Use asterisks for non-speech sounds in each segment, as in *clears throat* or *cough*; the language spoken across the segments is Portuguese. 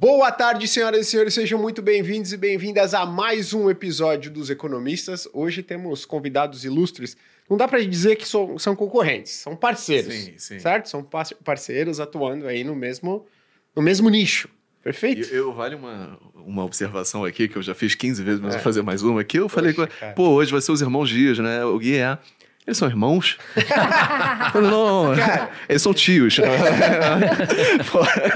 Boa tarde, senhoras e senhores, sejam muito bem-vindos e bem-vindas a mais um episódio dos Economistas. Hoje temos convidados ilustres. Não dá para dizer que são, são, concorrentes, são parceiros, sim, sim. certo? São parceiros atuando aí no mesmo, no mesmo nicho. Perfeito? Eu, eu, vale uma, uma observação aqui, que eu já fiz 15 vezes, mas é. vou fazer mais uma aqui. Eu Poxa, falei, cara. pô, hoje vai ser os irmãos Dias, né? O Gui é. Eles são irmãos? *laughs* não, cara, eles são tios. *laughs*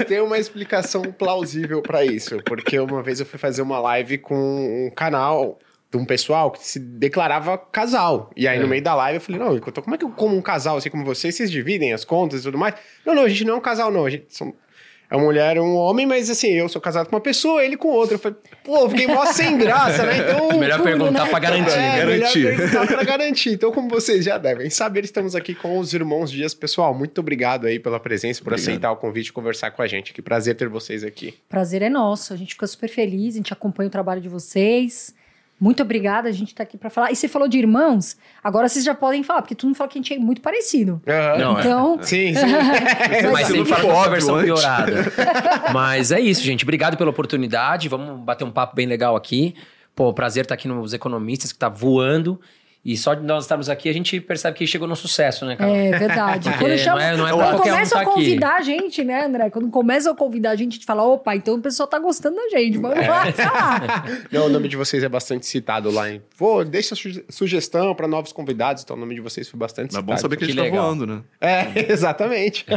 Tem uma explicação plausível para isso, porque uma vez eu fui fazer uma live com um canal de um pessoal que se declarava casal. E aí, é. no meio da live, eu falei, não, como é que eu como um casal assim como vocês, vocês dividem as contas e tudo mais? Não, não, a gente não é um casal, não. A gente são é uma mulher, um homem, mas assim, eu sou casado com uma pessoa, ele com outra. Eu falei, pô, fiquei mó sem graça, né? Então. *laughs* Melhor tudo, perguntar né? pra garantir. É, garantir. Melhor perguntar pra garantir. Então, como vocês já devem saber, estamos aqui com os irmãos Dias. Pessoal, muito obrigado aí pela presença, por obrigado. aceitar o convite e conversar com a gente. Que prazer ter vocês aqui. Prazer é nosso. A gente fica super feliz, a gente acompanha o trabalho de vocês. Muito obrigada, a gente está aqui para falar. E você falou de irmãos, agora vocês já podem falar, porque tu não fala que a gente é muito parecido. Uhum. Não, é. então. É. *laughs* Sim, sim. *laughs* Mas sempre fala com a versão antes. piorada. *laughs* Mas é isso, gente. Obrigado pela oportunidade. Vamos bater um papo bem legal aqui. Pô, prazer estar aqui nos Economistas, que está voando. E só de nós estarmos aqui, a gente percebe que chegou no sucesso, né, cara? É verdade. Quando, chama, não é, não é quando começa um a convidar aqui. a gente, né, André? Quando começa a convidar a gente, a gente fala, opa, então o pessoal tá gostando da gente, vamos é. lá, *laughs* Não, o nome de vocês é bastante citado lá, hein? Vou, deixa sugestão para novos convidados, então o nome de vocês foi bastante citado. É bom saber que, que a gente legal. tá voando, né? É, *laughs* exatamente.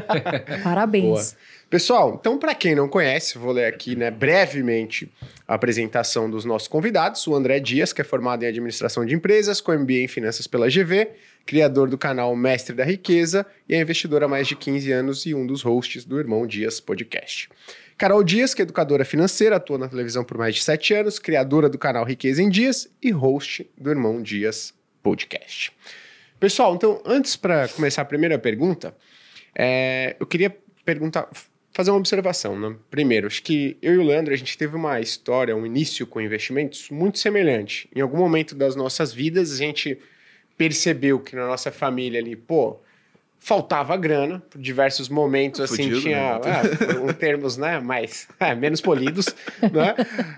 Parabéns. Boa. Pessoal, então para quem não conhece, vou ler aqui né, brevemente a apresentação dos nossos convidados. O André Dias, que é formado em Administração de Empresas, com MBA em Finanças pela GV, criador do canal Mestre da Riqueza e é investidor há mais de 15 anos e um dos hosts do Irmão Dias Podcast. Carol Dias, que é educadora financeira, atua na televisão por mais de 7 anos, criadora do canal Riqueza em Dias e host do Irmão Dias Podcast. Pessoal, então, antes para começar a primeira pergunta, é, eu queria perguntar, fazer uma observação. Né? Primeiro, acho que eu e o Leandro, a gente teve uma história, um início com investimentos muito semelhante. Em algum momento das nossas vidas, a gente percebeu que na nossa família ali, pô, faltava grana, por diversos momentos, assim, Fudido, tinha né? é, um termos, né, mais, *laughs* é, menos polidos, né?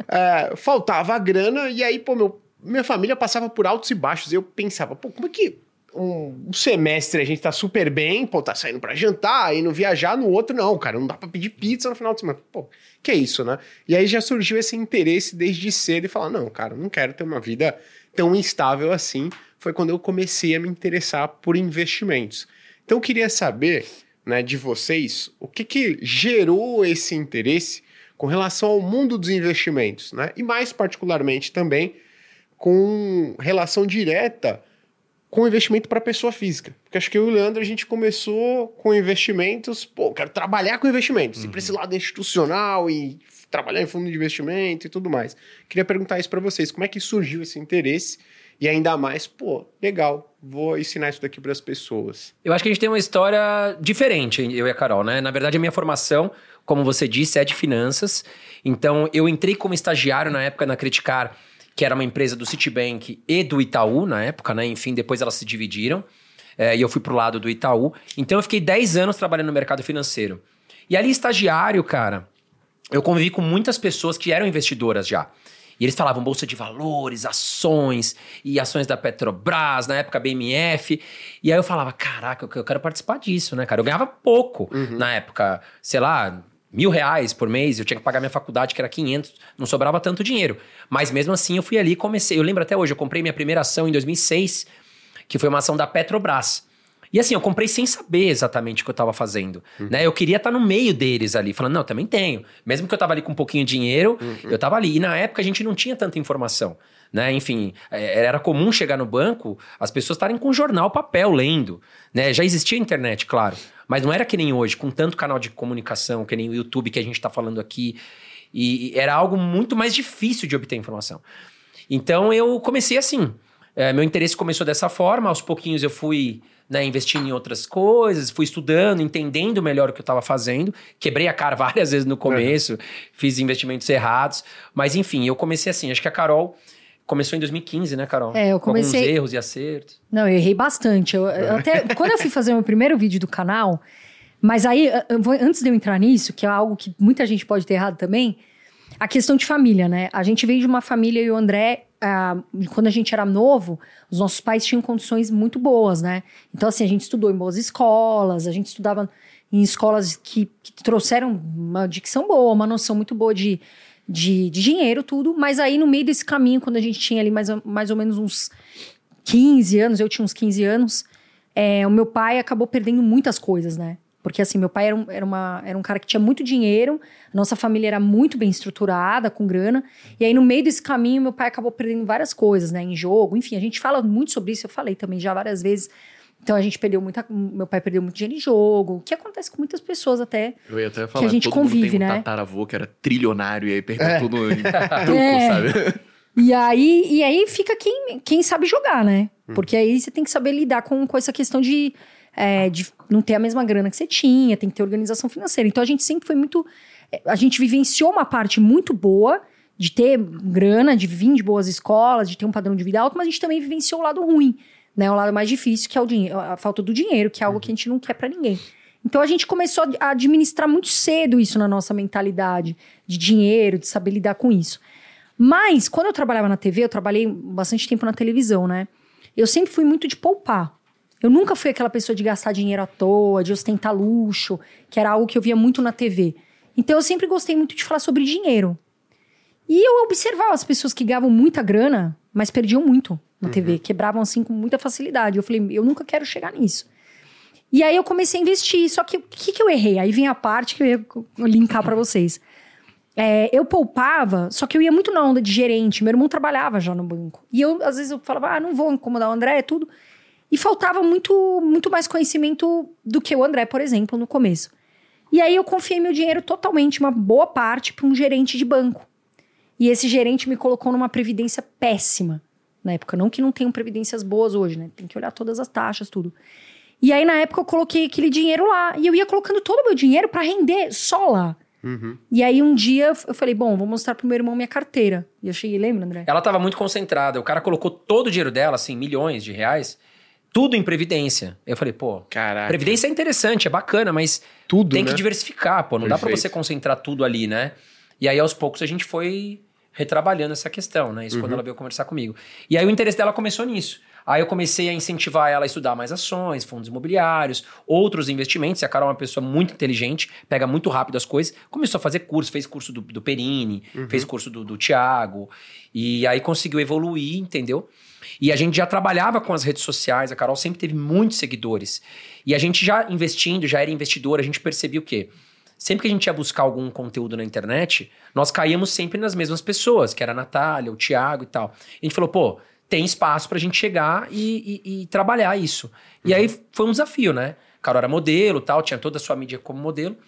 É, faltava grana, e aí, pô, meu, minha família passava por altos e baixos, e eu pensava, pô, como é que um, um, semestre a gente tá super bem, pô, tá saindo para jantar, indo viajar, no outro não, cara, não dá para pedir pizza no final de semana. Pô, que é isso, né? E aí já surgiu esse interesse desde cedo e falar, não, cara, não quero ter uma vida tão instável assim. Foi quando eu comecei a me interessar por investimentos. Então eu queria saber, né, de vocês, o que que gerou esse interesse com relação ao mundo dos investimentos, né? E mais particularmente também com relação direta com investimento para pessoa física. Porque acho que eu e o Leandro a gente começou com investimentos, pô, quero trabalhar com investimentos, uhum. ir para esse lado institucional e trabalhar em fundo de investimento e tudo mais. Queria perguntar isso para vocês, como é que surgiu esse interesse? E ainda mais, pô, legal, vou ensinar isso daqui para as pessoas. Eu acho que a gente tem uma história diferente, eu e a Carol, né? Na verdade, a minha formação, como você disse, é de finanças. Então, eu entrei como estagiário na época na Criticar que era uma empresa do Citibank e do Itaú na época, né? Enfim, depois elas se dividiram. É, e eu fui pro lado do Itaú. Então eu fiquei 10 anos trabalhando no mercado financeiro. E ali, estagiário, cara, eu convivi com muitas pessoas que eram investidoras já. E eles falavam bolsa de valores, ações e ações da Petrobras, na época BMF. E aí eu falava, caraca, eu quero participar disso, né, cara? Eu ganhava pouco uhum. na época, sei lá, mil reais por mês, eu tinha que pagar minha faculdade, que era 500, não sobrava tanto dinheiro. Mas mesmo assim eu fui ali e comecei. Eu lembro até hoje, eu comprei minha primeira ação em 2006, que foi uma ação da Petrobras. E assim, eu comprei sem saber exatamente o que eu estava fazendo. Uhum. Né? Eu queria estar tá no meio deles ali, falando, não, também tenho. Mesmo que eu estava ali com um pouquinho de dinheiro, uhum. eu estava ali. E na época a gente não tinha tanta informação. Né? Enfim, é, era comum chegar no banco, as pessoas estarem com jornal, papel, lendo. Né? Já existia internet, claro. Mas não era que nem hoje, com tanto canal de comunicação, que nem o YouTube que a gente está falando aqui. E era algo muito mais difícil de obter informação. Então eu comecei assim. É, meu interesse começou dessa forma, aos pouquinhos eu fui né, investindo em outras coisas, fui estudando, entendendo melhor o que eu estava fazendo. Quebrei a cara *laughs* várias vezes no começo, fiz investimentos errados. Mas enfim, eu comecei assim. Acho que a Carol começou em 2015, né, Carol? É, eu comecei. Com alguns erros e acertos. Não, eu errei bastante. Eu, eu até, *laughs* quando eu fui fazer o meu primeiro vídeo do canal, Mas aí, vou, antes de eu entrar nisso, que é algo que muita gente pode ter errado também, a questão de família, né? A gente veio de uma família e o André, ah, quando a gente era novo, os nossos pais tinham condições muito boas, né? Então, assim, a gente estudou em boas escolas, a gente estudava em escolas que, que trouxeram uma dicção boa, uma noção muito boa de, de, de, dinheiro, tudo. Mas aí, no meio desse caminho, quando a gente tinha ali mais, mais ou menos uns 15 anos, eu tinha uns 15 anos, é, o meu pai acabou perdendo muitas coisas, né? Porque, assim, meu pai era um, era, uma, era um cara que tinha muito dinheiro, nossa família era muito bem estruturada, com grana. E aí, no meio desse caminho, meu pai acabou perdendo várias coisas, né? Em jogo, enfim, a gente fala muito sobre isso, eu falei também já várias vezes. Então a gente perdeu muita. Meu pai perdeu muito dinheiro em jogo, o que acontece com muitas pessoas até. Eu ia até falar, que a gente convive, mundo tem um né? tataravô que era trilionário e aí perdeu é. tudo em *laughs* truco, é. sabe? E aí, e aí fica quem, quem sabe jogar, né? Hum. Porque aí você tem que saber lidar com, com essa questão de é, de não ter a mesma grana que você tinha, tem que ter organização financeira. Então a gente sempre foi muito. É, a gente vivenciou uma parte muito boa de ter grana, de vir de boas escolas, de ter um padrão de vida alto, mas a gente também vivenciou o lado ruim, né? O lado mais difícil, que é o dinheiro, a falta do dinheiro, que é algo que a gente não quer para ninguém. Então a gente começou a administrar muito cedo isso na nossa mentalidade de dinheiro, de saber lidar com isso. Mas quando eu trabalhava na TV, eu trabalhei bastante tempo na televisão, né? Eu sempre fui muito de poupar. Eu nunca fui aquela pessoa de gastar dinheiro à toa, de ostentar luxo, que era algo que eu via muito na TV. Então eu sempre gostei muito de falar sobre dinheiro. E eu observava as pessoas que ganhavam muita grana, mas perdiam muito na uhum. TV, quebravam assim com muita facilidade. Eu falei, eu nunca quero chegar nisso. E aí eu comecei a investir. Só que o que, que eu errei? Aí vem a parte que eu ia linkar para vocês. É, eu poupava, só que eu ia muito na onda de gerente. Meu irmão trabalhava já no banco. E eu, às vezes, eu falava, ah, não vou incomodar o André, é tudo. E faltava muito, muito mais conhecimento do que o André, por exemplo, no começo. E aí eu confiei meu dinheiro totalmente, uma boa parte, para um gerente de banco. E esse gerente me colocou numa previdência péssima na época. Não que não tenham previdências boas hoje, né? Tem que olhar todas as taxas, tudo. E aí, na época, eu coloquei aquele dinheiro lá. E eu ia colocando todo o meu dinheiro para render só lá. Uhum. E aí, um dia, eu falei, bom, vou mostrar pro meu irmão minha carteira. E eu cheguei, lembra, André? Ela tava muito concentrada. O cara colocou todo o dinheiro dela, assim, milhões de reais tudo em previdência. Eu falei, pô, Caraca. previdência é interessante, é bacana, mas tudo, tem né? que diversificar, pô. Não Perfeito. dá para você concentrar tudo ali, né? E aí, aos poucos, a gente foi retrabalhando essa questão, né? Isso uhum. quando ela veio conversar comigo. E aí, o interesse dela começou nisso. Aí eu comecei a incentivar ela a estudar mais ações, fundos imobiliários, outros investimentos. E a Carol é uma pessoa muito inteligente, pega muito rápido as coisas. Começou a fazer curso, fez curso do, do Perini, uhum. fez curso do, do Tiago. E aí conseguiu evoluir, entendeu? E a gente já trabalhava com as redes sociais, a Carol sempre teve muitos seguidores. E a gente já investindo, já era investidor, a gente percebia o quê? Sempre que a gente ia buscar algum conteúdo na internet, nós caíamos sempre nas mesmas pessoas, que era a Natália, o Thiago e tal. E a gente falou, pô, tem espaço pra gente chegar e, e, e trabalhar isso. Uhum. E aí foi um desafio, né? Carol era modelo tal, tinha toda a sua mídia como modelo.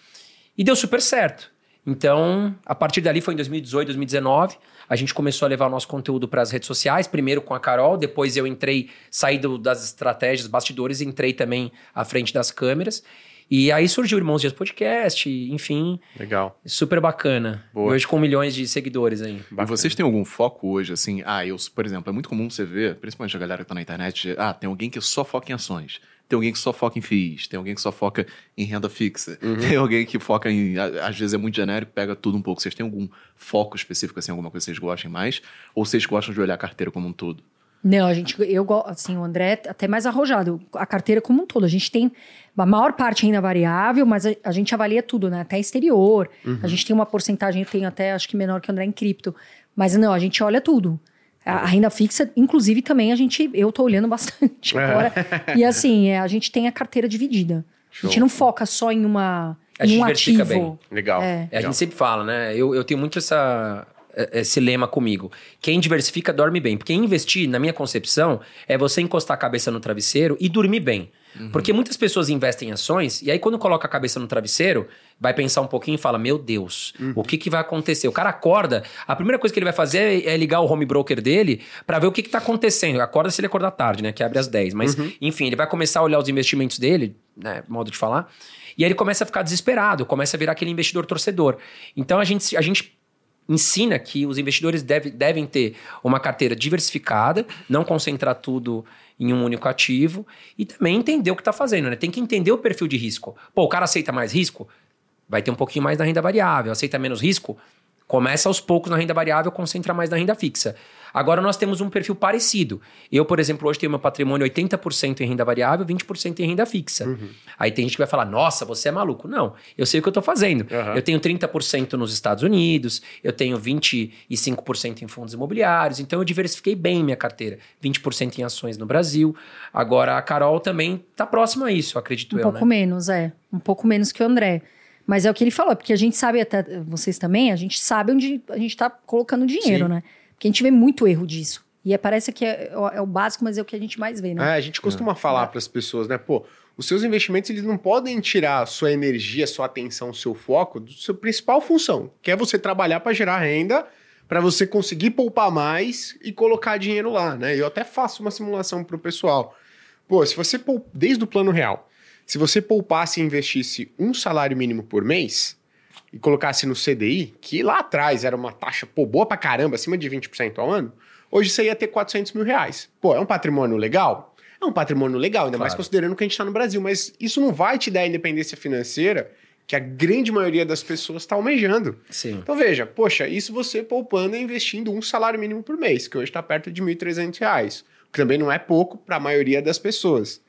E deu super certo. Então, a partir dali foi em 2018, 2019. A gente começou a levar o nosso conteúdo para as redes sociais, primeiro com a Carol, depois eu entrei, saí do, das estratégias, bastidores, entrei também à frente das câmeras. E aí surgiu Irmãos Dias Podcast, enfim. Legal. Super bacana. Boa. Hoje com milhões de seguidores aí. Bacana. E vocês têm algum foco hoje, assim? Ah, eu, por exemplo, é muito comum você ver, principalmente a galera que tá na internet, ah, tem alguém que só foca em ações. Tem alguém que só foca em FIIs, tem alguém que só foca em renda fixa, uhum. tem alguém que foca em. Às vezes é muito genérico, pega tudo um pouco. Vocês têm algum foco específico, assim, alguma coisa que vocês gostem mais? Ou vocês gostam de olhar a carteira como um todo? Não, a gente, eu gosto, assim, o André é até mais arrojado, a carteira como um todo. A gente tem a maior parte ainda variável, mas a, a gente avalia tudo, né? Até exterior. Uhum. A gente tem uma porcentagem, eu tenho até acho que menor que o André em cripto. Mas não, a gente olha tudo. A, renda fixa, inclusive, também a gente. Eu tô olhando *laughs* bastante é. agora. e assim, é, a gente tem a carteira dividida. Show. A gente não foca só em uma. A em um ativo. Bem. Legal. É. é. a gente sempre fala, né? Eu, eu tenho muito essa, esse lema comigo. Quem diversifica dorme bem. Porque investir, na minha concepção, é você encostar a cabeça no travesseiro e dormir bem. Uhum. Porque muitas pessoas investem em ações e aí quando coloca a cabeça no travesseiro, vai pensar um pouquinho e fala: Meu Deus, uhum. o que, que vai acontecer? O cara acorda, a primeira coisa que ele vai fazer é, é ligar o home broker dele para ver o que, que tá acontecendo. Acorda se ele acordar tarde, né? Que abre às 10. Mas, uhum. enfim, ele vai começar a olhar os investimentos dele, né? Modo de falar. E aí ele começa a ficar desesperado, começa a virar aquele investidor torcedor. Então a gente, a gente ensina que os investidores deve, devem ter uma carteira diversificada, não concentrar tudo em um único ativo e também entender o que está fazendo, né? Tem que entender o perfil de risco. Pô, o cara aceita mais risco? Vai ter um pouquinho mais na renda variável. Aceita menos risco? Começa aos poucos na renda variável, concentra mais na renda fixa. Agora nós temos um perfil parecido. Eu, por exemplo, hoje tenho meu patrimônio 80% em renda variável, 20% em renda fixa. Uhum. Aí tem gente que vai falar: "Nossa, você é maluco". Não, eu sei o que eu estou fazendo. Uhum. Eu tenho 30% nos Estados Unidos, eu tenho 25% em fundos imobiliários, então eu diversifiquei bem minha carteira. 20% em ações no Brasil. Agora a Carol também está próxima a isso, acredito um eu, Um pouco né? menos, é. Um pouco menos que o André. Mas é o que ele falou, porque a gente sabe, até vocês também, a gente sabe onde a gente está colocando dinheiro, Sim. né? Porque a gente vê muito erro disso. E é, parece que é, é, o básico, mas é o que a gente mais vê, né? É, a gente costuma é. falar para as pessoas, né? Pô, os seus investimentos eles não podem tirar a sua energia, a sua atenção, o seu foco do seu principal função, que é você trabalhar para gerar renda, para você conseguir poupar mais e colocar dinheiro lá, né? Eu até faço uma simulação para o pessoal. Pô, se você desde o plano real, se você poupasse e investisse um salário mínimo por mês e colocasse no CDI, que lá atrás era uma taxa pô, boa pra caramba, acima de 20% ao ano, hoje você ia ter 400 mil reais. Pô, é um patrimônio legal? É um patrimônio legal, ainda claro. mais considerando que a gente está no Brasil, mas isso não vai te dar a independência financeira que a grande maioria das pessoas está almejando. Sim. Então veja, poxa, isso você poupando e investindo um salário mínimo por mês, que hoje está perto de R$ 1.300, que também não é pouco para a maioria das pessoas.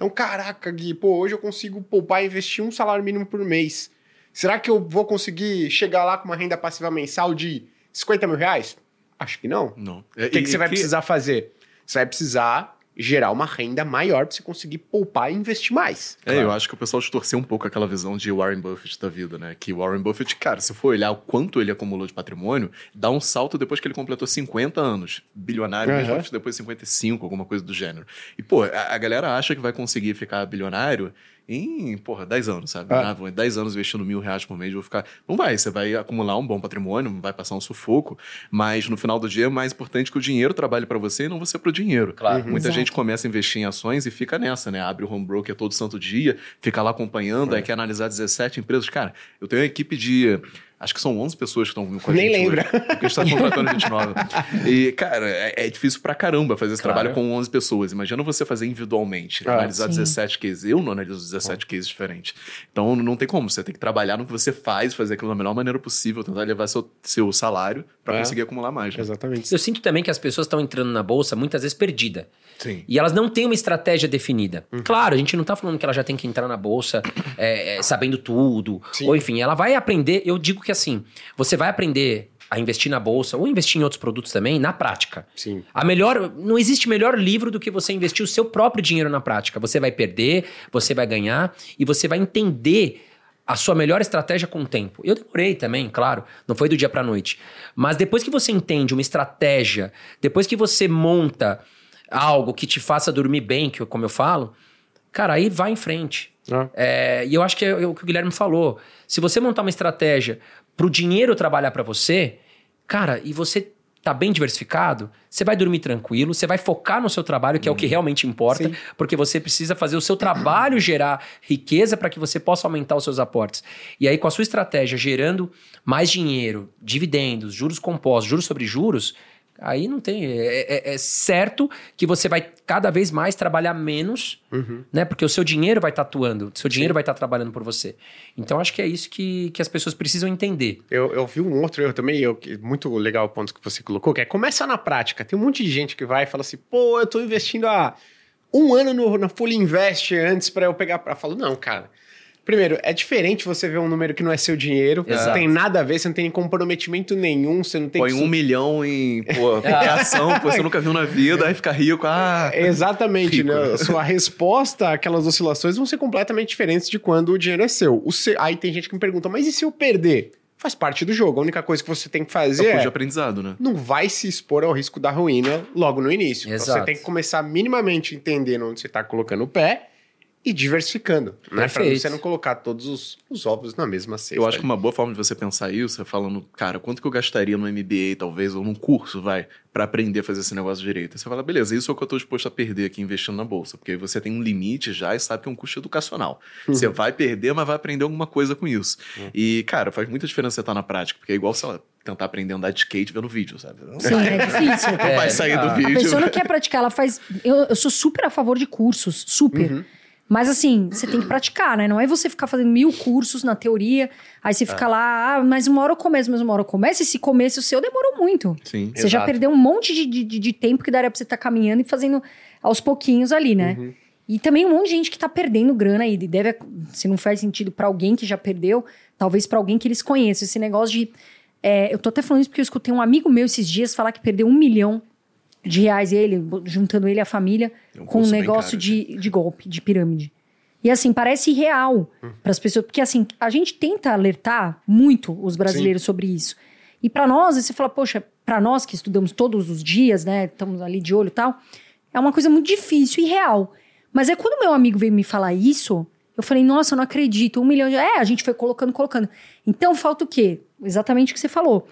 Então, caraca, Gui, pô, hoje eu consigo poupar e investir um salário mínimo por mês. Será que eu vou conseguir chegar lá com uma renda passiva mensal de 50 mil reais? Acho que não. Não. O que, que você vai precisar fazer? Você vai precisar gerar uma renda maior para você conseguir poupar e investir mais. É, claro. eu acho que o pessoal distorceu um pouco aquela visão de Warren Buffett da vida, né? Que Warren Buffett, cara, se for olhar o quanto ele acumulou de patrimônio, dá um salto depois que ele completou 50 anos. Bilionário, uhum. mesmo, depois 55, alguma coisa do gênero. E, pô, a, a galera acha que vai conseguir ficar bilionário em, porra, 10 anos, sabe? Ah. Ah, 10 anos investindo mil reais por mês, vou ficar. Não vai, você vai acumular um bom patrimônio, vai passar um sufoco, mas no final do dia é mais importante que o dinheiro trabalhe para você e não você para o dinheiro. Claro. Muita Exato. gente começa a investir em ações e fica nessa, né? Abre o home broker todo santo dia, fica lá acompanhando, é. aí quer analisar 17 empresas. Cara, eu tenho uma equipe de Acho que são 11 pessoas que estão com a Nem gente lembra. Hoje, porque a gente tá contratando gente nova. E, cara, é, é, difícil pra caramba fazer esse claro. trabalho com 11 pessoas. Imagina você fazer individualmente, ah, analisar sim. 17 cases. Eu não analiso 17 cases diferentes. Então, não tem como. Você tem que trabalhar no que você faz, fazer aquilo da melhor maneira possível, tentar levar seu, seu salário para é. conseguir acumular mais. Né? Exatamente. Eu sinto também que as pessoas estão entrando na bolsa muitas vezes perdida. Sim. E elas não têm uma estratégia definida. Uhum. Claro, a gente não tá falando que ela já tem que entrar na bolsa é, é, sabendo tudo. Sim. Ou enfim, ela vai aprender. Eu digo que assim, você vai aprender a investir na bolsa ou investir em outros produtos também na prática. Sim. A melhor, não existe melhor livro do que você investir o seu próprio dinheiro na prática. Você vai perder, você vai ganhar e você vai entender a sua melhor estratégia com o tempo. Eu demorei também, claro, não foi do dia para noite. Mas depois que você entende uma estratégia, depois que você monta algo que te faça dormir bem, que como eu falo, cara, aí vai em frente. Ah. É, e eu acho que é o que o Guilherme falou. Se você montar uma estratégia para o dinheiro trabalhar para você, cara, e você tá bem diversificado, você vai dormir tranquilo, você vai focar no seu trabalho, que é o que uhum. realmente importa, Sim. porque você precisa fazer o seu trabalho gerar riqueza para que você possa aumentar os seus aportes. E aí, com a sua estratégia gerando mais dinheiro, dividendos, juros compostos, juros sobre juros, Aí não tem. É, é, é, certo que você vai cada vez mais trabalhar menos, uhum. né? Porque o seu dinheiro vai estar tá atuando, o seu dinheiro Sim. vai estar tá trabalhando por você. Então acho que é isso que, que as pessoas precisam entender. Eu, eu vi um outro erro também, eu, muito legal o ponto que você colocou, que é começa na prática. Tem um monte de gente que vai e fala assim, pô, eu estou investindo há um ano no, na Full Invest antes para eu pegar. Eu falo, não, cara. Primeiro, é diferente você ver um número que não é seu dinheiro. Exato. Não tem nada a ver, você não tem comprometimento nenhum, você não tem Põe que... um milhão em pô, *laughs* ação, pô, você *laughs* nunca viu na vida, aí fica rico. Ah, Exatamente, rico. né? *laughs* Sua resposta àquelas oscilações vão ser completamente diferentes de quando o dinheiro é seu. O seu... Aí tem gente que me pergunta, mas e se eu perder? Faz parte do jogo. A única coisa que você tem que fazer é. de aprendizado, né? Não vai se expor ao risco da ruína logo no início. Exato. Então você tem que começar minimamente entendendo onde você está colocando o pé e diversificando, né? Para você não colocar todos os, os ovos na mesma cesta. Eu acho que uma boa forma de você pensar isso é falando, cara, quanto que eu gastaria no MBA, talvez, ou num curso, vai, para aprender a fazer esse negócio direito. Aí você fala, beleza, isso é o que eu estou disposto a perder aqui investindo na bolsa, porque aí você tem um limite já e sabe que é um custo educacional. Uhum. Você vai perder, mas vai aprender alguma coisa com isso. Uhum. E, cara, faz muita diferença você estar tá na prática, porque é igual, sei lá, tentar aprender a andar de skate vendo vídeo, sabe? Sim, é difícil. *laughs* Não vai sair do vídeo. A pessoa não quer praticar, ela faz. Eu, eu sou super a favor de cursos, super. Uhum. Mas assim, você tem que *clears throat* praticar, né? Não é você ficar fazendo mil cursos na teoria, aí você fica é. lá, ah, mas uma hora eu começo, mas uma hora eu começo. Esse começo seu demorou muito. Sim. Você Exato. já perdeu um monte de, de, de, tempo que daria pra você estar tá caminhando e fazendo aos pouquinhos ali, né? Uhum. E também um monte de gente que tá perdendo grana aí. Deve, se não faz sentido para alguém que já perdeu, talvez para alguém que eles conheçam. Esse negócio de. É, eu tô até falando isso porque eu escutei um amigo meu esses dias falar que perdeu um milhão de reais, ele, juntando ele e a família, é um com um negócio caro, de, de golpe, de pirâmide. E assim, parece irreal hum. para as pessoas, porque assim, a gente tenta alertar muito os brasileiros Sim. sobre isso. E para nós, você fala, poxa, para nós que estudamos todos os dias, né, estamos ali de olho e tal, é uma coisa muito difícil e real. Mas é quando meu amigo veio me falar isso, eu falei, nossa, eu não acredito, um milhão de. É, a gente foi colocando, colocando. Então falta o quê? Exatamente o que você falou.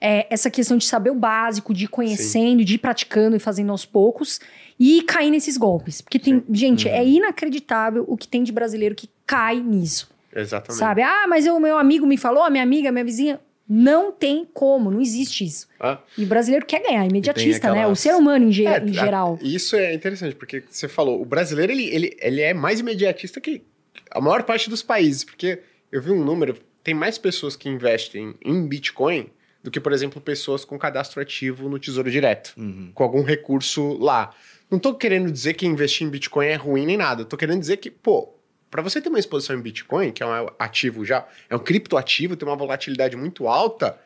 É essa questão de saber o básico, de ir conhecendo, Sim. de ir praticando e fazendo aos poucos e cair nesses golpes. Porque tem. Sim. Gente, uhum. é inacreditável o que tem de brasileiro que cai nisso. Exatamente. Sabe? Ah, mas o meu amigo me falou, a minha amiga, a minha vizinha. Não tem como, não existe isso. Ah. E o brasileiro quer ganhar, imediatista, aquelas... né? O ser humano em, ge é, em geral. A, isso é interessante, porque você falou, o brasileiro ele, ele, ele é mais imediatista que a maior parte dos países, porque eu vi um número, tem mais pessoas que investem em Bitcoin do que, por exemplo, pessoas com cadastro ativo no Tesouro Direto, uhum. com algum recurso lá. Não tô querendo dizer que investir em Bitcoin é ruim nem nada. Tô querendo dizer que, pô, para você ter uma exposição em Bitcoin, que é um ativo já, é um criptoativo, tem uma volatilidade muito alta,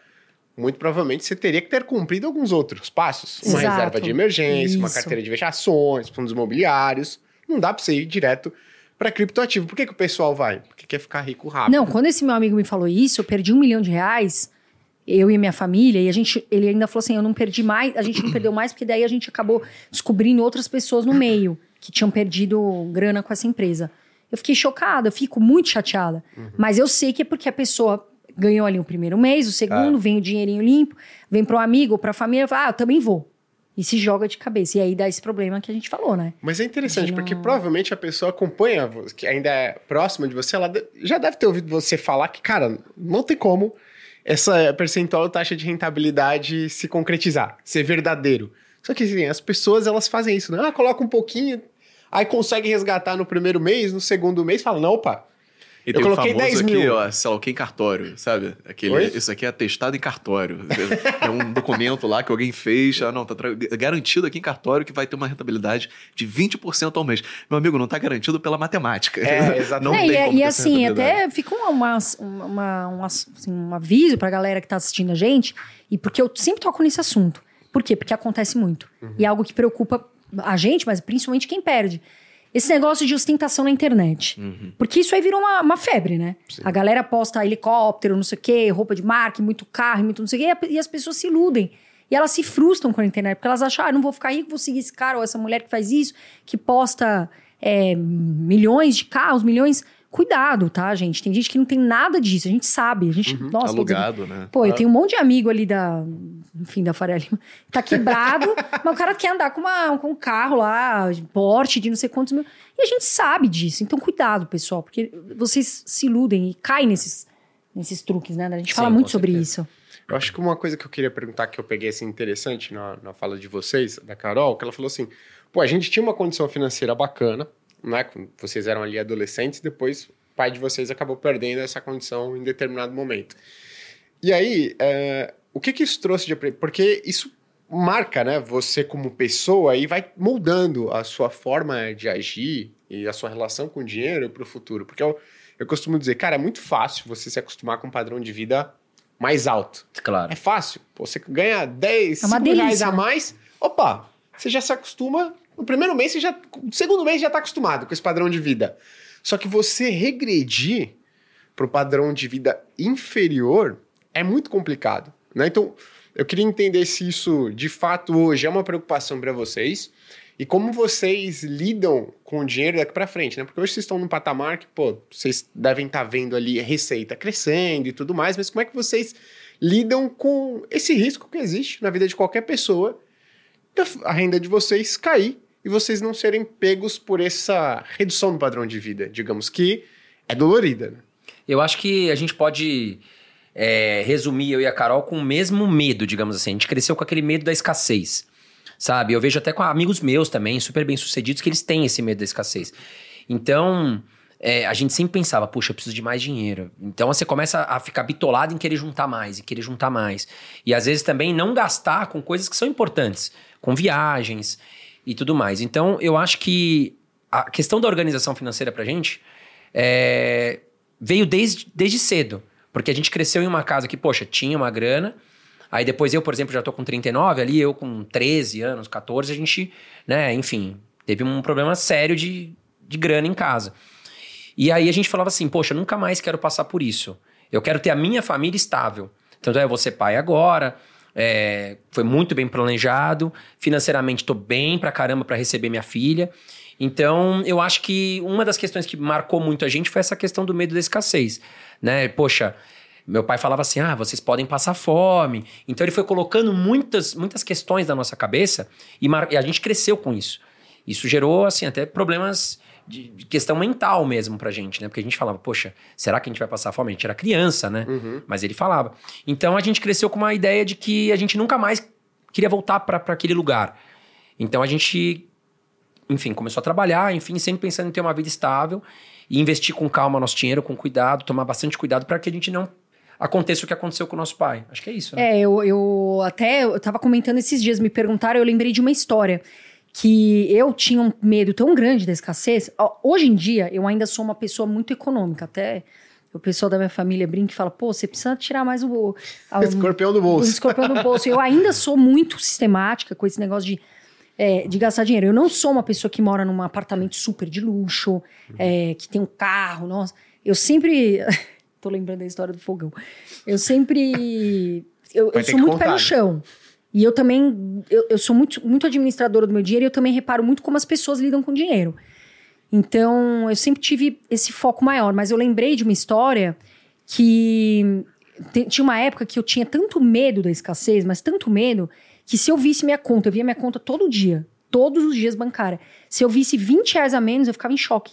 muito provavelmente você teria que ter cumprido alguns outros passos. Uma Exato. reserva de emergência, Isso. uma carteira de vexações, fundos imobiliários. Não dá para você ir direto para criptoativo. Por que, que o pessoal vai? Porque quer ficar rico rápido. Não, quando esse meu amigo me falou isso, eu perdi um milhão de reais, eu e minha família, e a gente, ele ainda falou assim: eu não perdi mais, a gente não perdeu mais, porque daí a gente acabou descobrindo outras pessoas no meio que tinham perdido grana com essa empresa. Eu fiquei chocada, eu fico muito chateada. Uhum. Mas eu sei que é porque a pessoa ganhou ali o primeiro mês, o segundo, ah. vem o dinheirinho limpo, vem para um amigo ou para a família, fala, ah, eu também vou. E se joga de cabeça. E aí dá esse problema que a gente falou, né? Mas é interessante, porque provavelmente a pessoa acompanha, que ainda é próxima de você, ela já deve ter ouvido você falar que, cara, não tem como essa percentual taxa de rentabilidade se concretizar, ser verdadeiro. Só que assim, as pessoas elas fazem isso, né? Ah, coloca um pouquinho, Aí consegue resgatar no primeiro mês, no segundo mês, fala, não, opa, e eu coloquei 10 mil. Aqui, ó, sei lá, o que em cartório, sabe? Aquele, isso aqui é atestado em cartório. *laughs* é um documento lá que alguém fez. Ah, não, tá garantido aqui em cartório que vai ter uma rentabilidade de 20% ao mês. Meu amigo, não está garantido pela matemática. É, *laughs* exatamente. Não é, tem e, e assim, até fica uma, uma, uma, assim, um aviso pra galera que está assistindo a gente, e porque eu sempre toco nesse assunto. Por quê? Porque acontece muito. Uhum. E é algo que preocupa a gente, mas principalmente quem perde. Esse negócio de ostentação na internet. Uhum. Porque isso aí virou uma, uma febre, né? Sim. A galera posta helicóptero, não sei o quê, roupa de marca, muito carro, muito não sei o quê, e as pessoas se iludem. E elas se frustram com a internet, porque elas acham, ah, não vou ficar rico, vou seguir esse cara ou essa mulher que faz isso, que posta é, milhões de carros, milhões. Cuidado, tá, gente? Tem gente que não tem nada disso, a gente sabe. A gente, uhum, nossa, alugado, né? Pô, eu tenho um monte de amigo ali da, enfim, da Faria Lima, tá quebrado, *laughs* mas o cara quer andar com, uma, com um carro lá, porte de não sei quantos mil. E a gente sabe disso. Então, cuidado, pessoal, porque vocês se iludem e caem nesses, nesses truques, né? A gente Sim, fala muito sobre isso. Eu acho que uma coisa que eu queria perguntar que eu peguei assim interessante na, na fala de vocês, da Carol, que ela falou assim: pô, a gente tinha uma condição financeira bacana, né? Vocês eram ali adolescentes, depois o pai de vocês acabou perdendo essa condição em determinado momento. E aí, é, o que que isso trouxe de Porque isso marca, né? Você como pessoa e vai moldando a sua forma de agir e a sua relação com o dinheiro para o futuro. Porque eu, eu costumo dizer, cara, é muito fácil você se acostumar com um padrão de vida mais alto. Claro. É fácil. Você ganha 10, é 5 reais a mais, opa, você já se acostuma no primeiro mês, você já. No segundo mês já está acostumado com esse padrão de vida. Só que você regredir para o padrão de vida inferior é muito complicado. Né? Então, eu queria entender se isso de fato hoje é uma preocupação para vocês e como vocês lidam com o dinheiro daqui para frente, né? Porque hoje vocês estão num patamar que, pô, vocês devem estar tá vendo ali receita crescendo e tudo mais, mas como é que vocês lidam com esse risco que existe na vida de qualquer pessoa, a renda de vocês cair e vocês não serem pegos por essa redução do padrão de vida, digamos que é dolorida. Né? Eu acho que a gente pode é, resumir eu e a Carol com o mesmo medo, digamos assim. A gente cresceu com aquele medo da escassez, sabe? Eu vejo até com amigos meus também, super bem-sucedidos, que eles têm esse medo da escassez. Então, é, a gente sempre pensava, puxa, eu preciso de mais dinheiro. Então você começa a ficar bitolado em querer juntar mais, e querer juntar mais. E às vezes também não gastar com coisas que são importantes, com viagens e tudo mais. Então eu acho que a questão da organização financeira pra gente é, veio desde, desde cedo. Porque a gente cresceu em uma casa que, poxa, tinha uma grana. Aí depois eu, por exemplo, já tô com 39, ali eu com 13 anos, 14, a gente, né, enfim, teve um problema sério de, de grana em casa. E aí a gente falava assim, poxa, nunca mais quero passar por isso. Eu quero ter a minha família estável. Tanto é, eu vou ser pai agora, é, foi muito bem planejado, financeiramente estou bem pra caramba para receber minha filha. Então, eu acho que uma das questões que marcou muito a gente foi essa questão do medo da escassez, né? Poxa, meu pai falava assim: "Ah, vocês podem passar fome". Então ele foi colocando muitas muitas questões na nossa cabeça e, e a gente cresceu com isso. Isso gerou assim até problemas de, de, questão mental mesmo pra gente, né? Porque a gente falava, poxa, será que a gente vai passar fome? A gente era criança, né? Uhum. Mas ele falava. Então a gente cresceu com uma ideia de que a gente nunca mais queria voltar para aquele lugar. Então a gente, enfim, começou a trabalhar, enfim, sempre pensando em ter uma vida estável e investir com calma nosso dinheiro, com cuidado, tomar bastante cuidado para que a gente não aconteça o que aconteceu com o nosso pai. Acho que é isso. Né? É, eu, eu até eu tava comentando esses dias, me perguntaram, eu lembrei de uma história que eu tinha um medo tão grande da escassez. Hoje em dia, eu ainda sou uma pessoa muito econômica. Até o pessoal da minha família brinca e fala: pô, você precisa tirar mais o. A, *laughs* escorpião do bolso. O escorpião do bolso. Eu ainda sou muito sistemática com esse negócio de. É, de gastar dinheiro. Eu não sou uma pessoa que mora num apartamento super de luxo, é, que tem um carro, nossa. Eu sempre. *laughs* Tô lembrando da história do fogão. Eu sempre. Eu, eu sou muito contar, pé no né? chão. E eu também, eu, eu sou muito, muito administradora do meu dinheiro e eu também reparo muito como as pessoas lidam com dinheiro. Então, eu sempre tive esse foco maior. Mas eu lembrei de uma história que tinha uma época que eu tinha tanto medo da escassez, mas tanto medo, que se eu visse minha conta, eu via minha conta todo dia, todos os dias bancária. Se eu visse 20 reais a menos, eu ficava em choque.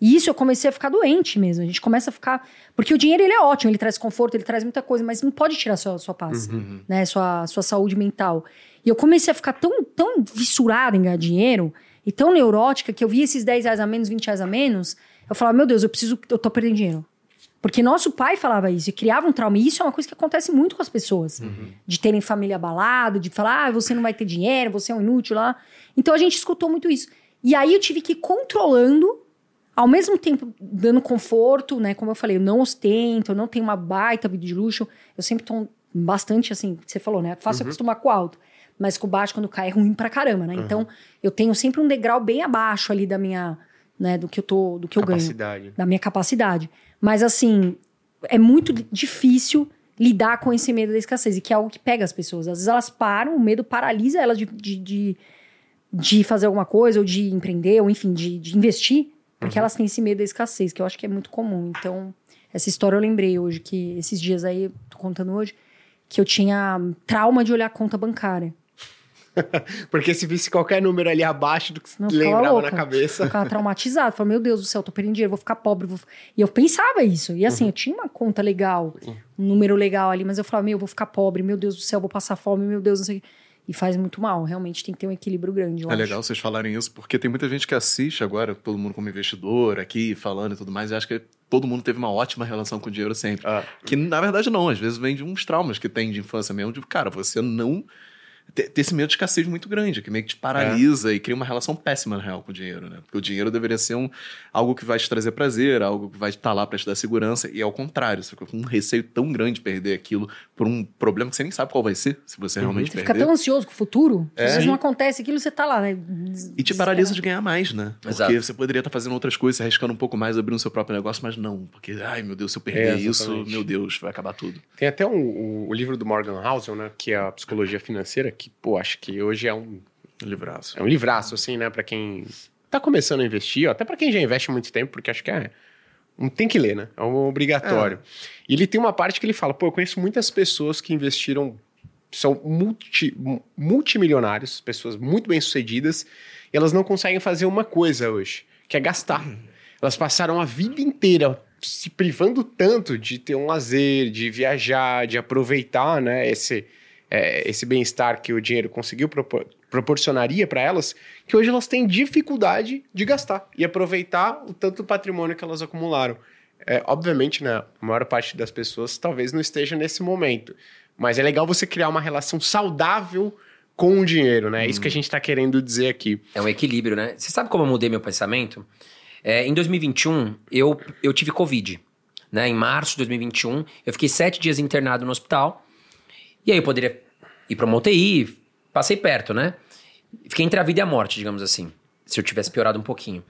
E isso eu comecei a ficar doente mesmo. A gente começa a ficar. Porque o dinheiro ele é ótimo, ele traz conforto, ele traz muita coisa, mas não pode tirar sua, sua paz, uhum. né? Sua, sua saúde mental. E eu comecei a ficar tão, tão vissurada em ganhar dinheiro e tão neurótica que eu via esses 10 reais a menos, 20 reais a menos. Eu falava, meu Deus, eu preciso, eu tô perdendo dinheiro. Porque nosso pai falava isso e criava um trauma. E isso é uma coisa que acontece muito com as pessoas. Uhum. De terem família abalada, de falar, ah, você não vai ter dinheiro, você é um inútil lá. Então a gente escutou muito isso. E aí eu tive que ir controlando ao mesmo tempo dando conforto, né? Como eu falei, eu não ostento, eu não tenho uma baita vida de luxo. Eu sempre tô bastante assim, você falou, né? Fácil uhum. acostumar com o alto. Mas com o baixo, quando cai, é ruim pra caramba, né? Uhum. Então, eu tenho sempre um degrau bem abaixo ali da minha, né, do que eu tô, do que eu ganho. Da minha capacidade. Mas assim, é muito difícil lidar com esse medo da escassez, e que é algo que pega as pessoas. Às vezes elas param, o medo paralisa elas de, de, de, de fazer alguma coisa, ou de empreender, ou enfim, de, de investir. Porque uhum. elas têm esse medo da escassez, que eu acho que é muito comum. Então, essa história eu lembrei hoje, que esses dias aí, tô contando hoje, que eu tinha trauma de olhar a conta bancária. *laughs* Porque se visse qualquer número ali abaixo do que Não, lembrava louca. na cabeça. Eu ficava traumatizado. Falei, meu Deus do céu, tô perdendo dinheiro, vou ficar pobre. Vou... E eu pensava isso. E assim, uhum. eu tinha uma conta legal, um número legal ali, mas eu falava, meu, eu vou ficar pobre, meu Deus do céu, vou passar fome, meu Deus, não sei o que e faz muito mal. Realmente tem que ter um equilíbrio grande. é acho. legal vocês falarem isso, porque tem muita gente que assiste agora, todo mundo como investidor aqui, falando e tudo mais, e acho que todo mundo teve uma ótima relação com o dinheiro sempre. Ah. Que na verdade não, às vezes vem de uns traumas que tem de infância mesmo, de cara, você não ter, esse medo de escassez muito grande, que meio que te paralisa é. e cria uma relação péssima, na real, com o dinheiro, né? Porque o dinheiro deveria ser um, algo que vai te trazer prazer, algo que vai estar lá para te dar segurança, e ao contrário, você fica com um receio tão grande de perder aquilo por um problema que você nem sabe qual vai ser, se você uhum. realmente você perder. Você fica tão ansioso com o futuro, é. às vezes não acontece aquilo, você tá lá, né? E te paralisa de ganhar mais, né? Porque Exato. você poderia estar fazendo outras coisas, arriscando um pouco mais, abrindo seu próprio negócio, mas não, porque, ai meu Deus, se eu perder é, isso, meu Deus, vai acabar tudo. Tem até um, o, o livro do Morgan Housel, né, que é a psicologia financeira, que, pô, acho que hoje é um livraço. É um livraço, assim, né? Para quem tá começando a investir, ó, até para quem já investe muito tempo, porque acho que é. Um, tem que ler, né? É um obrigatório. É. E ele tem uma parte que ele fala: pô, eu conheço muitas pessoas que investiram, são multi, multimilionários, pessoas muito bem-sucedidas, e elas não conseguem fazer uma coisa hoje, que é gastar. Elas passaram a vida inteira se privando tanto de ter um lazer, de viajar, de aproveitar, né, esse, é, esse bem-estar que o dinheiro conseguiu propor proporcionaria para elas, que hoje elas têm dificuldade de gastar e aproveitar o tanto patrimônio que elas acumularam. É, obviamente, né, a maior parte das pessoas talvez não esteja nesse momento, mas é legal você criar uma relação saudável com o dinheiro, né? É isso que a gente está querendo dizer aqui. É um equilíbrio, né? Você sabe como eu mudei meu pensamento? É, em 2021, eu, eu tive Covid. Né? Em março de 2021, eu fiquei sete dias internado no hospital. E aí eu poderia ir para uma UTI, passei perto, né? Fiquei entre a vida e a morte, digamos assim, se eu tivesse piorado um pouquinho.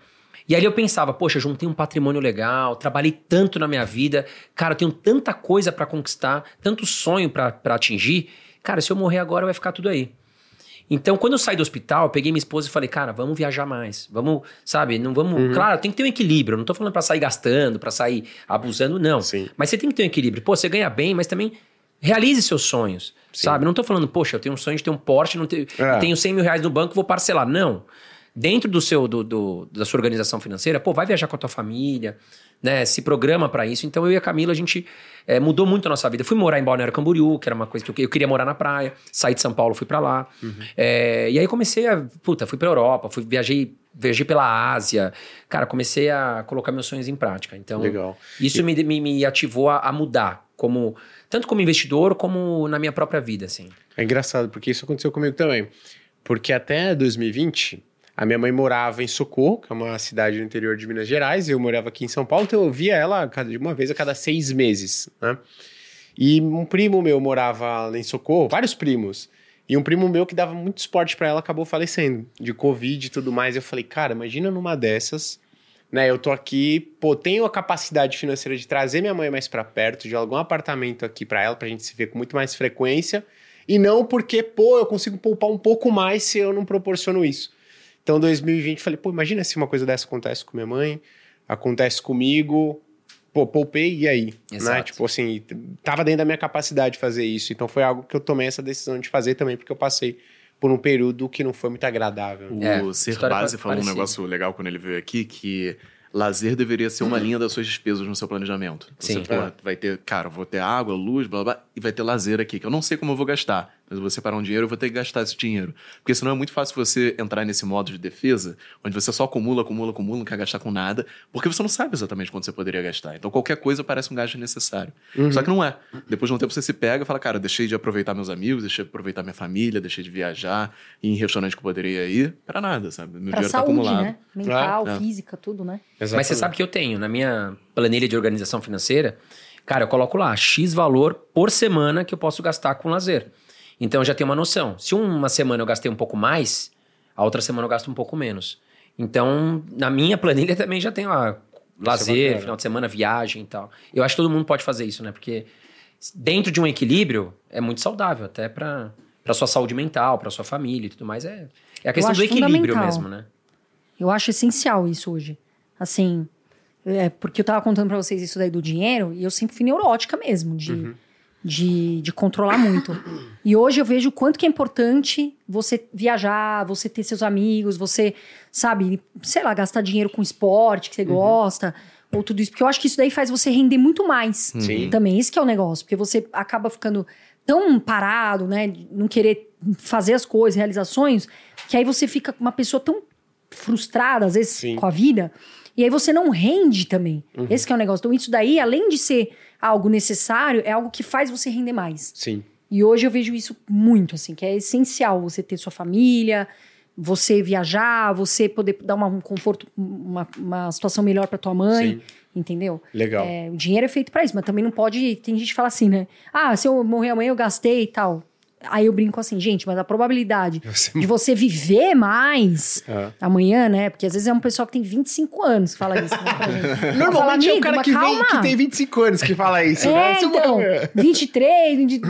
E aí eu pensava, poxa, juntei um patrimônio legal, trabalhei tanto na minha vida, cara, eu tenho tanta coisa para conquistar, tanto sonho para atingir. Cara, se eu morrer agora vai ficar tudo aí. Então, quando eu saí do hospital, peguei minha esposa e falei, cara, vamos viajar mais. Vamos, sabe, não vamos. Uhum. Claro, tem que ter um equilíbrio. não tô falando para sair gastando, para sair abusando, não. Sim. Mas você tem que ter um equilíbrio. Pô, você ganha bem, mas também realize seus sonhos. Sim. Sabe? Não tô falando, poxa, eu tenho um sonho de ter um Porsche, não ter, é. tenho 100 mil reais no banco, vou parcelar. Não dentro do seu do, do, da sua organização financeira, pô, vai viajar com a tua família, né? Se programa para isso. Então eu e a Camila, a gente é, mudou muito a nossa vida. Fui morar em Balneário Camboriú, que era uma coisa que eu, eu queria morar na praia. Saí de São Paulo, fui para lá. Uhum. É, e aí comecei a, puta, fui para Europa, fui viajei viajei pela Ásia. Cara, comecei a colocar meus sonhos em prática. Então, Legal. isso e... me, me, me, ativou a, a mudar, como tanto como investidor como na minha própria vida, assim. É engraçado porque isso aconteceu comigo também. Porque até 2020 a minha mãe morava em Socorro, que é uma cidade do interior de Minas Gerais, eu morava aqui em São Paulo, então eu via ela de uma vez a cada seis meses, né? E um primo meu morava em Socorro, vários primos. E um primo meu que dava muito esporte para ela acabou falecendo, de Covid e tudo mais. Eu falei, cara, imagina numa dessas, né? Eu tô aqui, pô, tenho a capacidade financeira de trazer minha mãe mais para perto, de algum apartamento aqui para ela, pra gente se ver com muito mais frequência. E não porque, pô, eu consigo poupar um pouco mais se eu não proporciono isso. Então, 2020, falei, pô, imagina se uma coisa dessa acontece com minha mãe, acontece comigo, pô, poupei e aí? Né? Tipo assim, tava dentro da minha capacidade de fazer isso. Então, foi algo que eu tomei essa decisão de fazer também, porque eu passei por um período que não foi muito agradável. O é, Ser Base falou um negócio legal quando ele veio aqui, que lazer deveria ser uma linha das suas despesas no seu planejamento. Você Sim. Pô, vai ter, cara, vou ter água, luz, blá, blá, e vai ter lazer aqui, que eu não sei como eu vou gastar, mas eu vou separar um dinheiro, eu vou ter que gastar esse dinheiro. Porque senão é muito fácil você entrar nesse modo de defesa, onde você só acumula, acumula, acumula, não quer gastar com nada, porque você não sabe exatamente quanto você poderia gastar. Então qualquer coisa parece um gasto necessário. Uhum. Só que não é. Depois de um tempo você se pega e fala, cara, deixei de aproveitar meus amigos, deixei de aproveitar minha família, deixei de viajar, ir em restaurante que eu poderia ir, para nada, sabe? Meu pra dinheiro tá saúde, tá acumulado. Né? Mental, é. física, tudo, né? Exatamente. Mas você sabe que eu tenho, na minha planilha de organização financeira, cara, eu coloco lá X valor por semana que eu posso gastar com lazer. Então eu já tenho uma noção. Se uma semana eu gastei um pouco mais, a outra semana eu gasto um pouco menos. Então, na minha *laughs* planilha também já tem lá lazer, final de semana, viagem e tal. Eu acho que todo mundo pode fazer isso, né? Porque dentro de um equilíbrio é muito saudável, até para para sua saúde mental, para sua família e tudo mais. É, é a questão do equilíbrio mesmo, né? Eu acho essencial isso hoje. Assim, é, porque eu tava contando para vocês isso daí do dinheiro e eu sempre fui neurótica mesmo, de, uhum. de, de, controlar muito. e hoje eu vejo o quanto que é importante você viajar, você ter seus amigos, você, sabe, sei lá, gastar dinheiro com esporte que você uhum. gosta, ou tudo isso. Porque eu acho que isso daí faz você render muito mais Sim. também. Esse que é o negócio, porque você acaba ficando tão parado, né? Não querer fazer as coisas, realizações, que aí você fica uma pessoa tão frustrada, às vezes, Sim. com a vida. E aí você não rende também. Uhum. Esse é o negócio. Então, isso daí, além de ser algo necessário, é algo que faz você render mais. Sim. E hoje eu vejo isso muito, assim, que é essencial você ter sua família, você viajar, você poder dar uma, um conforto, uma, uma situação melhor para tua mãe. Sim. Entendeu? Legal. É, o dinheiro é feito para isso, mas também não pode. Tem gente que fala assim, né? Ah, se eu morrer amanhã eu gastei e tal. Aí eu brinco assim, gente, mas a probabilidade você... de você viver mais é. amanhã, né? Porque às vezes é um pessoal que tem 25 anos que fala isso. Né, *laughs* Normalmente é o cara que, vem, que tem 25 anos que fala isso, é, né? Então, 23, 20,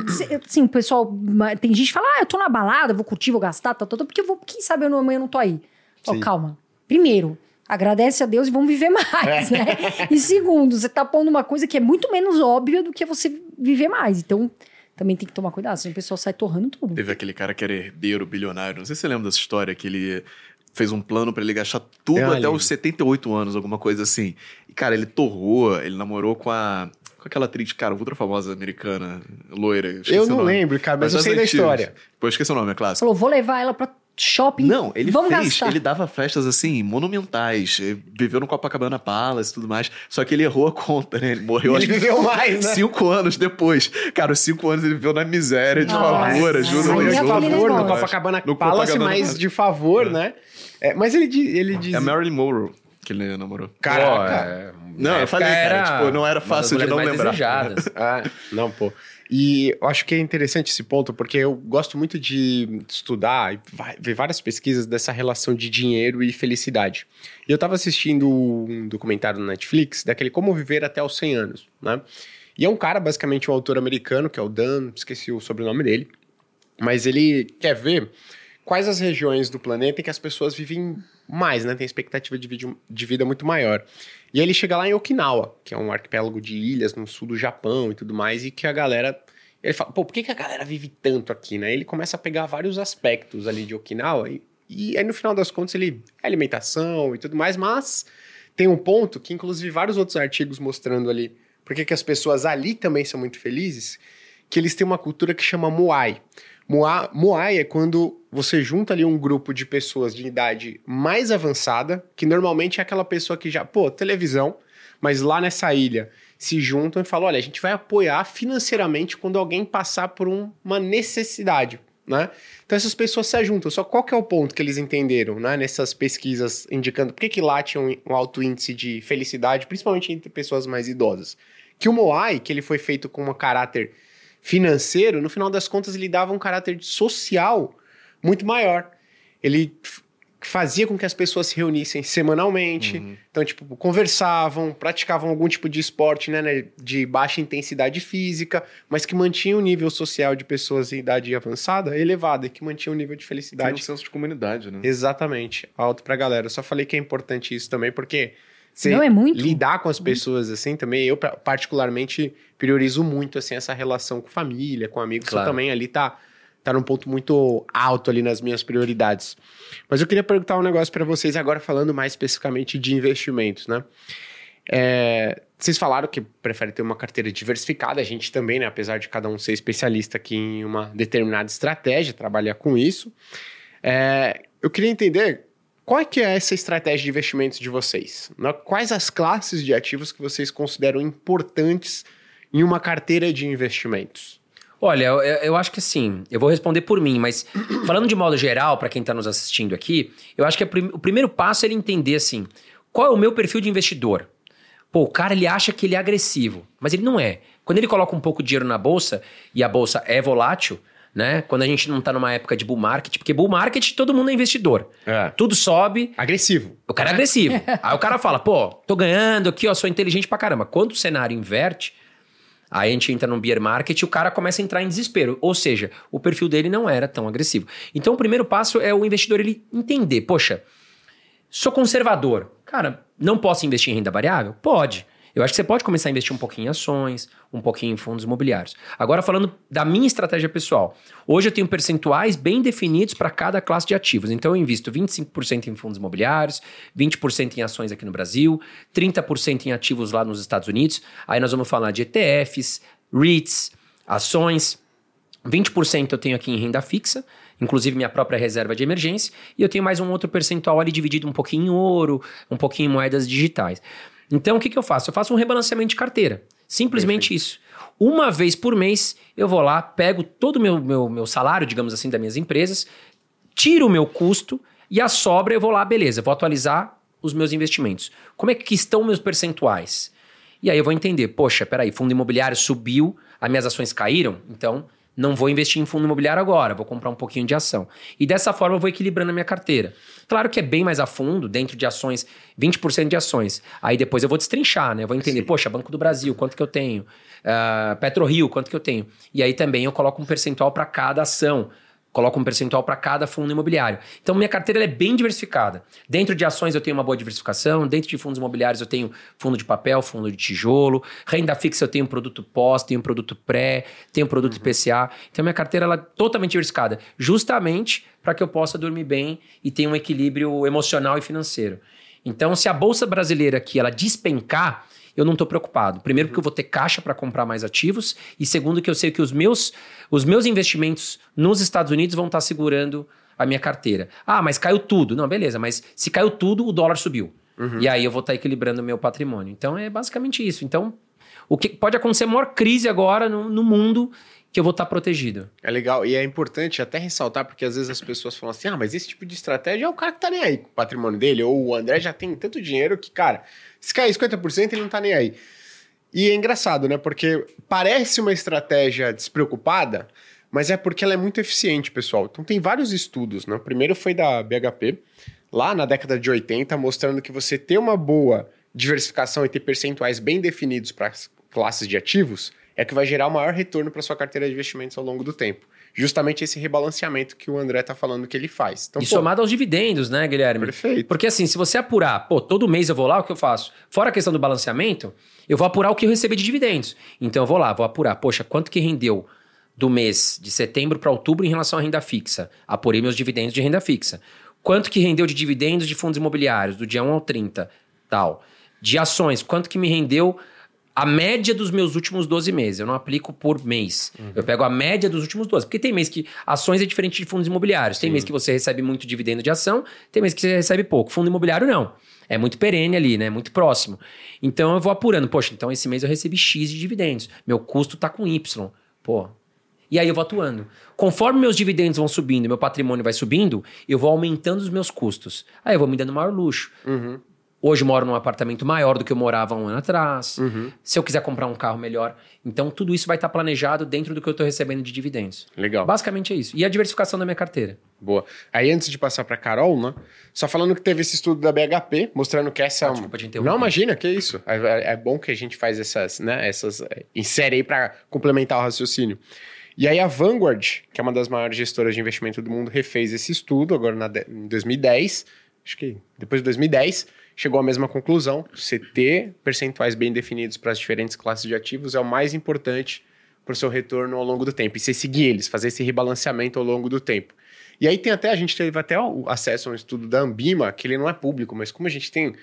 assim, o pessoal. Tem gente que fala, ah, eu tô na balada, vou curtir, vou gastar, tal, tal, tal porque eu vou, quem sabe eu amanhã não tô aí. Oh, calma. Primeiro, agradece a Deus e vamos viver *laughs* mais, né? e segundo, você tá pondo uma coisa que é muito menos óbvia do que você viver mais. Então, também tem que tomar cuidado, senão o pessoal sai torrando tudo. Teve aquele cara que era herdeiro, bilionário. Não sei se você lembra dessa história, que ele fez um plano para ele gastar tudo é até os 78 anos, alguma coisa assim. E, cara, ele torrou, ele namorou com a com aquela atriz, cara, ultra famosa americana, loira. Eu não lembro, cara, mas, mas eu sei da história. Pô, esqueci o nome, é claro. Falou, vou levar ela pra shopping. Não, ele Vamos fez, gastar. ele dava festas assim, monumentais. Viveu no Copacabana Palace e tudo mais. Só que ele errou a conta, né? Ele morreu ele acho viveu mais, né? Cinco anos depois. Cara, os cinco anos ele viveu na miséria, de Nossa, favor, ajuda Morreu de favor no. Copacabana No Palace, Copacabana mas Palace. de favor, né? É, mas ele, ele diz. É Marilyn Monroe que ele namorou. Caraca. Não, na eu falei, cara, era tipo, não era fácil de não lembrar. desejadas. *laughs* Ah, não, pô. E eu acho que é interessante esse ponto, porque eu gosto muito de estudar e ver várias pesquisas dessa relação de dinheiro e felicidade. E eu tava assistindo um documentário no Netflix, daquele Como Viver até os 100 anos, né? E é um cara, basicamente um autor americano, que é o Dan, esqueci o sobrenome dele, mas ele quer ver quais as regiões do planeta em que as pessoas vivem mais, né? Tem expectativa de vida muito maior. E ele chega lá em Okinawa, que é um arquipélago de ilhas no sul do Japão e tudo mais, e que a galera. Ele fala, pô, por que, que a galera vive tanto aqui, né? Ele começa a pegar vários aspectos ali de Okinawa, e, e aí no final das contas ele. É alimentação e tudo mais, mas tem um ponto que, inclusive, vários outros artigos mostrando ali por que as pessoas ali também são muito felizes, que eles têm uma cultura que chama Moai. Moa- Moai é quando você junta ali um grupo de pessoas de idade mais avançada, que normalmente é aquela pessoa que já, pô, televisão, mas lá nessa ilha se juntam e falam: olha, a gente vai apoiar financeiramente quando alguém passar por um- uma necessidade, né? Então essas pessoas se juntam. Só qual que é o ponto que eles entenderam, né? Nessas pesquisas indicando por que, que lá tinha um, um alto índice de felicidade, principalmente entre pessoas mais idosas. Que o Moai, que ele foi feito com um caráter financeiro, no final das contas ele dava um caráter social muito maior. Ele fazia com que as pessoas se reunissem semanalmente, então, tipo, conversavam, praticavam algum tipo de esporte, né, né, de baixa intensidade física, mas que mantinha o nível social de pessoas em idade avançada elevado e que mantinha o nível de Tem um felicidade senso de comunidade, né? Exatamente, alto pra galera. Eu só falei que é importante isso também, porque você Não, é muito. lidar com as pessoas assim também, eu particularmente priorizo muito assim essa relação com família, com amigos, Claro. isso também ali tá tá num ponto muito alto ali nas minhas prioridades. Mas eu queria perguntar um negócio pra vocês agora falando mais especificamente de investimentos, né? É, vocês falaram que prefere ter uma carteira diversificada, a gente também, né? Apesar de cada um ser especialista aqui em uma determinada estratégia, trabalhar com isso. É, eu queria entender qual é que é essa estratégia de investimentos de vocês? Quais as classes de ativos que vocês consideram importantes em uma carteira de investimentos? Olha, eu, eu acho que assim, eu vou responder por mim, mas *clears throat* falando de modo geral, para quem está nos assistindo aqui, eu acho que prim- o primeiro passo é ele entender assim, qual é o meu perfil de investidor? Pô, o cara ele acha que ele é agressivo, mas ele não é. Quando ele coloca um pouco de dinheiro na bolsa e a bolsa é volátil, né? Quando a gente não tá numa época de bull market, porque bull market todo mundo é investidor. É. Tudo sobe, Agressivo. o cara é agressivo. *laughs* Aí o cara fala, pô, tô ganhando aqui, ó, sou inteligente pra caramba. Quando o cenário inverte, aí a gente entra num bear market e o cara começa a entrar em desespero. Ou seja, o perfil dele não era tão agressivo. Então o primeiro passo é o investidor ele entender, poxa, sou conservador. Cara, não posso investir em renda variável? Pode. Eu acho que você pode começar a investir um pouquinho em ações, um pouquinho em fundos imobiliários. Agora, falando da minha estratégia pessoal. Hoje eu tenho percentuais bem definidos para cada classe de ativos. Então, eu invisto 25% em fundos imobiliários, 20% em ações aqui no Brasil, 30% em ativos lá nos Estados Unidos. Aí nós vamos falar de ETFs, REITs, ações. 20% eu tenho aqui em renda fixa, inclusive minha própria reserva de emergência, e eu tenho mais um outro percentual ali dividido um pouquinho em ouro, um pouquinho em moedas digitais. Então, o que, que eu faço? Eu faço um rebalanceamento de carteira. Simplesmente isso. Uma vez por mês, eu vou lá, pego todo o meu, meu, meu salário, digamos assim, das minhas empresas, tiro o meu custo e a sobra eu vou lá, beleza, vou atualizar os meus investimentos. Como é que estão meus percentuais? E aí eu vou entender, poxa, peraí, fundo imobiliário subiu, as minhas ações caíram, então não vou investir em fundo imobiliário agora, vou comprar um pouquinho de ação. E dessa forma eu vou equilibrando a minia carteira. Claro que é bem mais a fundo, dentro de ações, 20% de ações. Aí depois eu vou destrinchar, né? Eu vou entender, poxa, Banco do Brasil, quanto que eu tenho? Uh, PetroRio, quanto que eu tenho? E aí também eu coloco um percentual para cada ação. Coloco um percentual para cada fundo imobiliário. Então, minha carteira é bem diversificada. Dentro de ações eu tenho uma boa diversificação, dentro de fundos imobiliários eu tenho fundo de papel, fundo de tijolo, renda fixa eu tenho produto pós, tenho produto pré, tenho produto IPCA. Então, minha carteira ela é totalmente diversificada, justamente para que eu possa dormir bem e ter um equilíbrio emocional e financeiro. Então, se a bolsa brasileira aqui ela despencar, eu não estou preocupado. Primeiro, porque eu vou ter caixa para comprar mais ativos, e segundo, que eu sei que os meus, os meus investimentos nos Estados Unidos vão estar tá segurando a minha carteira. Ah, mas caiu tudo. Não, beleza, mas se caiu tudo, o dólar subiu. Uhum. E aí eu vou estar tá equilibrando o meu patrimônio. Então é basicamente isso. Então, o que pode acontecer a maior crise agora no, no mundo que eu vou estar tá protegido. É legal. E é importante até ressaltar, porque às vezes as pessoas falam assim: ah, mas esse tipo de estratégia é o cara que tá nem aí com o patrimônio dele, ou o André já tem tanto dinheiro que, cara, se cair 50%, ele não tá nem aí. E é engraçado, né? Porque parece uma estratégia despreocupada, mas é porque ela é muito eficiente, pessoal. Então tem vários estudos, né? O primeiro foi da BHP, lá na década de 80, mostrando que você ter uma boa diversificação e ter percentuais bem definidos para classes de ativos é que vai gerar o maior retorno para sua carteira de investimentos ao longo do tempo. Justamente esse rebalanceamento que o André está falando que ele faz. Então, e pô, somado aos dividendos, né, Guilherme? Perfeito. Porque assim, se você apurar, pô, todo mês eu vou lá, o que eu faço? Fora a questão do balanceamento, eu vou apurar o que eu recebi de dividendos. Então eu vou lá, vou apurar, poxa, quanto que rendeu do mês de setembro para outubro em relação à renda fixa? Apurei meus dividendos de renda fixa. Quanto que rendeu de dividendos de fundos imobiliários, do dia 1 ao 30, tal. De ações, quanto que me rendeu a média dos meus últimos 12 meses. Eu não aplico por mês. Uhum. Eu pego a média dos últimos 12. Porque tem mês que ações é diferente de fundos imobiliários. Tem Sim. mês que você recebe muito dividendo de ação, tem mês que você recebe pouco. Fundo imobiliário, não. É muito perene ali, né? Muito próximo. Então eu vou apurando. Poxa, então esse mês eu recebi X de dividendos. Meu custo tá com Y. Pô. E aí eu vou atuando. Conforme meus dividendos vão subindo, meu patrimônio vai subindo, eu vou aumentando os meus custos. Aí eu vou me dando maior luxo. Uhum. Hoje moro num apartamento maior do que eu morava um ano atrás. Uhum. Se eu quiser comprar um carro melhor. Então, tudo isso vai estar planejado dentro do que eu estou recebendo de dividendos. Legal. Basicamente é isso. E a diversificação da minha carteira. Boa. Aí, antes de passar para Carol, né? Só falando que teve esse estudo da BHP, mostrando que essa. Ah, desculpa te Não, imagina, que isso. É, é, é, bom que a gente faz essas, né? Essas. É, insere aí para complementar o raciocínio. E aí, a Vanguard, que é uma das maiores gestoras de investimento do mundo, refez esse estudo agora na, em 2010. Acho que depois de 2010 chegou à mesma conclusão. Você ter percentuais bem definidos para as diferentes classes de ativos é o mais importante para o seu retorno ao longo do tempo. E você seguir eles, fazer esse rebalanceamento ao longo do tempo. E aí tem até, a gente teve até o acesso a um estudo da Ambima, que ele não é público, mas como a gente tem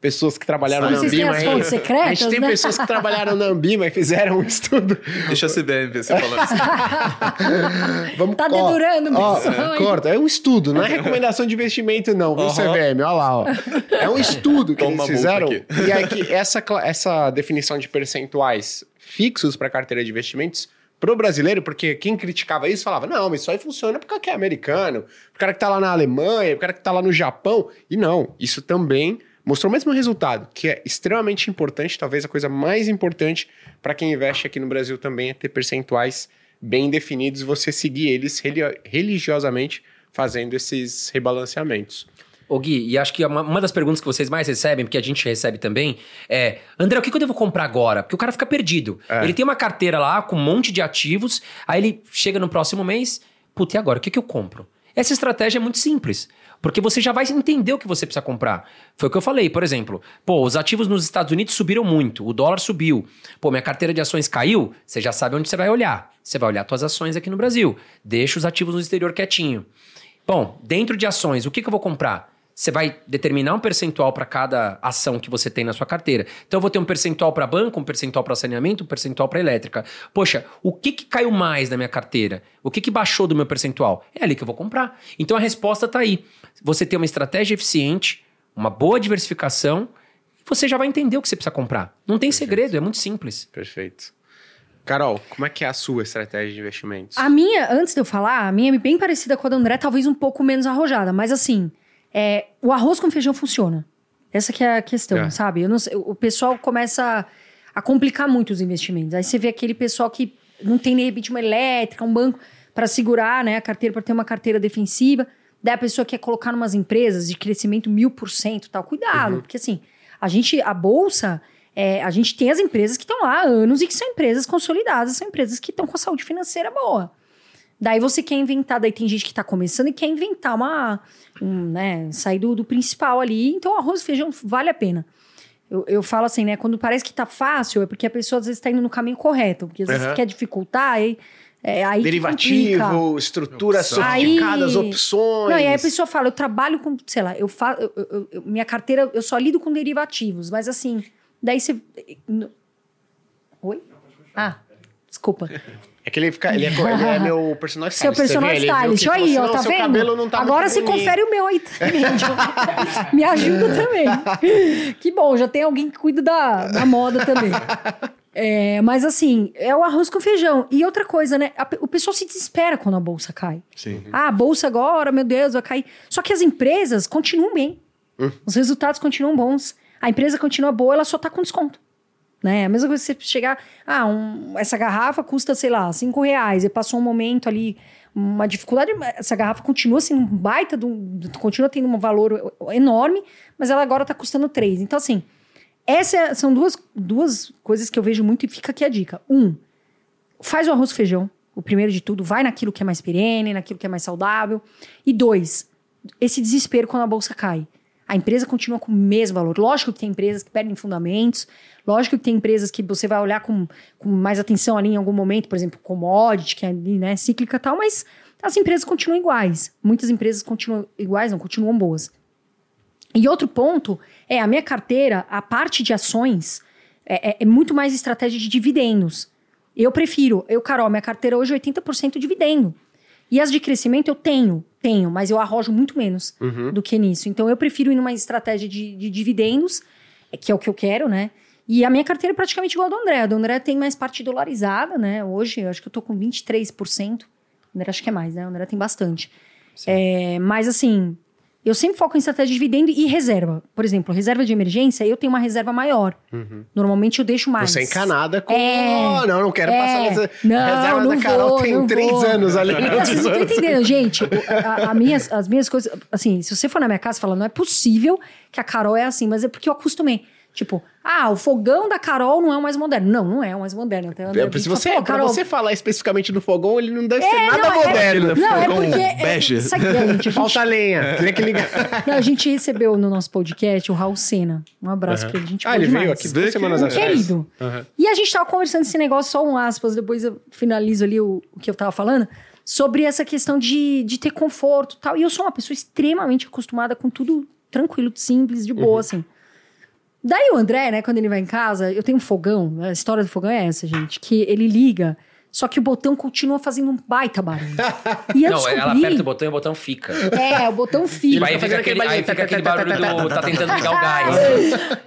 pessoas que trabalharam na Ambima. Aí, secretas, a gente tem né? pessoas que trabalharam na Ambima e fizeram um estudo. Deixa a CBM ver você falando assim. *laughs* Vamos, tá dedurando, ó, ó, Corta, é um estudo, não é recomendação de investimento não, viu, uhum. CVM? Olha lá, ó. É um estudo que Toma eles fizeram. E aí que essa, essa definição de percentuais fixos para carteira de investimentos pro brasileiro, porque quem criticava isso falava, não, mas isso aí funciona porque é americano, o cara que tá lá na Alemanha, o cara que tá lá no Japão. E não, isso também mostrou o mesmo resultado, que é extremamente importante, talvez a coisa mais importante para quem investe aqui no Brasil também é ter percentuais bem definidos você seguir eles religiosamente fazendo esses rebalanceamentos. Ô Gui, e acho que uma, uma, das perguntas que vocês mais recebem, porque a gente recebe também, é: André, o que, que eu devo comprar agora? Porque o cara fica perdido. É. Ele tem uma carteira lá com um monte de ativos, aí ele chega no próximo mês, puta, e agora? O que, que eu compro? Essa estratégia é muito simples. Porque você já vai entender o que você precisa comprar. Foi o que eu falei, por exemplo. Pô, os ativos nos Estados Unidos subiram muito, o dólar subiu. Pô, minha carteira de ações caiu, você já sabe onde você vai olhar. Você vai olhar suas ações aqui no Brasil. Deixa os ativos no exterior quietinho. Bom, dentro de ações, o que, que eu vou comprar? Você vai determinar um percentual para cada ação que você tem na sua carteira. Então eu vou ter um percentual para banco, um percentual para saneamento, um percentual para elétrica. Poxa, o que, que caiu mais na minha carteira? O que, que baixou do meu percentual? É ali que eu vou comprar. Então a resposta está aí. Você tem uma estratégia eficiente, uma boa diversificação, você já vai entender o que você precisa comprar. Não tem Perfeito. segredo, é muito simples. Perfeito. Carol, como é que é a sua estratégia de investimentos? A minha, antes de eu falar, a minha é bem parecida com a do André, talvez um pouco menos arrojada, mas assim, é, o arroz com feijão funciona. Essa que é a questão, é. sabe? Sei, o pessoal começa a complicar muito os investimentos. Aí você vê aquele pessoal que não tem de repente uma elétrica, um banco para segurar né, a carteira, para ter uma carteira defensiva. Daí a pessoa quer colocar umas empresas de crescimento mil por cento tal. Cuidado, uhum. porque assim, a gente, a bolsa, é, a gente tem as empresas que estão lá há anos e que são empresas consolidadas, são empresas que estão com a saúde financeira boa. Daí você quer inventar, daí tem gente que está começando e quer inventar uma, um, né, sair do, do, principal ali. Então, arroz e feijão vale a pena. Eu, eu falo assim, né, quando parece que tá fácil, é porque a pessoa às vezes está indo no caminho correto. Porque às vezes quer dificultar, aí É aí Derivativo, estruturas sofisticadas, aí... opções. Não, e aí a pessoa fala, eu trabalho com, sei lá, eu faço. minha carteira, eu só lido com derivativos, mas assim, daí você. Oi? Ah, desculpa. É que ele, fica, ele, é, ele é meu *laughs* personagem Seu personagem stylist. Olha aí, ó, tá vendo? Tá Agora você confere o meu aí *laughs* também. *laughs* Me ajuda também. Que bom, já tem alguém que cuida da, da moda também. É, mas assim, é o arroz com feijão. E outra coisa, né? A, o pessoal se desespera quando a bolsa cai. Sim. Ah, a bolsa agora, meu Deus, vai cair. Só que as empresas continuam bem. Hum. Os resultados continuam bons. A empresa continua boa, ela só tá com desconto. Né? A mesma coisa você chegar, ah, um, essa garrafa custa, sei lá, cinco reais, e passou um momento ali, uma dificuldade, essa garrafa continua sendo um baita, do, continua tendo um valor enorme, mas ela agora está custando três. Então, assim, essas é, são duas, duas coisas que eu vejo muito e fica aqui a dica. Um, faz o arroz com feijão, o primeiro de tudo, vai naquilo que é mais perene, naquilo que é mais saudável. E dois, esse desespero quando a bolsa cai. A empresa continua com o mesmo valor. Lógico que tem empresas que perdem fundamentos, lógico que tem empresas que você vai olhar com, com mais atenção ali em algum momento, por exemplo, commodity, que é ali, né, cíclica e tal, mas as empresas continuam iguais. Muitas empresas continuam iguais, não, continuam boas. E outro ponto é a minha carteira, a parte de ações, é, é, é muito mais estratégia de dividendos. Eu prefiro, eu, Carol, minha carteira hoje é 80% dividendo. E as de crescimento eu tenho, tenho, mas eu arrojo muito menos uhum. do que nisso. Então eu prefiro ir numa estratégia de, de, dividendos, é, que é o que eu quero, né? E a minha carteira é praticamente igual a do André. A do André tem mais parte dolarizada, né? Hoje eu acho que eu tô com 23%. O André acho que é mais, né? O André tem bastante. É, mas assim, eu sempre foco em estratégia de dividendo e reserva. Por exemplo, reserva de emergência, eu tenho uma reserva maior. Uhum. Normalmente eu deixo mais. Você é encanada com. É... Oh, não, não quero é... passar nessa não, reserva não da Carol vou, tem três vou. anos ali. Não, vocês não estão entendendo, gente. A, a minhas, as minhas coisas. Assim, se você for na minha casa e falar, não é possível que a Carol é assim, mas é porque eu acostumei. Tipo, ah, o fogão da Carol não é o mais moderno. Não, não é o mais moderno. Então, é, se você, fala, Carol... você falar especificamente do fogão, ele não deve é, ser nada não, é moderno. É, não, é porque... É, bege. Sabe, a gente, Falta lenha. Tem que ligar. Não, a gente recebeu no nosso podcast o Raul Sena. Um abraço uhum. pra ele. A gente ah, ele demais. veio aqui duas semanas atrás. Querido. Uhum. E a gente tava conversando esse negócio, só um aspas, depois eu finalizo ali o, o que eu tava falando sobre essa questão de, de ter conforto e tal. E eu sou uma pessoa extremamente acostumada com tudo tranquilo, simples, de boa, uhum. assim. Daí o André, né, quando ele vai em casa, eu tenho um fogão, a história do fogão é essa, gente, que ele liga, só que o botão continua fazendo um baita barulho. E eu não, descobri... ela aperta o botão e o botão fica. É, o botão fica. Aí fica, aquele, aí fica aquele barulho do tá tentando ligar o *laughs* gás.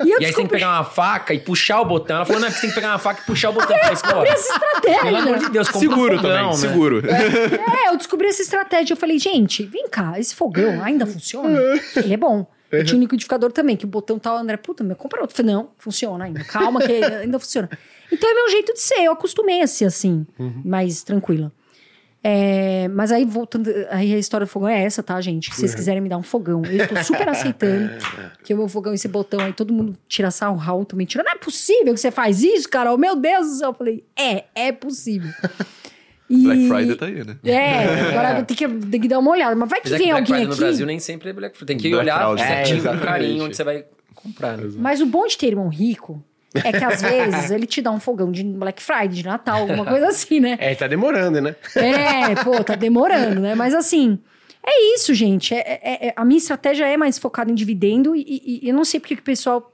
E, e aí você tem que pegar uma faca e puxar o botão. Ela falou, não, é que você tem que pegar uma faca e puxar o botão. Eu descobri essa estratégia. Pelo amor de Deus, seguro fogão, também, né? seguro. É, eu descobri essa estratégia. Eu falei, gente, vem cá, esse fogão ainda funciona? Ele é bom. Eu tinha um liquidificador também, que o botão tal, André, puta, meu, compra outro. Eu falei, não, funciona ainda. Calma, que ainda funciona. Então é meu jeito de ser, eu acostumei a ser assim, uhum. mais tranquila. É, mas aí, voltando, aí a história do fogão é essa, tá, gente? Se vocês uhum. quiserem me dar um fogão, eu tô super aceitando *laughs* que o meu fogão, esse botão aí, todo mundo tira sarro, Raul também tira. Não é possível que você faz isso, Carol? Meu Deus do céu. Eu falei, é, é possível. E... Black Friday tá aí, né? É, *laughs* agora tem que, tem que dar uma olhada. Mas vai que Mas vem é que alguém Friday aqui... no Brasil nem sempre é Black Friday. Tem que Black olhar Friday. certinho, é, com carinho, onde você vai comprar. Né? Mas o bom de ter irmão rico é que às vezes ele te dá um fogão de Black Friday, de Natal, alguma coisa assim, né? É, tá demorando, né? É, pô, tá demorando, né? Mas assim, é isso, gente. É, é, é, a minha estratégia é mais focada em dividendo e, e, e eu não sei porque que o pessoal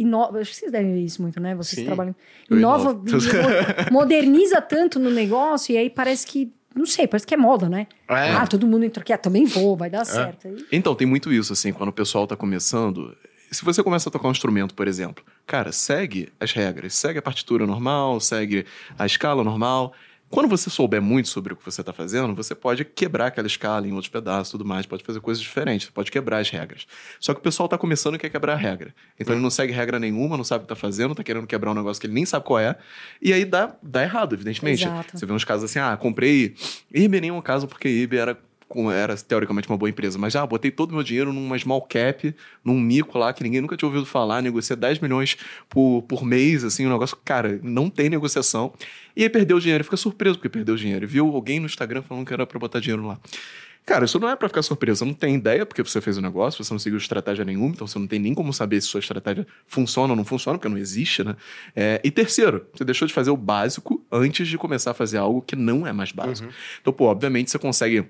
inova. Acho que vocês devem ver isso muito, né? Vocês Sim, trabalham. Inova, *laughs* moderniza tanto no negócio e aí parece que. Não sei, parece que é moda, né? É. Ah, todo mundo entra aqui, ah, também vou, vai dar é. certo. Então, tem muito isso, assim, quando o pessoal tá começando. Se você começa a tocar um instrumento, por exemplo, cara, segue as regras, segue a partitura normal, segue a escala normal. Quando você souber muito sobre o que você está fazendo, você pode quebrar aquela escala em outros pedaços tudo mais, pode fazer coisas diferentes, você pode quebrar as regras. Só que o pessoal está começando e quer quebrar a regra. Então ele não segue regra nenhuma, não sabe o que está fazendo, está querendo quebrar um negócio que ele nem sabe qual é. E aí dá, dá errado, evidentemente. Exato. Você vê uns casos assim, ah, comprei IBE, nenhum caso porque IBE era era teoricamente uma boa empresa, mas já ah, botei todo o meu dinheiro numa small cap, num mico lá que ninguém nunca tinha ouvido falar, negociei 10 milhões por, por mês, assim, um negócio, cara, não tem negociação. E aí perdeu o dinheiro, fica surpreso porque perdeu o dinheiro. Viu alguém no Instagram falando que era pra botar dinheiro lá. Cara, isso não é para ficar surpresa. Você não tem ideia porque você fez o negócio, você não seguiu estratégia nenhuma, então você não tem nem como saber se sua estratégia funciona ou não funciona, porque não existe, né? É, e terceiro, você deixou de fazer o básico antes de começar a fazer algo que não é mais básico. Uhum. Então, pô, obviamente você consegue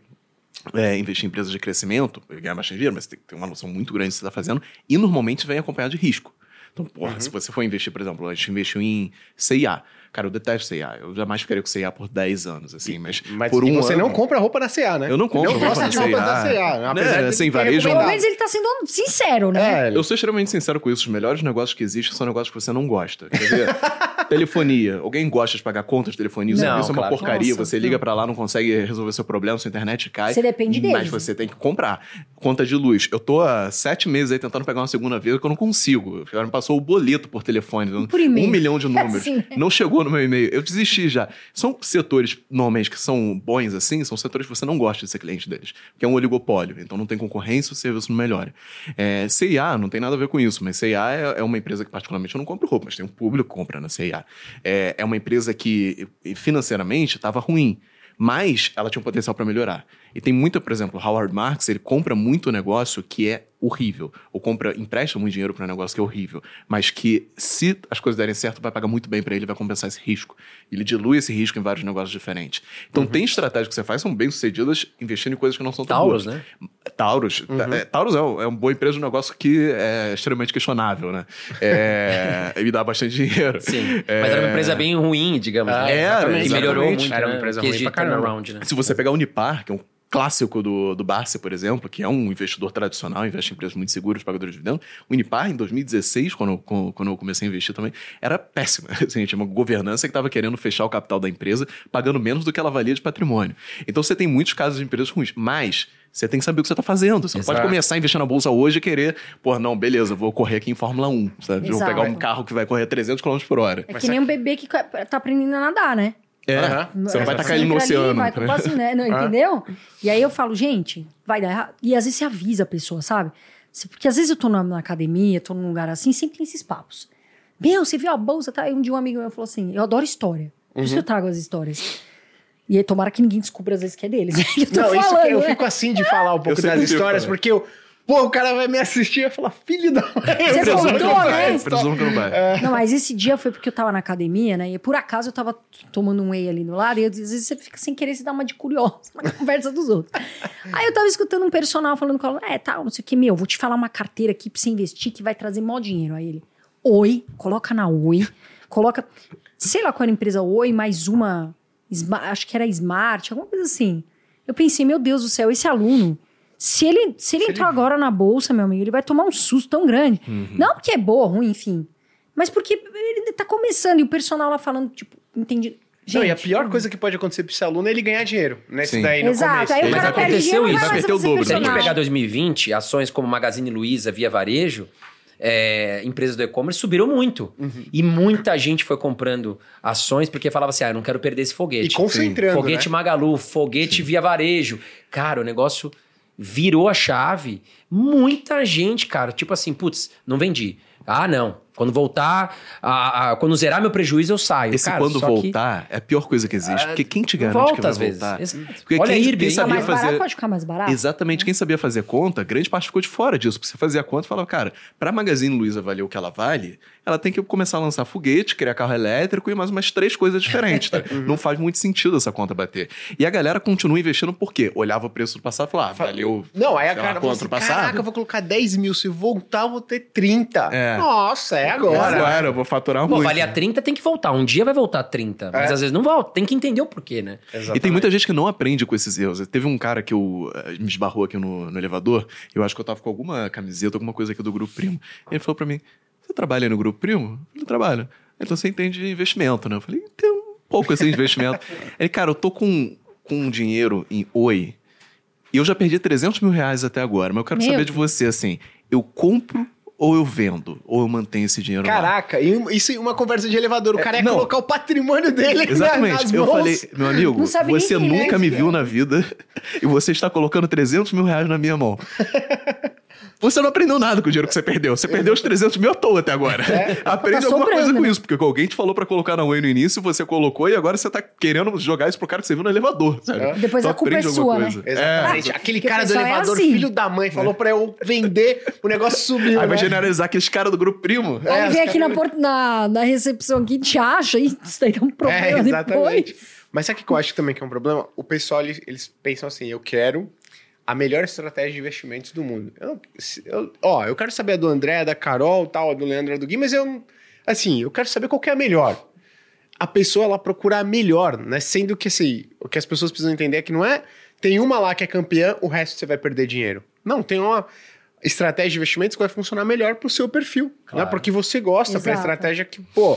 é, investir em empresas de crescimento, ganhar bastante dinheiro, mas tem, tem uma noção muito grande do que você está fazendo, e normalmente vem acompanhado de risco. Então, porra, uhum. se você for investir, por exemplo, a gente investiu em CIA. Cara, eu detesto C&A. Eu jamais ficaria com C&A por 10 anos, assim, mas, mas por um você ano... não compra roupa da C&A, né? Eu não compro não roupa, de roupa da C&A. Né? Assim, varejo... Pelo menos ele tá sendo sincero, né? É, eu sou extremamente sincero com isso. Os melhores negócios que existem são negócios que você não gosta. Quer ver? *laughs* telefonia. Alguém gosta de pagar contas de telefonia? Não, serviço é uma porcaria. Nossa, você liga para lá, não consegue resolver seu problema, sua internet cai. Você depende deles. Mas você tem que comprar. Conta de luz. Eu tô há sete meses aí tentando pegar uma segunda vez que eu não consigo. O me passou o boleto por telefone. Por. Um milhão de *laughs* números. Assim. Não chegou no meu e-mail. Eu desisti já. São setores, normalmente, que são bons assim, são setores que você não gosta de ser cliente deles. Porque é um oligopólio. Então não tem concorrência, o serviço não melhora. É, CIA não tem nada a ver com isso, mas CIA é, é uma empresa que particularmente eu não compro roupa, mas tem um público que compra na CIA. É, é uma empresa que financeiramente estava ruim, mas ela tinha um potencial para melhorar. E tem muita, por exemplo, Howard Marks, ele compra muito negócio que é horrível, ou compra, empresta muito dinheiro para um negócio que é horrível, mas que se as coisas derem certo, vai pagar muito bem para ele, vai compensar esse risco. Ele dilui esse risco em vários negócios diferentes. Então, uhum. tem estratégias que você faz são bem sucedidas investindo em coisas que não são tão Taurus, boas. né? Taurus, uhum. é, Taurus é, um, é uma boa empresa de um negócio que é extremamente questionável, né? É, *laughs* e dá bastante dinheiro. Sim, é... mas era uma empresa bem ruim, digamos. Ah, né? Era, e melhorou muito, Era uma né? empresa ruim pra caramba. Né? Se você pegar a Unipar, que é um clássico do, do Barça, por exemplo, que é um investidor tradicional, investe em empresas muito seguras, pagadores de dividendos. O Unipar, em 2016, quando, quando eu comecei a investir também, era péssima. *laughs* Assim, tinha uma governança que estava querendo fechar o capital da empresa, pagando menos do que ela valia de patrimônio. Então você tem muitos casos de empresas ruins, mas você tem que saber o que você está fazendo. Você Exato. não pode começar a investir na bolsa hoje e querer, pô, não, beleza, vou correr aqui em Fórmula 1. Sabe? Vou pegar um carro que vai correr 300 km por hora. É que nem um bebê que tá aprendendo a nadar, né? É, uhum. você não vai tacar ele no oceano. vai, né? assim, né? Não, *laughs* entendeu? E aí eu falo, gente, vai dar errado. E às vezes você avisa a pessoa, sabe? Porque às vezes eu tô na, na academia, tô num lugar assim, sempre tem esses papos. Meu, você viu a bolsa? Tá? Aí um dia um amigo meu falou assim: eu adoro história. Por isso uhum. eu trago as histórias. E aí, tomara que ninguém descubra às vezes que é deles. *laughs* eu tô não, falando, isso eu né? fico assim de falar um pouco das histórias, porque eu Pô, o cara vai me assistir e falar, filho da mãe. Você *laughs* presumo não vai. Presumo que não vai. É. Não, mas esse dia foi porque eu tava na academia, né? E por acaso eu tava tomando um whey ali no lado. E às vezes você fica sem querer se dar uma de curiosa *laughs* na conversa dos outros. Aí eu tava escutando um personal falando com ela, é, tal, não sei o que, meu, vou te falar uma carteira aqui pra você investir que vai trazer mó dinheiro. Aí ele, Oi, coloca na Oi, coloca, sei lá qual era a empresa Oi, mais uma, acho que era Smart, alguma coisa assim. Eu pensei, meu Deus do céu, esse aluno se ele, se ele se entrou ele... agora na bolsa, meu amigo, ele vai tomar um susto tão grande. Uhum. Não porque é boa, ruim, enfim. Mas porque ele tá começando e o personal lá falando, tipo, entendi. Gente, não, e a pior coisa que pode acontecer pra esse aluno é ele ganhar dinheiro. Nesse Sim. daí no Exato. começo. Aí o Mas aconteceu isso. Vai meter o dobro. Se a gente pegar 2020, ações como Magazine Luiza, Via Varejo, é, empresas do e-commerce subiram muito. Uhum. E muita gente foi comprando ações porque falava assim: ah, eu não quero perder esse foguete. E concentrando. Sim. Foguete né? Magalu, foguete Sim. Via Varejo. Cara, o negócio virou a chave. Muita gente, cara, tipo assim, putz, não vendi. Ah, não. Quando voltar, a, a, quando zerar meu prejuízo, eu saio. Esse cara, quando voltar que... é a pior coisa que existe. porque quem te garante volta que vai às voltar? Vezes. Porque Olha quem, quem sabia mais fazer... barato pode ficar mais barato. Exatamente. Quem sabia fazer conta, grande parte ficou de fora disso. Porque você fazia a conta e falava, cara, pra Magazine Luiza valer o que ela vale, ela tem que começar a lançar foguete, criar carro elétrico e mais umas três coisas diferentes. Tá? *laughs* Não faz muito sentido essa conta bater. E a galera continua investindo por quê? Olhava o preço do passado e falava, ah, valeu. Não, aí a cara falou assim, passado. caraca, eu vou colocar 10 mil, se voltar eu vou ter 30. É. Nossa, é agora. É agora, eu vou faturar Pô, muito. valia 30, tem que voltar. Um dia vai voltar 30. Mas é. às vezes não volta. Tem que entender o porquê, né? Exatamente. E tem muita gente que não aprende com esses erros. Teve um cara que eu, eh, me esbarrou aqui no, no elevador. Eu acho que eu tava com alguma camiseta, alguma coisa aqui do Grupo Primo. Ele falou para mim, você trabalha no Grupo Primo? Eu trabalho. Então você entende de investimento, né? Eu falei, tem um pouco assim de investimento. *laughs* Ele, cara, eu tô com, com um dinheiro em Oi e eu já perdi 300 mil reais até agora, mas eu quero Meu. saber de você, assim, eu compro ou eu vendo, ou eu mantenho esse dinheiro Caraca, lá. isso é uma conversa de elevador. O é, cara ia não. colocar o patrimônio dele Exatamente. Nas eu mãos. falei, meu amigo, você nunca me viu na vida *laughs* e você está colocando 300 mil reais na minha mão. *laughs* Você não aprendeu nada com o dinheiro que você perdeu. Você perdeu os 300 mil à toa até agora. É. *laughs* Aprende tá alguma coisa com né? isso, porque alguém te falou para colocar na Whey no início, você colocou e agora você tá querendo jogar isso pro cara que você viu no elevador, sabe? É. Depois então, a culpa é sua, né? Exatamente. É. Aquele cara do é elevador, é assim. filho da mãe, falou para eu vender, o negócio subiu. Aí né? vai generalizar aqueles caras do grupo primo. Aí vem aqui na, na, na recepção aqui, te acha e isso daí dá um problema é, exatamente. depois. Mas sabe o que eu acho que também que é um problema? O pessoal, eles, eles pensam assim, eu quero a melhor estratégia de investimentos do mundo. Eu, eu, ó, eu quero saber a do André, da Carol, tal, a do Leandro, do Gui, mas eu, assim, eu quero saber qual que é a melhor. A pessoa, ela procura a melhor, né? Sendo que, assim, o que as pessoas precisam entender é que não é tem uma lá que é campeã, o resto você vai perder dinheiro. Não, tem uma estratégia de investimentos que vai funcionar melhor pro seu perfil, né? claro. né? Porque você gosta, para estratégia que, pô,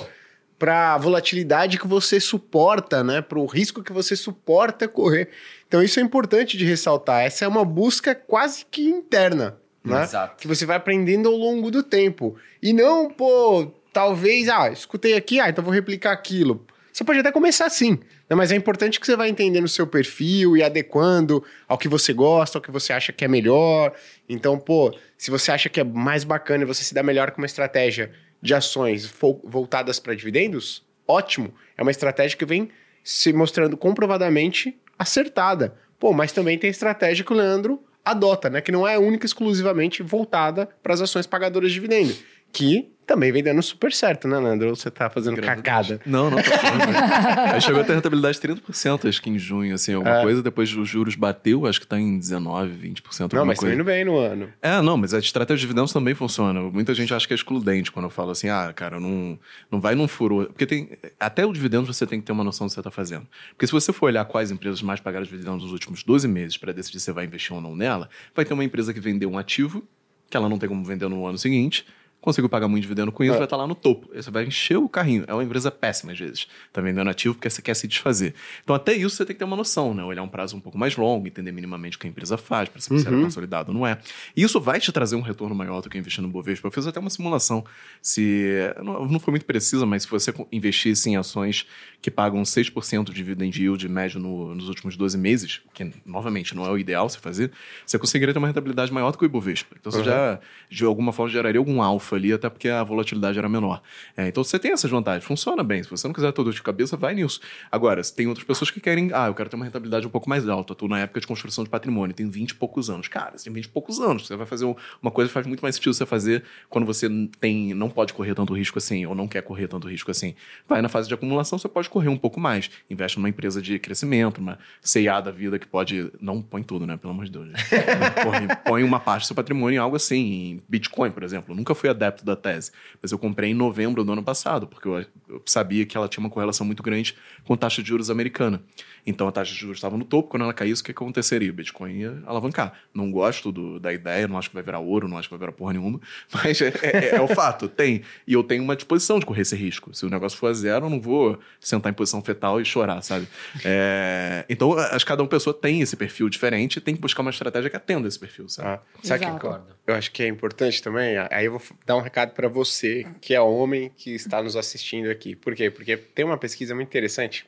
para a volatilidade que você suporta, né? Para o risco que você suporta correr. Então isso é importante de ressaltar. Essa é uma busca quase que interna, né? Exato. Que você vai aprendendo ao longo do tempo. E não, pô, talvez, ah, escutei aqui, ah, então vou replicar aquilo. Você pode até começar assim, né? mas é importante que você vá entendendo o seu perfil e adequando ao que você gosta, ao que você acha que é melhor. Então, pô, se você acha que é mais bacana e você se dá melhor com uma estratégia de ações voltadas para dividendos, ótimo. É uma estratégia que vem se mostrando comprovadamente acertada. Pô, mas também tem estratégia que o Leandro adota, né? Que não é única exclusivamente voltada para as ações pagadoras de dividendo. Que também vem dando super certo, né, Nandro? Ou você tá fazendo Grande cagada? Não, não, tá falando. *laughs* Aí chegou a ter rentabilidade de 30%, acho que em junho, assim, alguma é. coisa. Depois os juros bateu, acho que tá em 19%, 20%. Não, mas coisa. tá indo bem no ano. É, não, mas a estratégia de dividendos também funciona. Muita gente acha que é excludente quando eu falo assim, ah, cara, não, não vai num furo. Porque tem. Até o dividendo você tem que ter uma noção do que você tá fazendo. Porque se você for olhar quais empresas mais pagaram dividendos nos últimos 12 meses para decidir se você vai investir ou não nela, vai ter uma empresa que vendeu um ativo, que ela não tem como vender no ano seguinte conseguiu pagar muito dividendo com isso, é. vai estar tá lá no topo. Você vai encher o carrinho. É uma empresa péssima às vezes. Tá vendendo ativo porque você quer se desfazer. Então, até isso você tem que ter uma noção, né? Olhar um prazo um pouco mais longo, entender minimamente o que a empresa faz, para saber uhum. se ela é consolidado ou não é. E isso vai te trazer um retorno maior do que investir no Bovespa. Eu fiz até uma simulação. Se. Não, não foi muito precisa, mas se você investisse em ações que pagam 6% de dividend yield médio no, nos últimos 12 meses, que novamente não é o ideal você fazer, você conseguiria ter uma rentabilidade maior do que o Ibovespa. Então, você uhum. já, de alguma forma, geraria algum alfa ali, até porque a volatilidade era menor. É, então você tem essas vantagens, funciona bem. Se você não quiser todo de cabeça, vai nisso. Agora, tem outras pessoas que querem, ah, eu quero ter uma rentabilidade um pouco mais alta. Estou na época de construção de patrimônio, tem 20 e poucos anos. Cara, você tem 20 e poucos anos. Você vai fazer uma coisa que faz muito mais sentido você fazer quando você tem, não pode correr tanto risco assim, ou não quer correr tanto risco assim. Vai na fase de acumulação, você pode correr um pouco mais. Investe numa empresa de crescimento, uma CA da vida que pode. Não põe tudo, né? Pelo amor de Deus. *laughs* põe, põe uma parte do seu patrimônio em algo assim, em Bitcoin, por exemplo. Eu nunca fui adepto da tese. Mas eu comprei em novembro do ano passado, porque eu, eu sabia que ela tinha uma correlação muito grande com taxa de juros americana. Então a taxa de juros estava no topo, quando ela caísse, o que aconteceria? O Bitcoin ia alavancar. Não gosto do, da ideia, não acho que vai virar ouro, não acho que vai virar porra nenhuma, *laughs* mas é, é, é, o fato, tem. E eu tenho uma disposição de correr esse risco. Se o negócio for a zero, eu não vou sentar em posição fetal e chorar, sabe? É, então, acho que cada uma pessoa tem esse perfil diferente e tem que buscar uma estratégia que atenda esse perfil, sabe? Ah, sabe que eu acho que é importante também? Aí eu vou dar um recado para você, que é homem, que está nos assistindo aqui. Por quê? Porque tem uma pesquisa muito interessante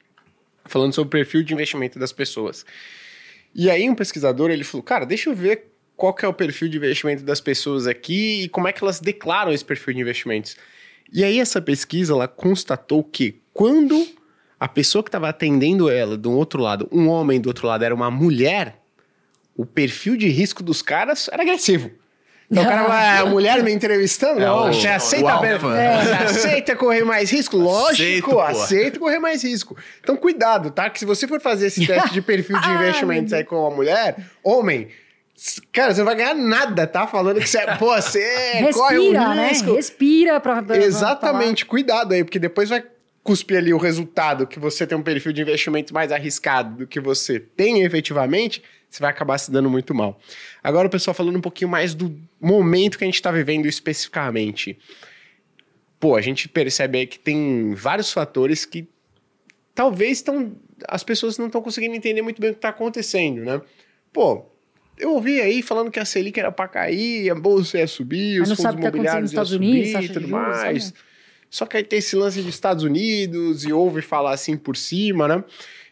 falando sobre o perfil de investimento das pessoas. E aí um pesquisador, ele falou, cara, deixa eu ver qual que é o perfil de investimento das pessoas aqui e como é que elas declaram esse perfil de investimentos. E aí essa pesquisa, ela constatou que quando a pessoa que estava atendendo ela do outro lado, um homem do outro lado era uma mulher, o perfil de risco dos caras era agressivo. Então o cara vai, a mulher me entrevistando, é não, você aceita, é, aceita correr mais risco? Lógico, aceito, aceita correr mais risco. Então cuidado, tá? Que se você for fazer esse teste de perfil de *laughs* investimentos aí com uma mulher, homem, Cara, você não vai ganhar nada, tá? Falando que você, pô, você Respira, corre um né? risco. Né? Respira pra, pra Exatamente, pra cuidado aí, porque depois vai cuspir ali o resultado que você tem um perfil de investimento mais arriscado do que você tem efetivamente, você vai acabar se dando muito mal. Agora, o pessoal falando um pouquinho mais do momento que a gente está vivendo especificamente. Pô, a gente percebe aí que tem vários fatores que talvez estão. As pessoas não estão conseguindo entender muito bem o que está acontecendo, né? Pô, eu ouvi aí falando que a Selic era para cair, a bolsa ia subir, os fundos tá imobiliários iam subir e tudo mais. Sabe? Só que aí tem esse lance de Estados Unidos e ouve falar assim por cima, né?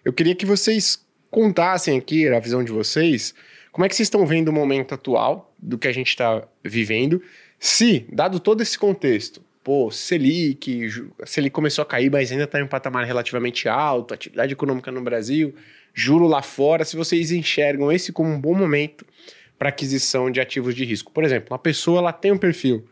Eu queria que vocês contassem aqui a visão de vocês Como é que vocês estão vendo o momento atual do que a gente está vivendo? Se, dado todo esse contexto, pô, Selic, Selic começou a cair, mas ainda está em um patamar relativamente alto, atividade econômica no Brasil, juro lá fora, se vocês enxergam esse como um bom momento para aquisição de ativos de risco. Por exemplo, uma pessoa ela tem um perfil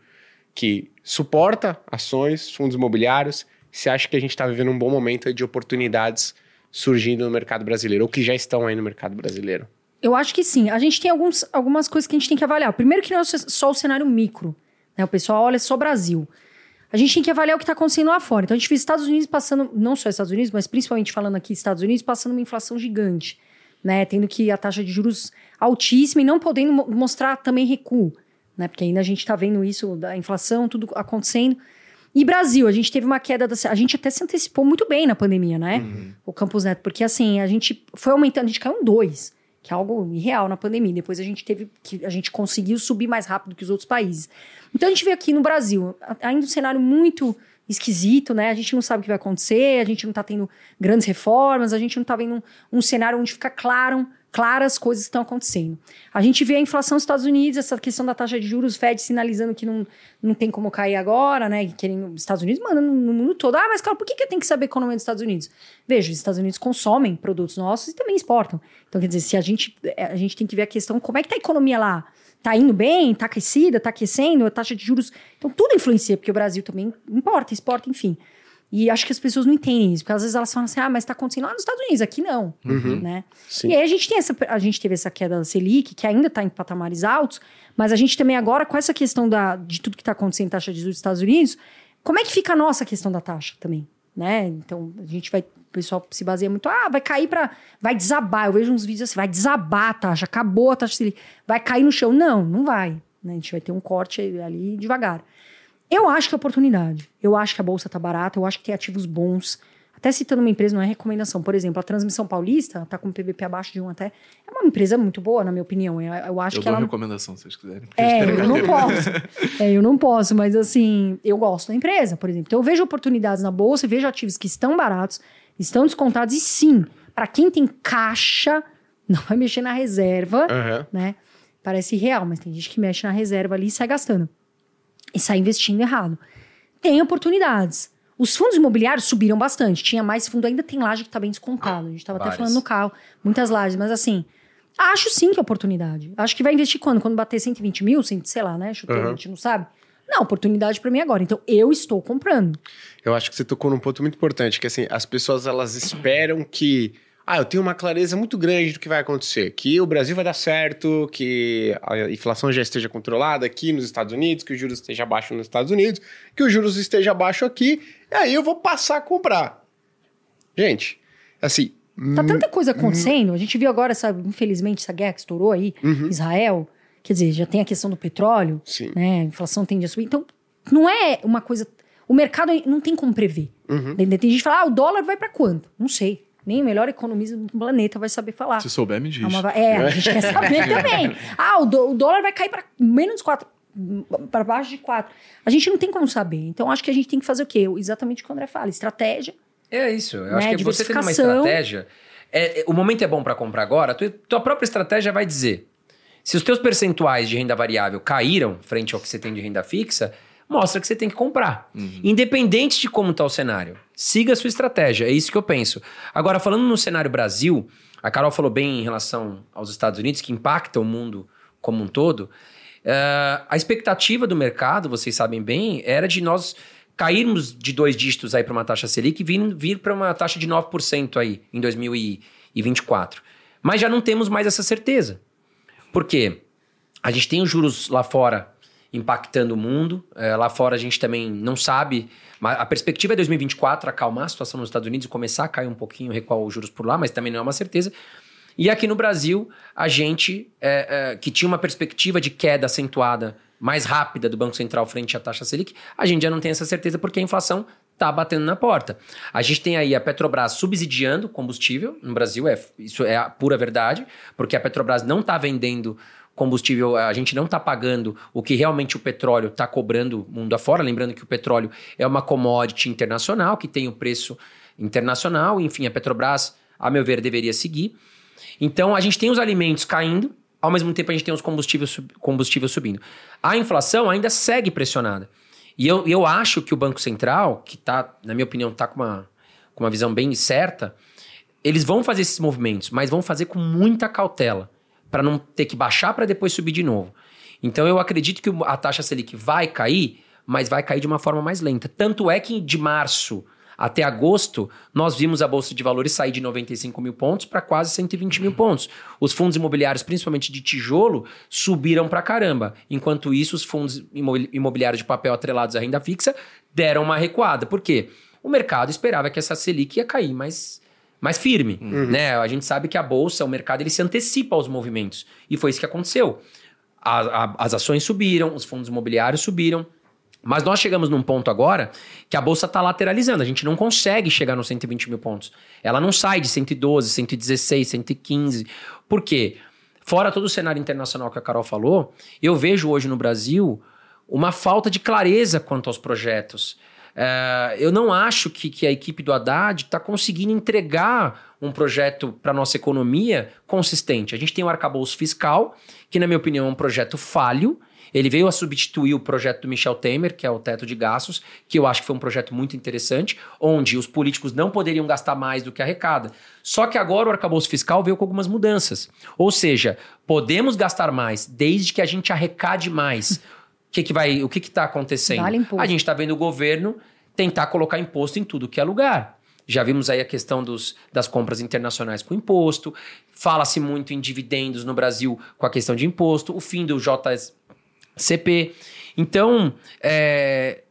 que suporta ações, fundos imobiliários, você acha que a gente está vivendo um bom momento de oportunidades surgindo no mercado brasileiro, ou que já estão aí no mercado brasileiro? Eu acho que sim. A gente tem alguns, algumas coisas que a gente tem que avaliar. Primeiro que não é só o cenário micro. Né? O pessoal olha só Brasil. A gente tem que avaliar o que está acontecendo lá fora. Então a gente viu Estados Unidos passando, não só Estados Unidos, mas principalmente falando aqui Estados Unidos, passando uma inflação gigante. Né? Tendo que a taxa de juros altíssima e não podendo mostrar também recuo. Né? Porque ainda a gente está vendo isso da inflação, tudo acontecendo. E Brasil, a gente teve uma queda da. A gente até se antecipou muito bem na pandemia, né? Uhum. O Campus Neto, porque assim, a gente foi aumentando, a gente caiu em dois, que é algo irreal na pandemia. Depois a gente teve que. A gente conseguiu subir mais rápido que os outros países. Então a gente vê aqui no Brasil, ainda um cenário muito esquisito, né? A gente não sabe o que vai acontecer, a gente não tá tendo grandes reformas, a gente não tá vendo um, um cenário onde fica claro claras coisas que estão acontecendo. A gente vê a inflação nos Estados Unidos, essa questão da taxa de juros, Fed sinalizando que não, não tem como cair agora, né? Querendo, os Estados Unidos mandando no mundo todo. Ah, mas cara, por que, que tenho que saber economia dos Estados Unidos? Veja, os Estados Unidos consomem produtos nossos e também exportam. Então, quer dizer, se a gente, é, a gente tem que ver a questão, como é que tá a economia lá? Tá indo bem? Tá aquecida? Tá aquecendo? A taxa de juros... Então, tudo influencia, porque o Brasil também importa, exporta, enfim. E acho que as pessoas não entendem isso, porque às vezes elas falam assim: ah, mas está acontecendo lá nos Estados Unidos, aqui não. Uhum. Né? Sim. E aí a gente tem essa, a gente teve essa queda da Selic, que ainda está em patamares altos, mas a gente também agora, com essa questão da, de tudo que está acontecendo em taxa de juros dos Estados Unidos, como é que fica a nossa questão da taxa também? Né? Então a gente vai. O pessoal se baseia muito, ah, vai cair para. Vai desabar. Eu vejo uns vídeos assim, vai desabar a taxa, acabou a taxa Selic, vai cair no chão. Não, não vai. Né? A gente vai ter um corte ali devagar. Eu acho que é oportunidade. Eu acho que a bolsa tá barata, eu acho que tem ativos bons. Até citando uma empresa, não é recomendação. Por exemplo, a Transmissão Paulista, tá com um PVP abaixo de um até. É uma empresa muito boa, na minha opinião. Eu, eu acho eu que dou ela. recomendação, se vocês quiserem. É, eu não posso. é, eu não posso, mas assim, eu gosto da empresa, por exemplo. Então eu vejo oportunidades na bolsa, vejo ativos que estão baratos, estão descontados, e sim, para quem tem caixa, *laughs* não vai mexer na reserva, uhum. né? Parece real, mas tem gente que mexe na reserva ali e sai gastando e sai investindo errado. Tem oportunidades. Os fundos imobiliários subiram bastante. Tinha mais fundo, ainda tem laje que está bem descontado. A gente estava até falando no carro, muitas lajes, mas assim, acho sim que é oportunidade. Acho que vai investir quando? Quando bater 120 mil, sei lá, né? Chutou, uhum. a gente não sabe. Não, oportunidade para mim agora. Então eu estou comprando. Eu acho que você tocou num ponto muito importante, que assim, as pessoas elas esperam que ah, eu tenho uma clareza muito grande do que vai acontecer, que o Brasil vai dar certo, que a inflação já esteja controlada aqui nos Estados Unidos, que o juros esteja baixo nos Estados Unidos, que o juros esteja baixo aqui, e aí eu vou passar a comprar. Gente, assim. Tá tanta coisa acontecendo. A gente viu agora, sabe, infelizmente, essa guerra que estourou aí, uhum. Israel. Quer dizer, já tem a questão do petróleo, Sim. né? A inflação tende a subir. Então, não é uma coisa. O mercado não tem como prever. Uhum. Tem gente que fala, ah, o dólar vai para quanto? Não sei. Nem o melhor economista do planeta vai saber falar. Se souber, me diz. É, uma... é a gente quer saber *laughs* também. Ah, o, o dólar vai cair para menos 4, para baixo de 4. A gente não tem como saber. Então, acho que a gente tem que fazer o quê? Exatamente o que o André fala: estratégia. É isso. Eu né? acho que você tendo uma estratégia. É, é, o momento é bom para comprar agora, tua, tua própria estratégia vai dizer. Se os teus percentuais de renda variável caíram frente ao que você tem de renda fixa, mostra que você tem que comprar. Uhum. Independente de como está o cenário. Siga a sua estratégia, é isso que eu penso. Agora, falando no cenário Brasil, a Carol falou bem em relação aos Estados Unidos, que impacta o mundo como um todo. Uh, a expectativa do mercado, vocês sabem bem, era de nós cairmos de dois dígitos aí para uma taxa Selic e vir, vir para uma taxa de 9% aí em 2024. Mas já não temos mais essa certeza. Por quê? A gente tem os juros lá fora impactando o mundo. É, lá fora a gente também não sabe. A perspectiva é 2024 acalmar a situação nos Estados Unidos e começar a cair um pouquinho, recuar os juros por lá, mas também não é uma certeza. E aqui no Brasil, a gente, é, é, que tinha uma perspectiva de queda acentuada mais rápida do Banco Central frente à taxa Selic, a gente já não tem essa certeza porque a inflação está batendo na porta. A gente tem aí a Petrobras subsidiando combustível no Brasil, é, isso é a pura verdade, porque a Petrobras não está vendendo combustível, a gente não está pagando o que realmente o petróleo está cobrando mundo afora. Lembrando que o petróleo é uma commodity internacional que tem o preço internacional. Enfim, a Petrobras, a meu ver, deveria seguir. Então, a gente tem os alimentos caindo, ao mesmo tempo a gente tem os combustíveis, combustíveis subindo. A inflação ainda segue pressionada. E eu, eu acho que o Banco Central, que está, na minha opinião, está com uma, com uma visão bem certa, eles vão fazer esses movimentos, mas vão fazer com muita cautela, para não ter que baixar para depois subir de novo. Então eu acredito que a taxa Selic vai cair, mas vai cair de uma forma mais lenta. Tanto é que de março até agosto, nós vimos a Bolsa de Valores sair de 95 mil pontos para quase 120 mil pontos. Os fundos imobiliários, principalmente de tijolo, subiram para caramba. Enquanto isso, os fundos imobiliários de papel atrelados à renda fixa deram uma recuada. Por quê? O mercado esperava que essa Selic ia cair mais, mais firme. Uhum. Né? A gente sabe que a Bolsa, o mercado, ele se antecipa aos movimentos. E foi isso que aconteceu. A, a, as ações subiram, os fundos imobiliários subiram, mas nós chegamos num ponto agora que a bolsa está lateralizando. A gente não consegue chegar nos 120 mil pontos. Ela não sai de 112, 116, 115. Por quê? Fora todo o cenário internacional que a Carol falou, eu vejo hoje no Brasil uma falta de clareza quanto aos projetos. É, eu não acho que, que a equipe do Haddad está conseguindo entregar um projeto para nossa economia consistente. A gente tem o arcabouço fiscal, que, na minha opinião, é um projeto falho ele veio a substituir o projeto do Michel Temer, que é o teto de gastos, que eu acho que foi um projeto muito interessante, onde os políticos não poderiam gastar mais do que arrecada. Só que agora o arcabouço fiscal veio com algumas mudanças. Ou seja, podemos gastar mais desde que a gente arrecade mais. *laughs* O que, que vai, o que está acontecendo? a gente está vendo o governo tentar colocar imposto em tudo que é lugar. Já vimos aí a questão dos, das compras internacionais com imposto. Fala-se muito em dividendos no Brasil com a questão de imposto. O fim do JS, CP. Então, é,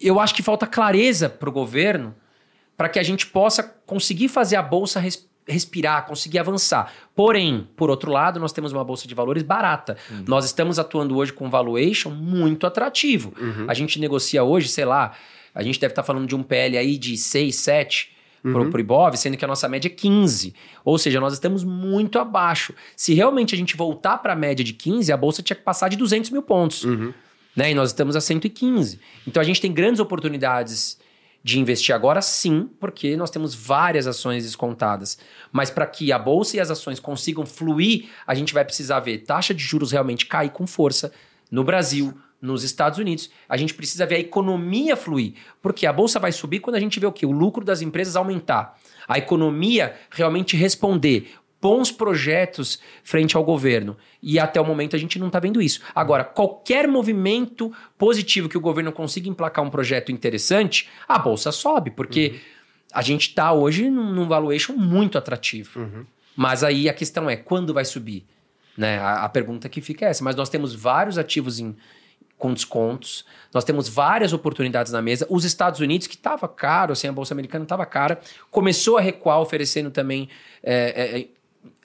eu acho que falta clareza para o governo para que a gente possa conseguir fazer a bolsa res, respirar, conseguir avançar. Porém, por outro lado, nós temos uma bolsa de valores barata. Uhum. Nós estamos atuando hoje com um valuation muito atrativo. Uhum. A gente negocia hoje, sei lá, a gente deve estar tá falando de um PL aí de 6, 7 uhum. para o Ibov, sendo que a nossa média é 15. Ou seja, nós estamos muito abaixo. Se realmente a gente voltar para a média de 15, a bolsa tinha que passar de 200 mil pontos. Uhum. Né? E nós estamos a 115. Então a gente tem grandes oportunidades de investir agora, sim, porque nós temos várias ações descontadas. Mas para que a bolsa e as ações consigam fluir, a gente vai precisar ver taxa de juros realmente cair com força no Brasil, nos Estados Unidos. A gente precisa ver a economia fluir, porque a bolsa vai subir quando a gente vê o quê? O lucro das empresas aumentar. A economia realmente responder bons projetos frente ao governo. E até o momento a gente não está vendo isso. Agora, qualquer movimento positivo que o governo consiga emplacar um projeto interessante, a bolsa sobe, porque uhum. a gente está hoje num, num valuation muito atrativo. Uhum. Mas aí a questão é, quando vai subir? Né? A, a, pergunta que fica é essa. Mas nós temos vários ativos em, com descontos. Nós temos várias oportunidades na mesa. Os Estados Unidos, que estava caro, assim, a Bolsa Americana estava cara, começou a recuar, oferecendo também é, é,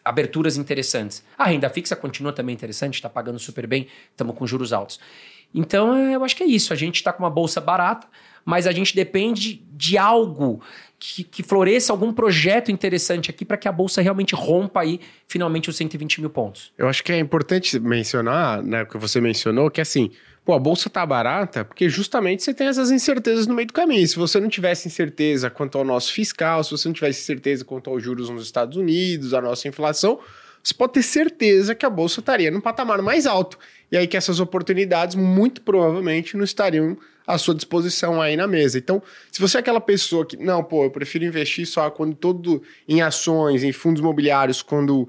aberturas interessantes. A renda fixa continua também interessante, está pagando super bem, estamos com juros altos. Então, é, eu acho que é isso. A gente está com uma bolsa barata, mas a gente depende de algo que, que floresça algum projeto interessante aqui para que a bolsa realmente rompa aí finalmente os 120 mil pontos. Eu acho que é importante mencionar, né, o que você mencionou, que assim, Pô, a bolsa tá barata porque justamente você tem essas incertezas no meio do caminho. Se você não tivesse incerteza quanto ao nosso fiscal, se você não tivesse certeza quanto aos juros nos Estados Unidos, a nossa inflação, você pode ter certeza que a bolsa estaria num patamar mais alto. E aí que essas oportunidades muito provavelmente não estariam à sua disposição aí na mesa. Então, se você é aquela pessoa que, não, pô, eu prefiro investir só quando todo em ações, em fundos imobiliários, quando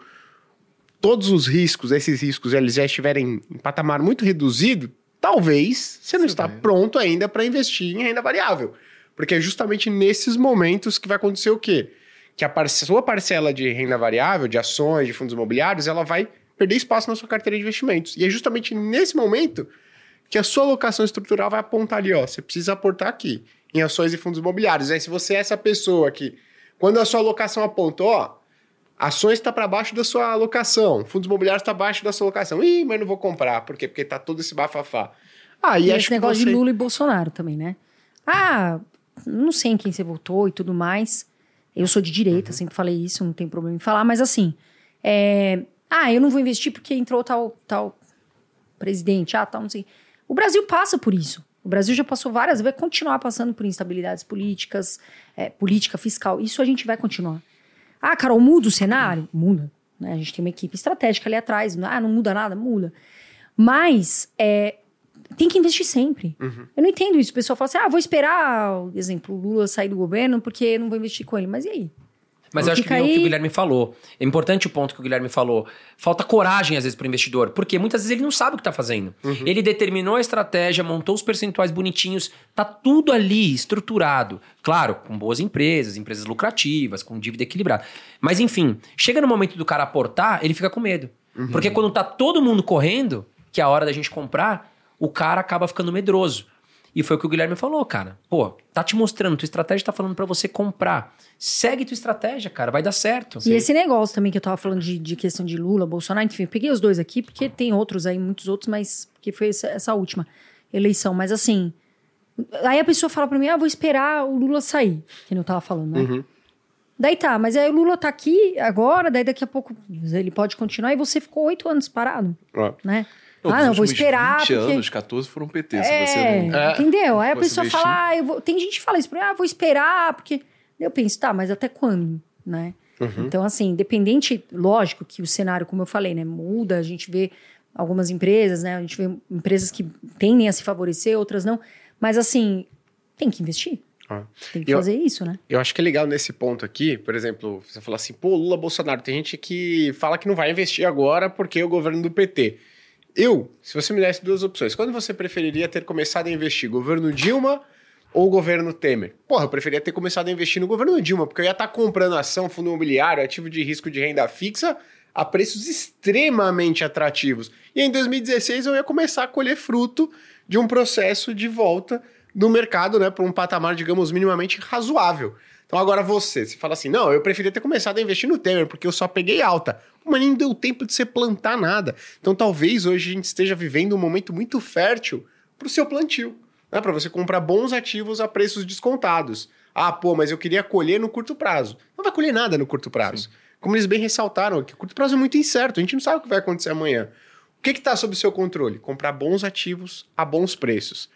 todos os riscos, esses riscos, eles já estiverem em patamar muito reduzido, talvez você não Sim, está pronto ainda para investir em renda variável. Porque é justamente nesses momentos que vai acontecer o quê? Que a sua parcela de renda variável, de ações, de fundos imobiliários, ela vai perder espaço na sua carteira de investimentos. E é justamente nesse momento que a sua alocação estrutural vai apontar ali, ó, você precisa aportar aqui, em ações e fundos imobiliários. Aí se você é essa pessoa que, quando a sua alocação apontou, ó, ações está para baixo da sua alocação, fundos imobiliários está abaixo da sua alocação. Ih, mas não vou comprar, por quê? Porque tá todo esse bafafá. Ah, e, e esse negócio você... de Lula e Bolsonaro também, né? Ah, não sei em quem você votou e tudo mais. Eu sou de direita, uhum. sempre falei isso, não tem problema em falar, mas assim, é... ah, eu não vou investir porque entrou tal, tal presidente, ah, tal, não sei. O Brasil passa por isso. O Brasil já passou várias, vai continuar passando por instabilidades políticas, é, política fiscal. Isso a gente vai continuar. Ah, Carol, muda o cenário? Muda. Né? A gente tem uma equipe estratégica ali atrás. Ah, não muda nada? Muda. Mas é, tem que investir sempre. Uhum. Eu não entendo isso. O pessoal fala assim: ah, vou esperar, exemplo, o Lula sair do governo porque não vou investir com ele. Mas e aí? Mas eu acho que aí... o que o Guilherme falou. É importante o ponto que o Guilherme falou. Falta coragem, às vezes, para o investidor. Porque muitas vezes ele não sabe o que está fazendo. Uhum. Ele determinou a estratégia, montou os percentuais bonitinhos, tá tudo ali estruturado. Claro, com boas empresas, empresas lucrativas, com dívida equilibrada. Mas, enfim, chega no momento do cara aportar, ele fica com medo. Uhum. Porque quando tá todo mundo correndo, que é a hora da gente comprar, o cara acaba ficando medroso. E foi o que o Guilherme falou, cara. Pô, tá te mostrando, tua estratégia tá falando para você comprar. Segue tua estratégia, cara, vai dar certo. E Sim. esse negócio também que eu tava falando de, de, questão de Lula, Bolsonaro, enfim, eu peguei os dois aqui, porque tem outros aí, muitos outros, mas que foi essa, essa última eleição. Mas assim, aí a pessoa fala para mim, ah, vou esperar o Lula sair, que eu tava falando, né? Uhum. Daí tá, mas aí o Lula tá aqui agora, daí daqui a pouco ele pode continuar e você ficou oito anos parado, ah. né? Ah, não, vou esperar. 20 porque... anos, 14 foram PT. É, se você não... É. Entendeu? Aí a pessoa fala, ah, eu vou... tem gente que fala isso ah, vou esperar, porque. Eu penso, tá, mas até quando? Né? Uhum. Então, assim, independente, lógico que o cenário, como eu falei, né, muda, a gente vê algumas empresas, né? A gente vê empresas que tendem a se favorecer, outras não. Mas assim, tem que investir. Ah. Tem que eu, fazer isso, né? Eu acho que é legal nesse ponto aqui, por exemplo, você falar assim, pô, Lula, Bolsonaro, tem gente que fala que não vai investir agora porque é o governo do PT. Eu, se você me desse duas opções, quando você preferiria ter começado a investir? Governo Dilma ou governo Temer? Porra, eu preferia ter começado a investir no governo Dilma, porque eu ia estar tá comprando ação, fundo imobiliário, ativo de risco de renda fixa a preços extremamente atrativos. E em 2016 eu ia começar a colher fruto de um processo de volta do mercado, né, para um patamar, digamos, minimamente razoável. Então agora você, se fala assim, não, eu preferia ter começado a investir no Temer, porque eu só peguei alta mas nem deu tempo de você plantar nada. Então talvez hoje a gente esteja vivendo um momento muito fértil para o seu plantio, né? para você comprar bons ativos a preços descontados. Ah, pô, mas eu queria colher no curto prazo. Não vai colher nada no curto prazo. Sim. Como eles bem ressaltaram, que o curto prazo é muito incerto, a gente não sabe o que vai acontecer amanhã. O que está sob seu controle? Comprar bons ativos a bons preços.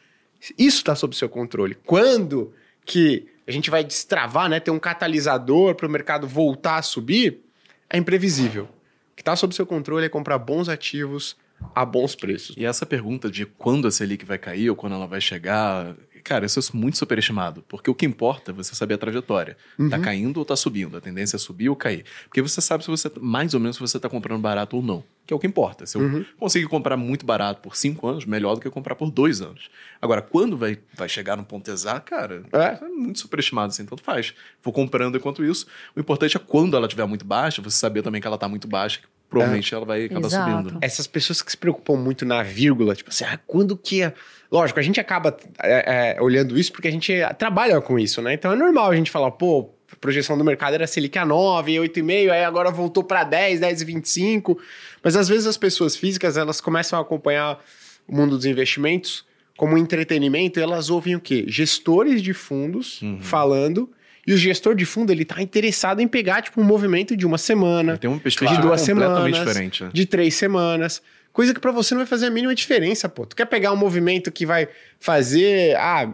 Isso está sob seu controle. Quando que a gente vai destravar, né, ter um catalisador para o mercado voltar a subir, é imprevisível que está sob seu controle é comprar bons ativos a bons preços. E essa pergunta de quando a Selic vai cair ou quando ela vai chegar, cara, isso é muito superestimado. Porque o que importa é você saber a trajetória. Uhum. Tá caindo ou tá subindo? A tendência é subir ou cair. Porque você sabe se você, mais ou menos, se você tá comprando barato ou não. Que é o que importa. Se eu uhum. conseguir comprar muito barato por cinco anos, melhor do que comprar por dois anos. Agora, quando vai, vai chegar no ponto exato, cara, é. é muito superestimado, assim, tanto faz. Vou comprando enquanto isso. O importante é quando ela estiver muito baixa, você saber também que ela tá muito baixa, provavelmente é. ela vai acabar Exato. subindo. Essas pessoas que se preocupam muito na vírgula, tipo assim, ah, quando que é. Lógico, a gente acaba é, é, olhando isso porque a gente trabalha com isso, né? Então é normal a gente falar, pô, a projeção do mercado era Selic a 9, 8,5, aí agora voltou para 10, 10,25. Mas às vezes as pessoas físicas, elas começam a acompanhar o mundo dos investimentos como entretenimento e elas ouvem o quê? Gestores de fundos uhum. falando e o gestor de fundo, ele tá interessado em pegar, tipo, um movimento de uma semana, tem uma de duas semanas, diferente, né? de três semanas. Coisa que para você não vai fazer a mínima diferença, pô. Tu quer pegar um movimento que vai fazer, ah,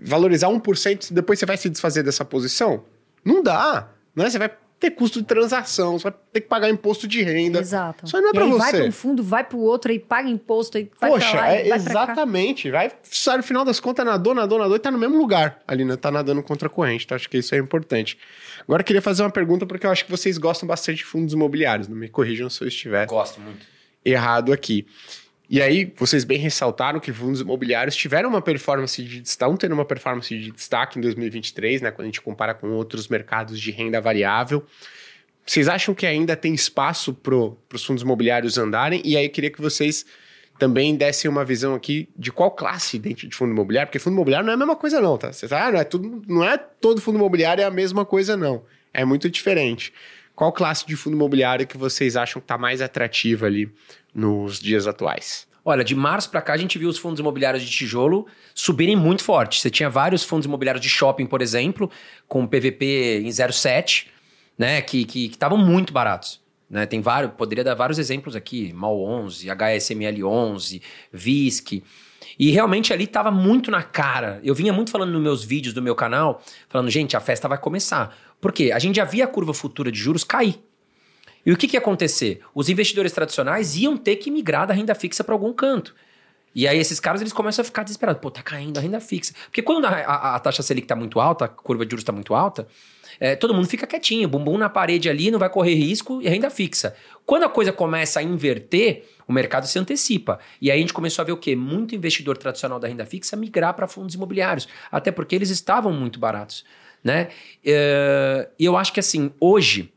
valorizar 1%, depois você vai se desfazer dessa posição? Não dá, né? Você vai ter custo de transação, você vai ter que pagar imposto de renda. Exato. Isso aí não é para você. vai para um fundo, vai para o outro, aí paga imposto, aí vai Poxa, lá, é, vai exatamente. Vai, sai no final das contas, nadou, nadou, nadou e tá no mesmo lugar ali, né? Tá nadando contra a corrente, então acho que isso é importante. Agora eu queria fazer uma pergunta, porque eu acho que vocês gostam bastante de fundos imobiliários, não me corrijam se eu estiver... Gosto muito. Errado aqui. E aí, vocês bem ressaltaram que fundos imobiliários tiveram uma performance de estão tendo uma performance de destaque em 2023, né? Quando a gente compara com outros mercados de renda variável. Vocês acham que ainda tem espaço para os fundos imobiliários andarem? E aí, queria que vocês também dessem uma visão aqui de qual classe dentro de fundo imobiliário, porque fundo imobiliário não é a mesma coisa, não, tá? Você tá, ah, não é tudo, não é todo fundo imobiliário é a mesma coisa, não. É muito diferente. Qual classe de fundo imobiliário que vocês acham que está mais atrativa ali nos dias atuais? Olha, de março para cá a gente viu os fundos imobiliários de tijolo subirem muito forte. Você tinha vários fundos imobiliários de shopping, por exemplo, com PVP em 0,7, né, que estavam muito baratos. Né? Tem vários, poderia dar vários exemplos aqui, MAL 11, HSML 11, VISC. E realmente ali estava muito na cara. Eu vinha muito falando nos meus vídeos do meu canal, falando, gente, a festa vai começar. Por quê? A gente já via a curva futura de juros cair. E o que, que ia acontecer? Os investidores tradicionais iam ter que migrar da renda fixa para algum canto. E aí esses caras eles começam a ficar desesperados. Pô, tá caindo a renda fixa. Porque quando a, a, a taxa Selic tá muito alta, a curva de juros está muito alta, é, todo mundo fica quietinho, bumbum na parede ali, não vai correr risco e renda fixa. Quando a coisa começa a inverter, o mercado se antecipa. E aí a gente começou a ver o quê? Muito investidor tradicional da renda fixa migrar para fundos imobiliários. Até porque eles estavam muito baratos. Né? E eu acho que assim, hoje,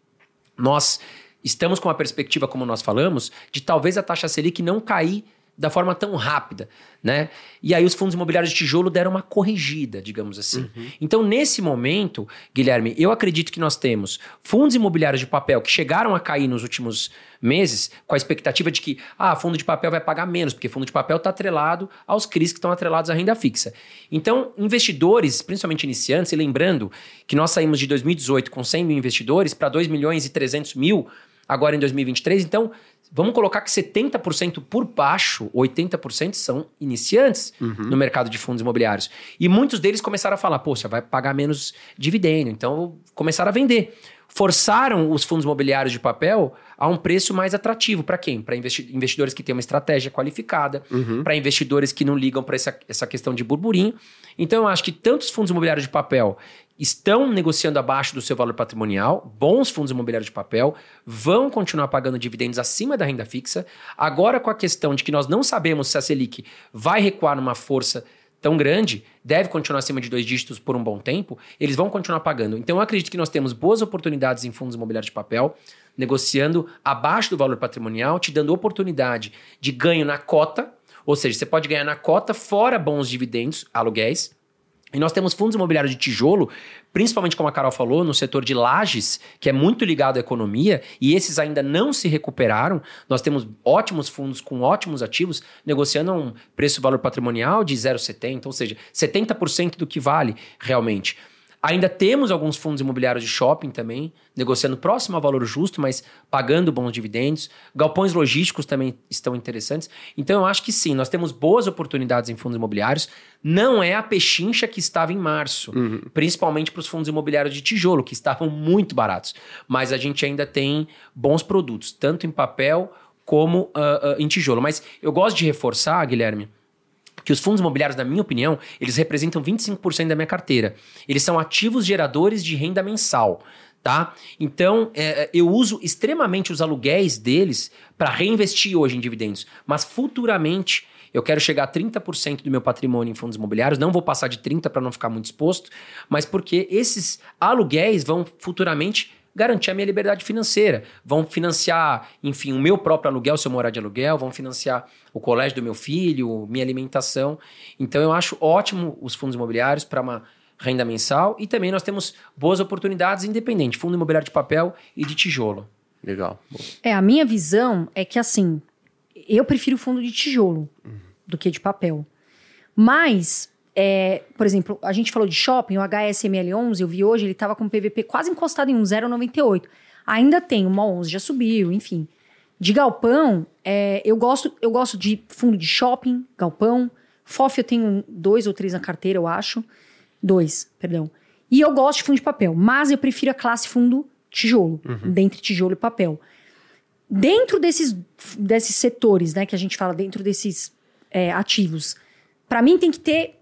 nós estamos com uma perspectiva, como nós falamos, de talvez a taxa Selic não cair da forma tão rápida, né? E aí os fundos imobiliários de tijolo deram uma corrigida, digamos assim. Uhum. Então, nesse momento, Guilherme, eu acredito que nós temos fundos imobiliários de papel que chegaram a cair nos últimos meses com a expectativa de que, ah, fundo de papel vai pagar menos, porque fundo de papel está atrelado aos CRIs que estão atrelados à renda fixa. Então, investidores, principalmente iniciantes, e lembrando que nós saímos de 2018 com 100 mil investidores para 2 milhões e 300 mil agora em 2023, então Vamos colocar que 70% por baixo, 80% são iniciantes uhum. no mercado de fundos imobiliários. E muitos deles começaram a falar: poxa, vai pagar menos dividendo. Então começaram a vender. Forçaram os fundos imobiliários de papel a um preço mais atrativo. Para quem? Para investidores que têm uma estratégia qualificada, uhum. para investidores que não ligam para essa, essa questão de burburinho. Então eu acho que tantos fundos imobiliários de papel estão negociando abaixo do seu valor patrimonial, bons fundos imobiliários de papel, vão continuar pagando dividendos acima da renda fixa. Agora, com a questão de que nós não sabemos se a Selic vai recuar numa força tão grande, deve continuar acima de dois dígitos por um bom tempo, eles vão continuar pagando. Então, eu acredito que nós temos boas oportunidades em fundos imobiliários de papel, negociando abaixo do valor patrimonial, te dando oportunidade de ganho na cota, ou seja, você pode ganhar na cota fora bons dividendos, aluguéis, e nós temos fundos imobiliários de tijolo, principalmente como a Carol falou, no setor de lajes, que é muito ligado à economia, e esses ainda não se recuperaram. Nós temos ótimos fundos com ótimos ativos, negociando um preço-valor patrimonial de 0,70, ou seja, 70% do que vale realmente. Ainda temos alguns fundos imobiliários de shopping também, negociando próximo ao valor justo, mas pagando bons dividendos. Galpões logísticos também estão interessantes. Então eu acho que sim, nós temos boas oportunidades em fundos imobiliários. Não é a pechincha que estava em março, uhum. principalmente para os fundos imobiliários de tijolo, que estavam muito baratos. Mas a gente ainda tem bons produtos, tanto em papel como uh, uh, em tijolo. Mas eu gosto de reforçar, Guilherme, que os fundos imobiliários, na minha opinião, eles representam 25% da minha carteira. Eles são ativos geradores de renda mensal, tá? Então, é, é eu uso extremamente os aluguéis deles para reinvestir hoje em dividendos, mas futuramente eu quero chegar a 30% do meu patrimônio em fundos imobiliários, não vou passar de 30 para não ficar muito exposto, mas porque esses aluguéis vão futuramente garantir a minha liberdade financeira. Vão financiar, enfim, o meu próprio aluguel, se eu morar de aluguel, vão financiar o colégio do meu filho, minha alimentação. Então eu acho ótimo os fundos imobiliários para uma renda mensal e também nós temos boas oportunidades independente, fundo imobiliário de papel e de tijolo. Legal. É, a minha visão é que assim, eu prefiro fundo de tijolo uhum. do que de papel. Mas é, por exemplo, a gente falou de shopping, o HSML11, eu vi hoje, ele estava com PVP quase encostado em um 0,98. Ainda tem, uma 11 já subiu, enfim. De galpão, é, eu, gosto, eu gosto de fundo de shopping, galpão. FOF eu tenho dois ou três na carteira, eu acho. Dois, perdão. E eu gosto de fundo de papel, mas eu prefiro a classe fundo tijolo, uhum. dentre tijolo e papel. Dentro desses, desses setores, né, que a gente fala, dentro desses é, ativos, para mim tem que ter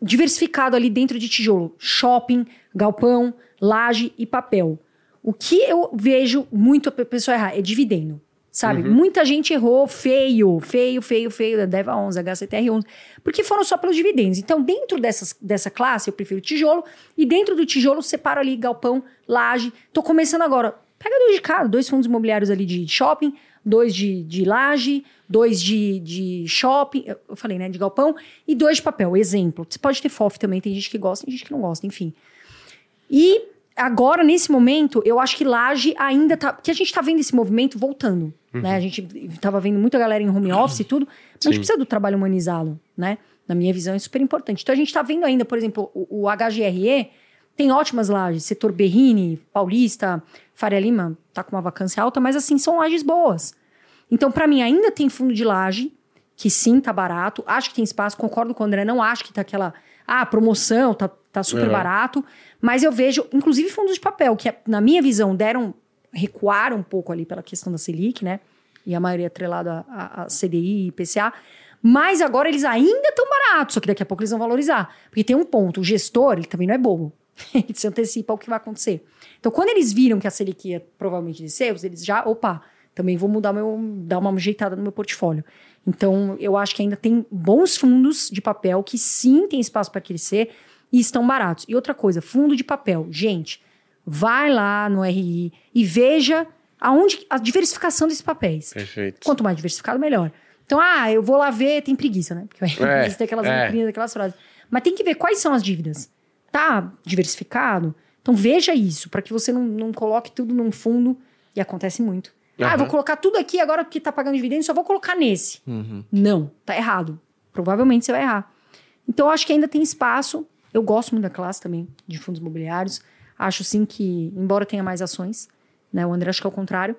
diversificado ali dentro de tijolo: shopping, galpão, laje e papel. O que eu vejo muito a pessoa errar é dividendo. Sabe? Uhum. Muita gente errou feio, feio, feio, feio, da DEVA 11, HCTR 11, porque foram só pelos dividendos. Então, dentro dessas, dessa classe, eu prefiro tijolo, e dentro do tijolo, separo ali galpão, laje. Tô começando agora. Pega dois de cada, dois fundos imobiliários ali de shopping, dois de, de laje, dois de, de shopping, eu falei, né, de galpão, e dois de papel. Exemplo. Você pode ter FOF também, tem gente que gosta, tem gente que não gosta, enfim. E agora, nesse momento, eu acho que laje ainda tá. Porque a gente tá vendo esse movimento voltando. Uhum. Né? A gente tava vendo muita galera em home office e tudo, mas Sim. a gente precisa do trabalho humanizado, né? Na minha visão, é super importante. Então a gente tá vendo ainda, por exemplo, o, o HGRE tem ótimas lajes, setor Berrini, Paulista, Faria Lima tá com uma vacância alta, mas assim, são lajes boas. Então, para mim, ainda tem fundo de laje, que sim, tá barato. Acho que tem espaço, concordo com o André, não acho que tá aquela. Ah, promoção, tá, tá super é. barato. Mas eu vejo, inclusive, fundos de papel, que na minha visão deram recuaram um pouco ali pela questão da Selic, né? E a maioria atrelada a, a CDI e IPCA. Mas agora eles ainda estão baratos, só que daqui a pouco eles vão valorizar. Porque tem um ponto, o gestor, ele também não é bobo. *laughs* ele se antecipa ao que vai acontecer. Então, quando eles viram que a Selic ia provavelmente descer, eles já, opa, também vou mudar meu, dar uma ajeitada no meu portfólio. Então, eu acho que ainda tem bons fundos de papel que sim tem espaço para crescer e estão baratos. E outra coisa, fundo de papel. Gente, vai lá no RI e veja aonde a diversificação desses papéis. Perfeito. Quanto mais diversificado, melhor. Então, ah, eu vou lá ver, tem preguiça, né? Porque é, existem aquelas é. aquelas frases. Mas tem que ver quais são as dívidas. Tá diversificado? Então veja isso, para que você não, não coloque tudo num fundo, e acontece muito. Uhum. Ah, vou colocar tudo aqui agora que tá pagando dividendo, só vou colocar nesse. Uhum. Não, tá errado. Provavelmente você vai errar. Então, eu acho que ainda tem espaço. Eu gosto muito da classe também, de fundos imobiliários. Acho sim que, embora tenha mais ações, né? O André acho que é o contrário.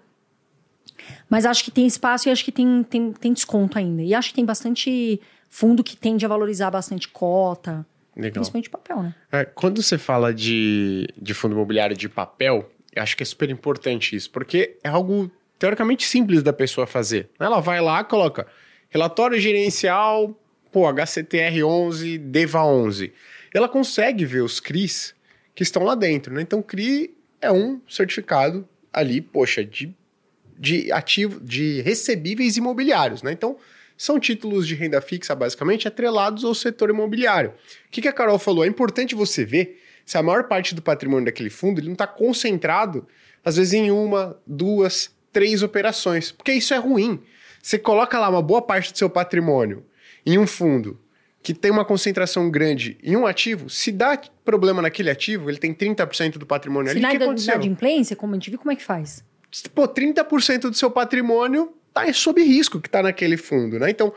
Mas acho que tem espaço e acho que tem, tem, tem desconto ainda. E acho que tem bastante fundo que tende a valorizar bastante cota. Legal. Principalmente papel, né? É, quando você fala de, de fundo imobiliário de papel, eu acho que é super importante isso, porque é algo teoricamente simples da pessoa fazer. Ela vai lá, coloca relatório gerencial, pô, HCTR 11, DEVA 11. Ela consegue ver os CRIs que estão lá dentro, né? Então, CRI é um certificado ali, poxa, de, de ativo, de recebíveis imobiliários, né? Então, são títulos de renda fixa, basicamente, atrelados ao setor imobiliário. O que, que a Carol falou? É importante você ver se a maior parte do patrimônio daquele fundo ele não está concentrado, às vezes, em uma, duas, três operações. Porque isso é ruim. Você coloca lá uma boa parte do seu patrimônio em um fundo que tem uma concentração grande em um ativo, se dá problema naquele ativo, ele tem 30% do patrimônio se ali, o que aconteceu? Se dá adimplência, como a gente viu, como é que faz? Pô, 30% do seu patrimônio tá sob risco que está naquele fundo, né? Então,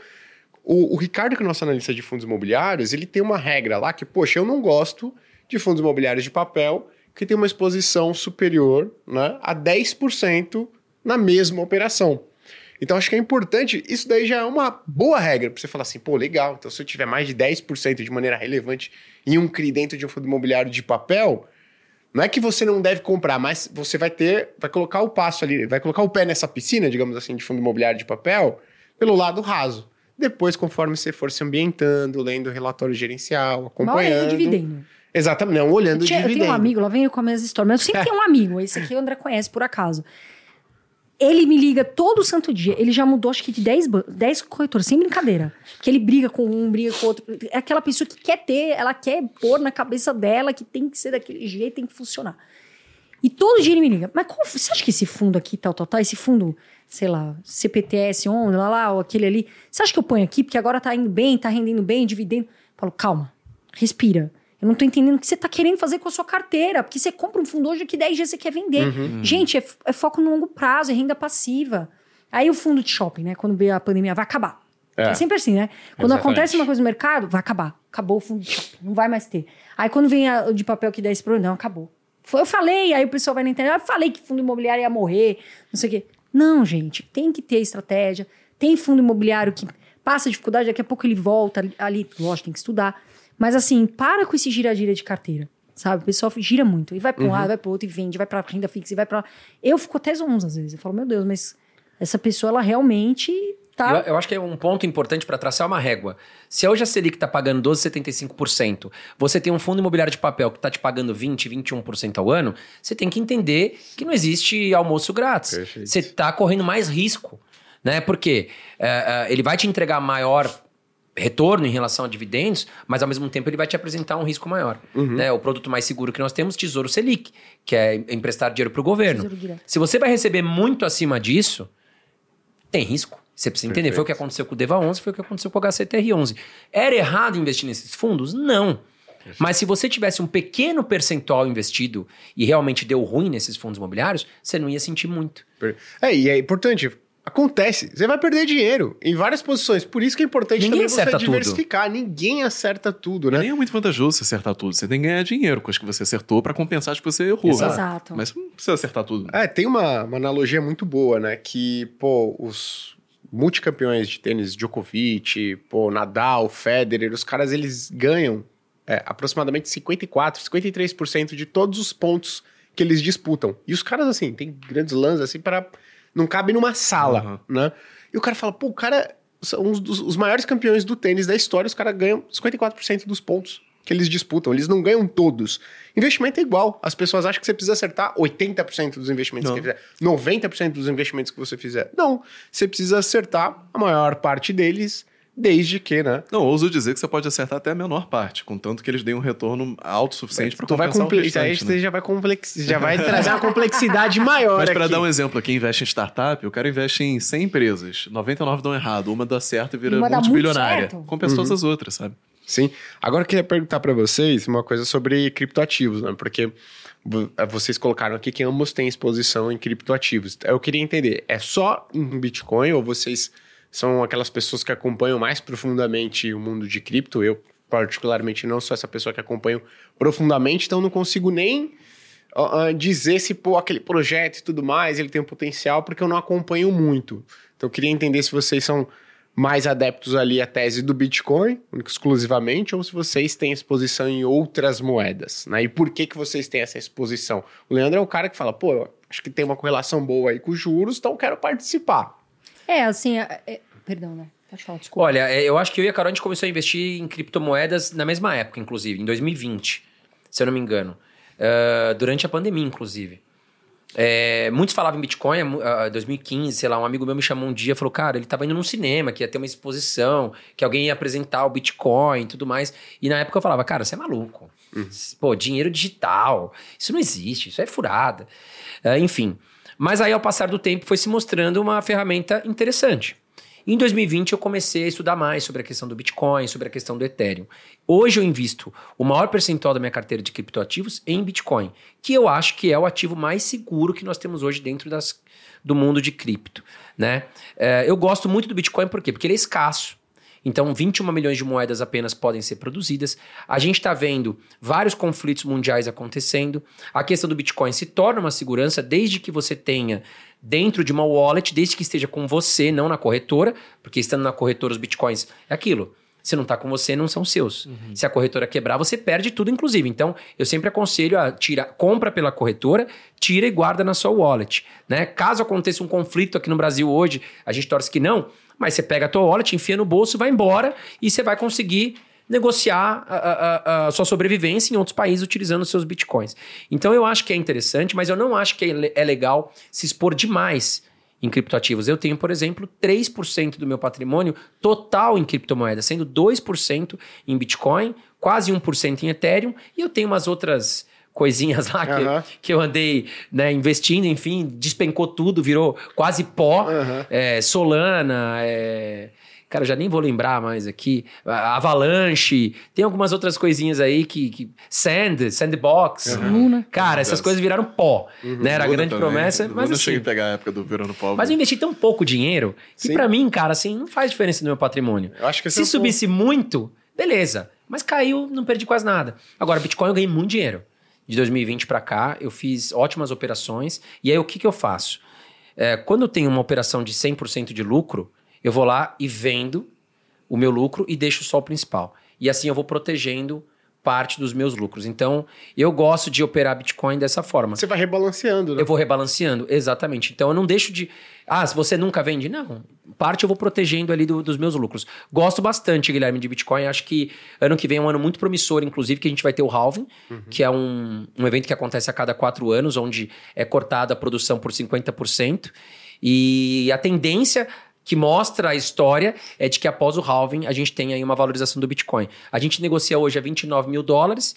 o, o, Ricardo, que é nosso analista de fundos imobiliários, ele tem uma regra lá que, poxa, eu não gosto de fundos imobiliários de papel que tem uma exposição superior né, a 10% na mesma operação. Então, acho que é importante, isso daí já é uma boa regra para você falar assim, pô, legal, então se eu tiver mais de 10% de maneira relevante em um CRI dentro de um fundo imobiliário de papel, não é que você não deve comprar, mas você vai ter, vai colocar o passo ali, vai colocar o pé nessa piscina, digamos assim, de fundo imobiliário de papel, pelo lado raso. Depois, conforme você for se ambientando, lendo o relatório gerencial, acompanhando. Mal dividendo. Exatamente, não, olhando o dividendo. Eu tenho um amigo, lá vem eu com a mesma história, mas eu sempre *laughs* tenho um amigo, esse aqui o André conhece por acaso. Ele me liga todo santo dia. Ele já mudou, acho que de 10, 10 corretores, sem brincadeira. Que ele briga com um, briga com outro. É aquela pessoa que quer ter, ela quer pôr na cabeça dela que tem que ser daquele jeito, tem que funcionar. E todo dia ele me liga. Mas você acha que esse fundo aqui, tal, tal, tal, esse fundo, sei lá, CPTS 11, lá, lá, ou aquele ali, você acha que eu ponho aqui porque agora tá indo bem, tá rendendo bem, dividendo? Eu falo, calma, respira. Eu não tô entendendo o que você tá querendo fazer com a sua carteira. Porque você compra um fundo hoje que 10 dias você quer vender. Uhum. Gente, é, é, foco no longo prazo, é renda passiva. Aí o fundo de shopping, né? Quando veio a pandemia, vai acabar. É, é sempre assim, né? Quando Exatamente. acontece uma coisa no mercado, vai acabar. Acabou o fundo de shopping, não vai mais ter. Aí quando vem o de papel que dá esse problema, não, acabou. Foi, eu falei, aí o pessoal vai na internet, eu falei que fundo imobiliário ia morrer, não sei o quê. Não, gente, tem que ter estratégia. Tem fundo imobiliário que passa dificuldade, daqui a pouco ele volta ali, lógico, tem que estudar. Mas assim, para com esse gira-gira de carteira. Sabe? O pessoal gira muito. E vai para um uhum. lado, vai para outro, e vende, vai para renda fixa, e vai para. Eu fico até zonza às vezes. Eu falo, meu Deus, mas essa pessoa, ela realmente tá. Eu, eu acho que é um ponto importante para traçar uma régua. Se hoje a Selic está pagando 12,75%, você tem um fundo imobiliário de papel que está te pagando 20, 21% ao ano, você tem que entender que não existe almoço grátis. Perfeito. Você está correndo mais risco. Né? Porque uh, uh, ele vai te entregar maior retorno em relação a dividendos, mas ao mesmo tempo ele vai te apresentar um risco maior. Uhum. Né? O produto mais seguro que nós temos, Tesouro Selic, que é emprestar dinheiro para o governo. Se você vai receber muito acima disso, tem risco. Você precisa entender. Perfeito. Foi o que aconteceu com o DEVA 11, foi o que aconteceu com o HCTR 11. Era errado investir nesses fundos? Não. Mas se você tivesse um pequeno percentual investido e realmente deu ruim nesses fundos imobiliários, você não ia sentir muito. É, e é importante Acontece. Você vai perder dinheiro em várias posições. Por isso que é importante Ninguém também você diversificar. Tudo. Ninguém acerta tudo, né? Nem é muito vantajoso você acertar tudo. Você tem que ganhar dinheiro com as que você acertou para compensar as que você errou. Exato. Né? Exato. Mas não precisa acertar tudo. É, tem uma, uma analogia muito boa, né? Que, pô, os multicampeões de tênis, Djokovic, pô, Nadal, Federer, os caras, eles ganham é, aproximadamente 54, 53% de todos os pontos que eles disputam. E os caras, assim, tem grandes lãs, assim, para Não cabe numa sala, uhum. né? E o cara fala, pô, o cara são uns dos os maiores campeões do tênis da história, os caras ganham 54% dos pontos que eles disputam. Eles não ganham todos. Investimento é igual. As pessoas acham que você precisa acertar 80% dos investimentos não. que você fizer, 90% dos investimentos que você fizer. Não. Você precisa acertar a maior parte deles Desde que, né? Não, ouso dizer que você pode acertar até a menor parte, contanto que eles deem um retorno alto o suficiente para compensar vai compli- o restante, Aí né? já vai, complex... já vai trazer uma complexidade *laughs* maior Mas para dar um exemplo, quem investe em startup, o cara investe em 100 empresas, 99 dão errado, uma dá certo e vira uma multibilionária. Compensa uhum. todas as outras, sabe? Sim. Agora eu queria perguntar para vocês uma coisa sobre criptoativos, né? Porque vocês colocaram aqui que ambos têm exposição em criptoativos. Eu queria entender, é só em Bitcoin ou vocês são aquelas pessoas que acompanham mais profundamente o mundo de cripto. Eu, particularmente, não sou essa pessoa que acompanho profundamente, então não consigo nem uh, dizer se, pô, aquele projeto e tudo mais, ele tem um potencial, porque eu não acompanho muito. Então eu queria entender se vocês são mais adeptos ali à tese do Bitcoin, exclusivamente, ou se vocês têm exposição em outras moedas, né? E por que que vocês têm essa exposição? O Leandro é o cara que fala, pô, acho que tem uma correlação boa aí com os juros, então quero participar. É, assim, é, é, perdão, né? Pode falar, desculpa. Olha, é, eu acho que eu e a Carol a gente começou a investir em criptomoedas na mesma época, inclusive, em 2020, se eu não me engano. Uh, durante a pandemia, inclusive. É, muitos falavam em Bitcoin, uh, 2015, sei lá, um amigo meu me chamou um dia e falou, cara, ele tava indo num cinema, que ia ter uma exposição, que alguém ia apresentar o Bitcoin e tudo mais. E na época eu falava, cara, você é maluco. Uhum. Pô, dinheiro digital, isso não existe, isso é furada. Uh, enfim, mas aí, ao passar do tempo, foi se mostrando uma ferramenta interessante. Em 2020, eu comecei a estudar mais sobre a questão do Bitcoin, sobre a questão do Ethereum. Hoje, eu invisto o maior percentual da minha carteira de criptoativos em Bitcoin, que eu acho que é o ativo mais seguro que nós temos hoje dentro das, do mundo de cripto. Né? É, eu gosto muito do Bitcoin, por quê? Porque ele é escasso. Então, 21 milhões de moedas apenas podem ser produzidas. A gente está vendo vários conflitos mundiais acontecendo. A questão do Bitcoin se torna uma segurança desde que você tenha dentro de uma wallet, desde que esteja com você, não na corretora, porque estando na corretora os Bitcoins é aquilo. Se não está com você, não são seus. Uhum. Se a corretora quebrar, você perde tudo, inclusive. Então, eu sempre aconselho a tirar, compra pela corretora, tira e guarda na sua wallet. Né? Caso aconteça um conflito aqui no Brasil hoje, a gente torce que não, mas você pega a tua wallet, enfia no bolso, vai embora e você vai conseguir negociar a, a, a, sua sobrevivência em outros países utilizando seus bitcoins. Então eu acho que é interessante, mas eu não acho que é, é legal se expor demais em criptoativos. Eu tenho, por exemplo, 3% do meu patrimônio total em criptomoedas, sendo 2% em Bitcoin, quase 1% em Ethereum, e eu tenho umas outras coisinhas lá que, uhum. que eu andei né, investindo, enfim, despencou tudo, virou quase pó. Uhum. É, Solana, é, cara, já nem vou lembrar mais aqui. Avalanche, tem algumas outras coisinhas aí que. que Sand, Sandbox. Uhum. Cara, essas coisas viraram pó. Uhum. Né? Era a grande também. promessa. Mas não assim, cheguei a pegar a época do virando pó. Mas eu investi tão pouco dinheiro que para mim, cara, assim, não faz diferença no meu patrimônio. Eu acho que Se subisse muito, beleza. Mas caiu, não perdi quase nada. Agora, Bitcoin eu ganhei muito dinheiro de 2020 para cá, eu fiz ótimas operações. E aí, o que, que eu faço? É, quando eu tenho uma operação de 100% de lucro, eu vou lá e vendo o meu lucro e deixo só o principal. E assim eu vou protegendo parte dos meus lucros. Então, eu gosto de operar Bitcoin dessa forma. Você vai rebalanceando, né? Eu vou rebalanceando, exatamente. Então, eu não deixo de. Ah, se você nunca vende? Não. Parte eu vou protegendo ali do, dos meus lucros. Gosto bastante, Guilherme, de Bitcoin. Acho que ano que vem é um ano muito promissor, inclusive, que a gente vai ter o Halving, uhum. que é um, um evento que acontece a cada quatro anos, onde é cortada a produção por 50%. E a tendência que mostra a história é de que após o halving a gente tem aí uma valorização do Bitcoin. A gente negocia hoje a 29 mil dólares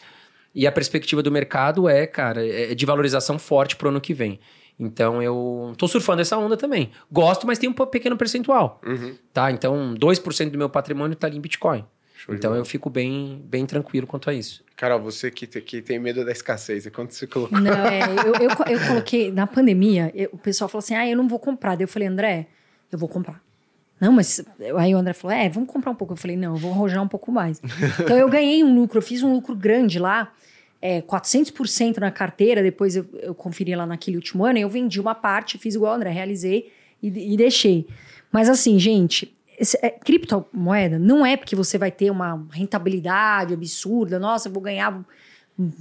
e a perspectiva do mercado é, cara, é de valorização forte para o ano que vem. Então eu tô surfando essa onda também. Gosto, mas tem um pequeno percentual. Uhum. Tá? Então 2% do meu patrimônio tá ali em Bitcoin. Show então eu fico bem, bem tranquilo quanto a isso. Carol, você que, que tem medo da escassez, quanto você colocou? Não, é, eu, eu, eu coloquei, na pandemia, eu, o pessoal falou assim, ah, eu não vou comprar. Daí eu falei, André, eu vou comprar. Não, mas aí o André falou: é, vamos comprar um pouco. Eu falei: não, eu vou arrojar um pouco mais. *laughs* então eu ganhei um lucro, eu fiz um lucro grande lá, é, 400% na carteira. Depois eu, eu conferi lá naquele último ano. eu vendi uma parte, fiz igual o André, realizei e, e deixei. Mas assim, gente, esse, é, criptomoeda não é porque você vai ter uma rentabilidade absurda, nossa, eu vou ganhar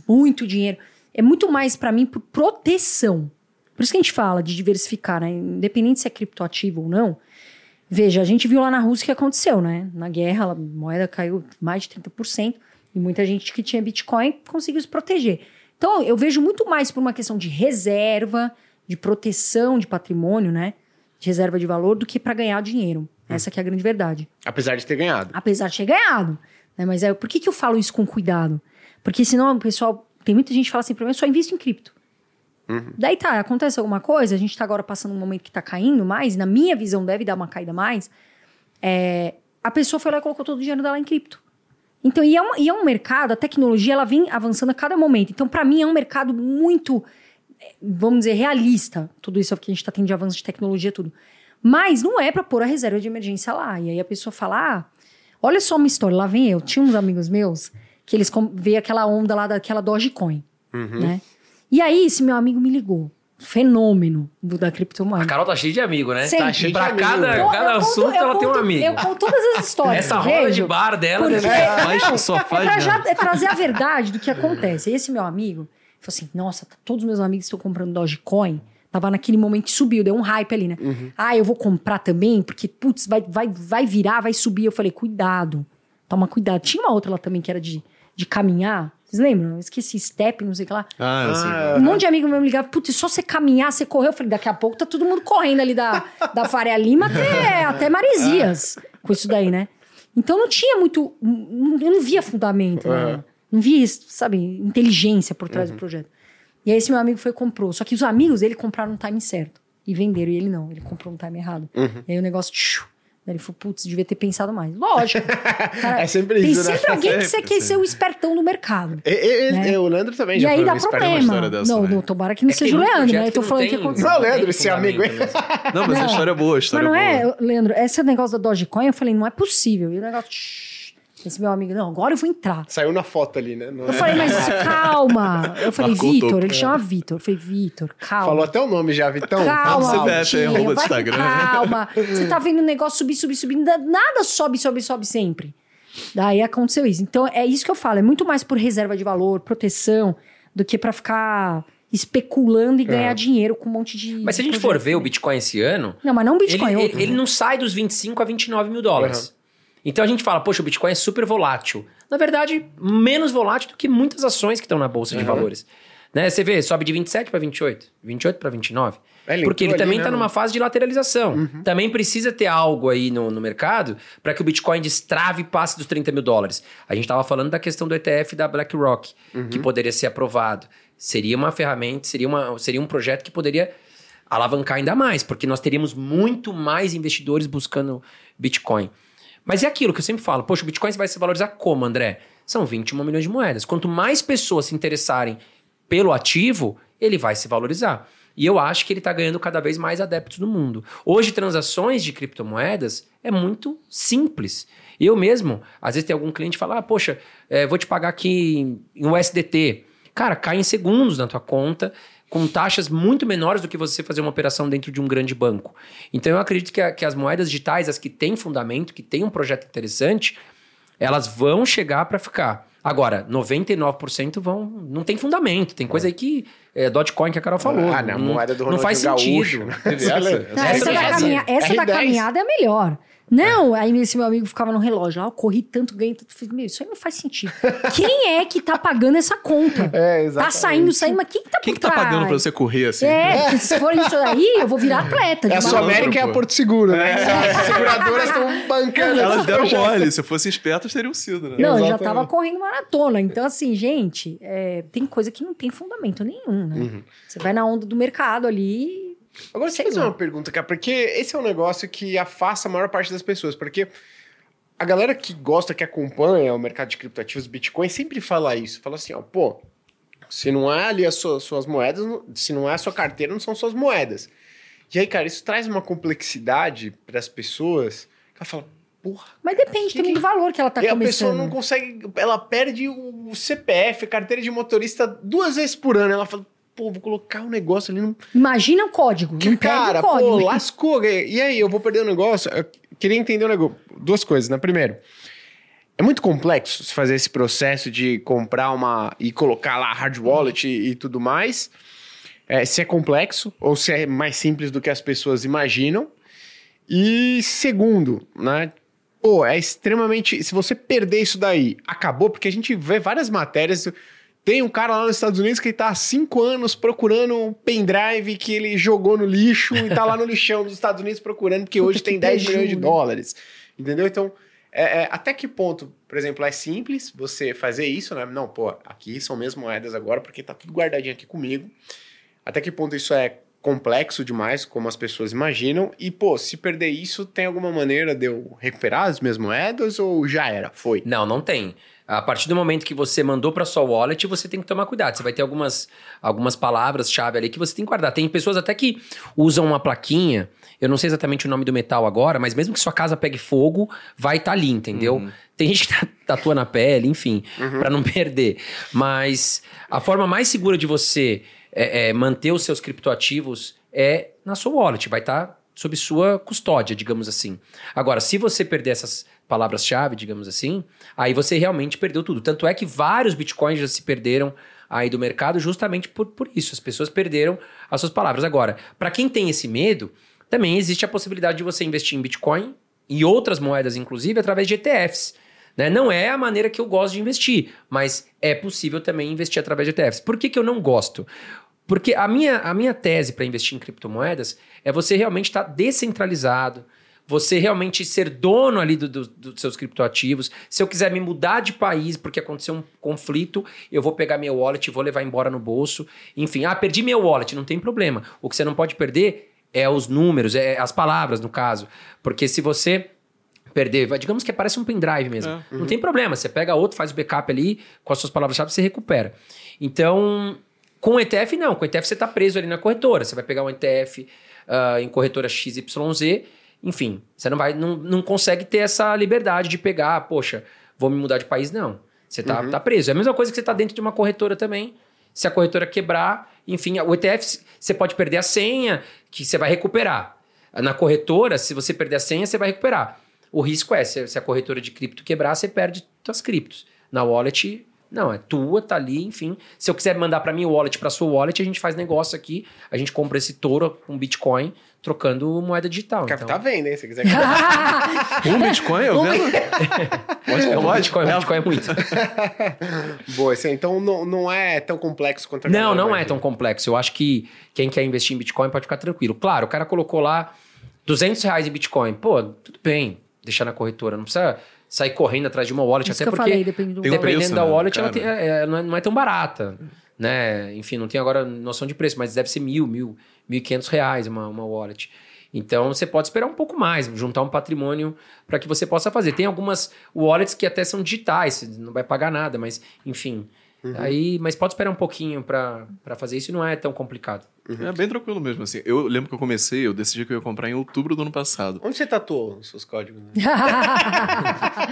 muito dinheiro. é muito mais para mim por proteção. Por isso que a gente fala de diversificar, né? Independente se é criptoativo ou não. Veja, a gente viu lá na Rússia o que aconteceu, né? Na guerra, a moeda caiu mais de 30%, e muita gente que tinha Bitcoin conseguiu se proteger. Então, eu vejo muito mais por uma questão de reserva, de proteção de patrimônio, né? De reserva de valor, do que para ganhar dinheiro. Essa que é a grande verdade. Apesar de ter ganhado. Apesar de ter ganhado. Né? Mas é, por que, que eu falo isso com cuidado? Porque senão o pessoal. Tem muita gente que fala assim, para mim, eu só invisto em cripto. Uhum. Daí tá, acontece alguma coisa, a gente tá agora passando um momento que tá caindo mais, na minha visão deve dar uma caída mais. É, a pessoa foi lá e colocou todo o dinheiro dela em cripto. Então, e é, um, e é um mercado, a tecnologia ela vem avançando a cada momento. Então, para mim, é um mercado muito, vamos dizer, realista. Tudo isso que a gente tá tendo de avanço de tecnologia, tudo. Mas não é para pôr a reserva de emergência lá. E aí a pessoa fala: ah, olha só uma história, lá vem eu. Tinha uns amigos meus que eles veio aquela onda lá daquela Dogecoin, uhum. né? E aí esse meu amigo me ligou. Fenômeno do, da criptomoeda. A Carol tá cheia de amigo, né? Sempre. Tá cheia pra de cada, amigo. cada eu assunto conto, ela tem um amigo. Eu conto todas as histórias. Essa roda de bar dela porque, deve não, só faz, é, pra né? já, é trazer a verdade do que acontece. Esse meu amigo falou assim: nossa, tá, todos os meus amigos estão comprando Dogecoin. Tava naquele momento que subiu, deu um hype ali, né? Uhum. Ah, eu vou comprar também, porque, putz, vai, vai, vai virar, vai subir. Eu falei, cuidado, toma cuidado. Tinha uma outra lá também que era de, de caminhar. Vocês lembram? Eu esqueci, step, não sei o que lá. Ah, eu sei. Um monte de amigo meu me ligava, putz, só você caminhar, você correu. Eu falei, daqui a pouco tá todo mundo correndo ali da, da Faria Lima até, *laughs* até Maresias com isso daí, né? Então não tinha muito. Eu não via fundamento, né? Não via, sabe, inteligência por trás do projeto. E aí esse meu amigo foi e comprou. Só que os amigos dele compraram no time certo. E venderam. E ele não. Ele comprou no time errado. E aí o negócio... Tchiu, ele falou, putz, devia ter pensado mais. Lógico. *laughs* Cara, É sempre tem isso, né? sempre alguém que você quer ser o espertão do mercado. E- e- Né? O Leandro também E já aí foi dá um problema. história dessa, não, né? não, tomara que não É seja tem o Leandro, né? Eu tô que falando não que tem- aconteceu. Não, Leandro, tem esse amigo aí. fundamento mesmo. Não, mas a Não. história é boa, a Mas história não é boa. é, Leandro, esse negócio da Dogecoin, eu falei, não é possível. E o negócio... Esse meu amigo, não, agora eu vou entrar. Saiu na foto ali, né? Não Eu é? falei, mas *laughs* calma. Eu falei, Vitor, ele chama Vitor. Eu falei, Vitor, calma. Falou até o nome já, Vitão. Calma, arroba do vai Instagram. calma. Você tá vendo o negócio subir, subir, subir. Nada sobe, sobe, sobe sempre. Daí aconteceu isso. Então, é isso que eu falo. É muito mais por reserva de valor, proteção, do que pra ficar especulando e ganhar dinheiro com um monte de... Mas se a gente for ver o Bitcoin esse ano, Não, mas não Bitcoin, ele, outro. ele, ele não sai dos 25 a 29 mil dólares. Então a gente fala, poxa, o Bitcoin é super volátil. Na verdade, menos volátil do que muitas ações que estão na bolsa de valores. Né? Você vê, sobe de 27 para 28, 28 para 29. É, ele porque ele também né, está no- numa fase de lateralização. Também precisa ter algo aí no, no mercado para que o Bitcoin destrave e passe dos 30 mil dólares. A gente estava falando da questão do ETF da BlackRock, que poderia ser aprovado. Seria uma ferramenta, seria, uma, seria um projeto que poderia alavancar ainda mais, porque nós teríamos muito mais investidores buscando Bitcoin. Mas é aquilo que eu sempre falo, poxa, o Bitcoin vai se valorizar como, André? São 21 milhões de moedas. Quanto mais pessoas se interessarem pelo ativo, ele vai se valorizar. E eu acho que ele está ganhando cada vez mais adeptos no mundo. Hoje, transações de criptomoedas é muito simples. Eu mesmo, às vezes tem algum cliente que fala, ah, poxa, eh, vou te pagar aqui em USDT. Cara, cai em segundos na tua conta, com taxas muito menores do que você fazer uma operação dentro de um grande banco. Então eu acredito que, a- que as moedas digitais, as que têm fundamento, que têm um projeto interessante, elas vão chegar para ficar. Agora, 99% vão. Não tem fundamento. Tem coisa aí que. É, Dogecoin que a Carol falou. Ah, não, a moeda do Não faz Ronaldinho sentido. Gaúcho. Teve essa? Não, Essa essa, eu da, caminha- essa da R10. caminhada é melhor. Não, aí esse meu amigo ficava no relógio. Ah, eu corri tanto, ganhei tanto. Falei, Meu, isso aí não faz sentido. Quem é que tá pagando essa conta? *laughs* É, Tá exatamente. saindo, saindo, mas quem que tá Quem por que tá trás? pagando pra você correr assim? É, porque se for isso daí, eu vou virar atleta. É a sua América e a. Porto Seguro, né? As seguradoras estão bancando. Elas deram mole. Se fossem espertas, teriam sido, né? Não, eu já Exatamente. tava correndo maratona. Então, assim, gente, é, tem coisa que não tem fundamento nenhum, né? Uhum. Você vai na onda do mercado ali. Agora, deixa eu fazer uma pergunta, cara, porque esse é um negócio que afasta a maior parte das pessoas, porque a galera que gosta, que acompanha o mercado de criptoativos, Bitcoin, sempre fala isso. Fala assim, ó, pô, se não é ali as suas, suas moedas, se não é a sua carteira, não são suas moedas. E aí, cara, isso traz uma complexidade para as pessoas, que ela fala, porra, Mas depende Que também do valor que ela tá e a começando. pessoa não consegue, ela perde o CPF, carteira de motorista duas vezes por ano. Ela fala, pô, vou colocar um negócio ali no Imagina o código. que, cara, o código. pô, lascou. E aí, eu vou perder o negócio? Eu queria entender um negócio. Duas coisas, né? Primeiro, é muito complexo fazer esse processo de comprar uma e colocar lá hard wallet e, e tudo mais. É, se é complexo ou se é mais simples do que as pessoas imaginam. E segundo, né? Pô, é extremamente. Se você perder isso daí, acabou, porque a gente vê várias matérias. Tem um cara lá nos Estados Unidos que está há cinco anos procurando um pendrive que ele jogou no lixo e está lá no lixão dos Estados Unidos procurando, porque hoje tem 10 milhões de dólares. Entendeu? Então, é, é, até que ponto, por exemplo, é simples você fazer isso, né? Não, pô, aqui são mesmo moedas agora porque tá tudo guardadinho aqui comigo. Até que ponto isso é complexo demais, como as pessoas imaginam? E, pô, se perder isso, tem alguma maneira de eu recuperar as minhas moedas ou já era? Foi? Não, não tem. A partir do momento que você mandou para sua wallet, você tem que tomar cuidado. Você vai ter algumas, algumas palavras-chave ali que você tem que guardar. Tem pessoas até que usam uma plaquinha, eu não sei exatamente o nome do metal agora, mas mesmo que sua casa pegue fogo, vai estar tá ali, entendeu? Uhum. Tem gente que tatua na pele, enfim, uhum. para não perder. Mas a forma mais segura de você é, é, manter os seus criptoativos é na sua wallet, vai estar tá sob sua custódia, digamos assim. Agora, se você perder essas palavras-chave, digamos assim, aí você realmente perdeu tudo. Tanto é que vários bitcoins já se perderam aí do mercado justamente por, por isso. As pessoas perderam as suas palavras. Agora, para quem tem esse medo, também existe a possibilidade de você investir em Bitcoin e outras moedas, inclusive, através de ETFs. Né? Não é a maneira que eu gosto de investir, mas é possível também investir através de ETFs. Por que, que eu não gosto? Porque a minha, a minha tese para investir em criptomoedas é você realmente estar tá descentralizado, você realmente ser dono ali do, do, dos seus criptoativos. Se eu quiser me mudar de país porque aconteceu um conflito, eu vou pegar meu wallet e vou levar embora no bolso. Enfim, ah, perdi meu wallet, não tem problema. O que você não pode perder é os números, é as palavras, no caso. Porque se você perder, digamos que parece um pendrive mesmo, é. uhum. não tem problema. Você pega outro, faz o backup ali, com as suas palavras-chave, você recupera. Então, com o ETF, não. Com o ETF, você está preso ali na corretora. Você vai pegar um ETF uh, ah, em corretora XYZ enfim, você não vai, não, não consegue ter essa liberdade de pegar, poxa, vou me mudar de país, não. Você tá, uhum. tá preso. É a mesma coisa que você tá dentro de uma corretora também. Se a corretora quebrar, enfim, o ETF, você pode perder a senha, que você vai recuperar. Na corretora, se você perder a senha, você vai recuperar. O risco é, se a corretora de cripto quebrar, você perde suas criptos. Na wallet, não, é tua, tá ali, enfim. Se eu quiser mandar para mim o wallet para sua wallet, a gente faz negócio aqui, a gente compra esse touro com Bitcoin, trocando moeda digital. Cara, então... tá vendo, hein? Se quiser. *laughs* um Bitcoin, eu vendo? pode, é, um Bitcoin, um Bitcoin é muito. *laughs* Boa, assim, então não, não é tão complexo quanto a Não, não é tão complexo. Eu acho que quem quer investir em Bitcoin pode ficar tranquilo. Claro, o cara colocou lá 200 reais em Bitcoin. Pô, tudo bem, deixar na corretora. Não precisa sair correndo atrás de uma wallet, Isso até porque falei, depende do... dependendo preço, da né, wallet, ela, tem, é, não, é, não, é, tão barata. Né? Enfim, não tenho agora noção de preço, mas deve ser mil, mil, mil e quinhentos reais uma, uma wallet. Então você pode esperar um pouco mais, juntar um patrimônio para que você possa fazer. Tem algumas wallets que até são digitais, você não vai pagar nada, mas enfim. Uhum. Aí, mas pode esperar um pouquinho para fazer isso, não é tão complicado. Uhum. É bem tranquilo mesmo, assim. Eu lembro que eu comecei, eu decidi que eu ia comprar em outubro do ano passado. Onde você tatuou os seus códigos? Né? *laughs*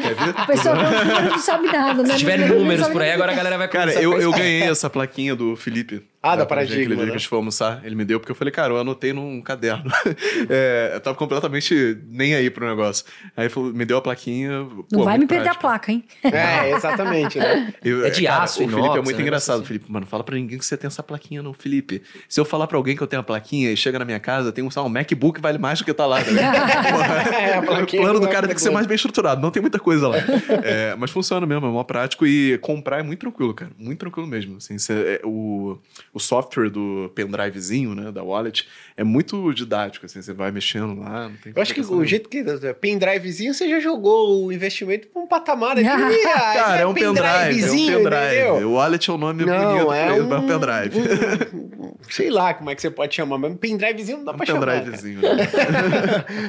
Quer ver? A pessoa não sabe nada, né? Se tiver números por aí, agora a galera vai Cara, eu, eu ganhei essa plaquinha do Felipe. Ah, da Paradigma, Aquele dia né? que a gente foi almoçar, ele me deu, porque eu falei, cara, eu anotei num caderno. *laughs* é, eu tava completamente nem aí pro negócio. Aí falou, me deu a plaquinha. Não pô, vai me perder a placa, hein? É, exatamente, né? Eu, é de cara, aço, O Felipe inox, é muito né? engraçado. Assim. Felipe, mano, fala pra ninguém que você tem essa plaquinha, não, Felipe. Se eu falar pra alguém que eu tenho a plaquinha e chega na minha casa, tem um, sabe, um MacBook vale mais do que tá lá. Né? *laughs* É, a o plano do é cara tem que ser mais bem estruturado, não tem muita coisa lá. É, mas funciona mesmo, é mó prático e comprar é muito tranquilo, cara. Muito tranquilo mesmo. Assim, cê- é, o, o software do pendrivezinho, né, da wallet, é muito didático, assim, você vai mexendo lá, não tem Eu acho que o nenhuma. jeito que. Pendrivezinho, você já jogou o investimento pra um patamar aqui. ah, *laughs* Cara, é um pendrive, é um pendrivezinho, pendrive. O wallet é o nome Não, bonito é um, é um pendrive. um- sei lá como é que você pode chamar, mas um pendrivezinho não dá Um pra chamar. pendrivezinho. né?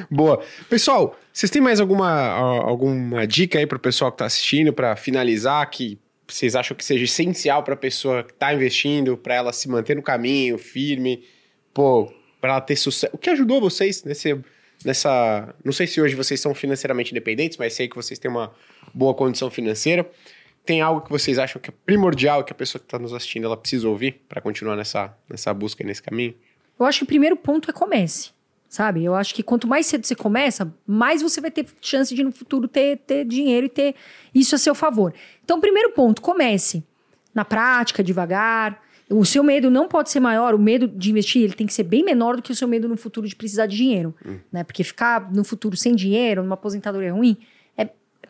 *laughs* Boa. Pessoal, vocês têm mais alguma, a- alguma dica aí pro pessoal que tá assistindo para finalizar que vocês acham que seja essencial pra pessoa que tá investindo, pra ela se manter no caminho, firme, pô, para ela ter sucesso? O que ajudou vocês nesse nessa, não sei se hoje vocês são financeiramente independentes, mas sei que vocês têm uma boa condição financeira. Tem algo que vocês acham que é primordial que a pessoa que está nos assistindo ela precisa ouvir para continuar nessa, nessa busca e nesse caminho? Eu acho que o primeiro ponto é comece. sabe? Eu acho que quanto mais cedo você começa, mais você vai ter chance de no futuro ter, ter dinheiro e ter isso a seu favor. Então, primeiro ponto, comece na prática, devagar. O seu medo não pode ser maior, o medo de investir ele tem que ser bem menor do que o seu medo no futuro de precisar de dinheiro, hum. né? Porque ficar no futuro sem dinheiro, numa aposentadoria ruim,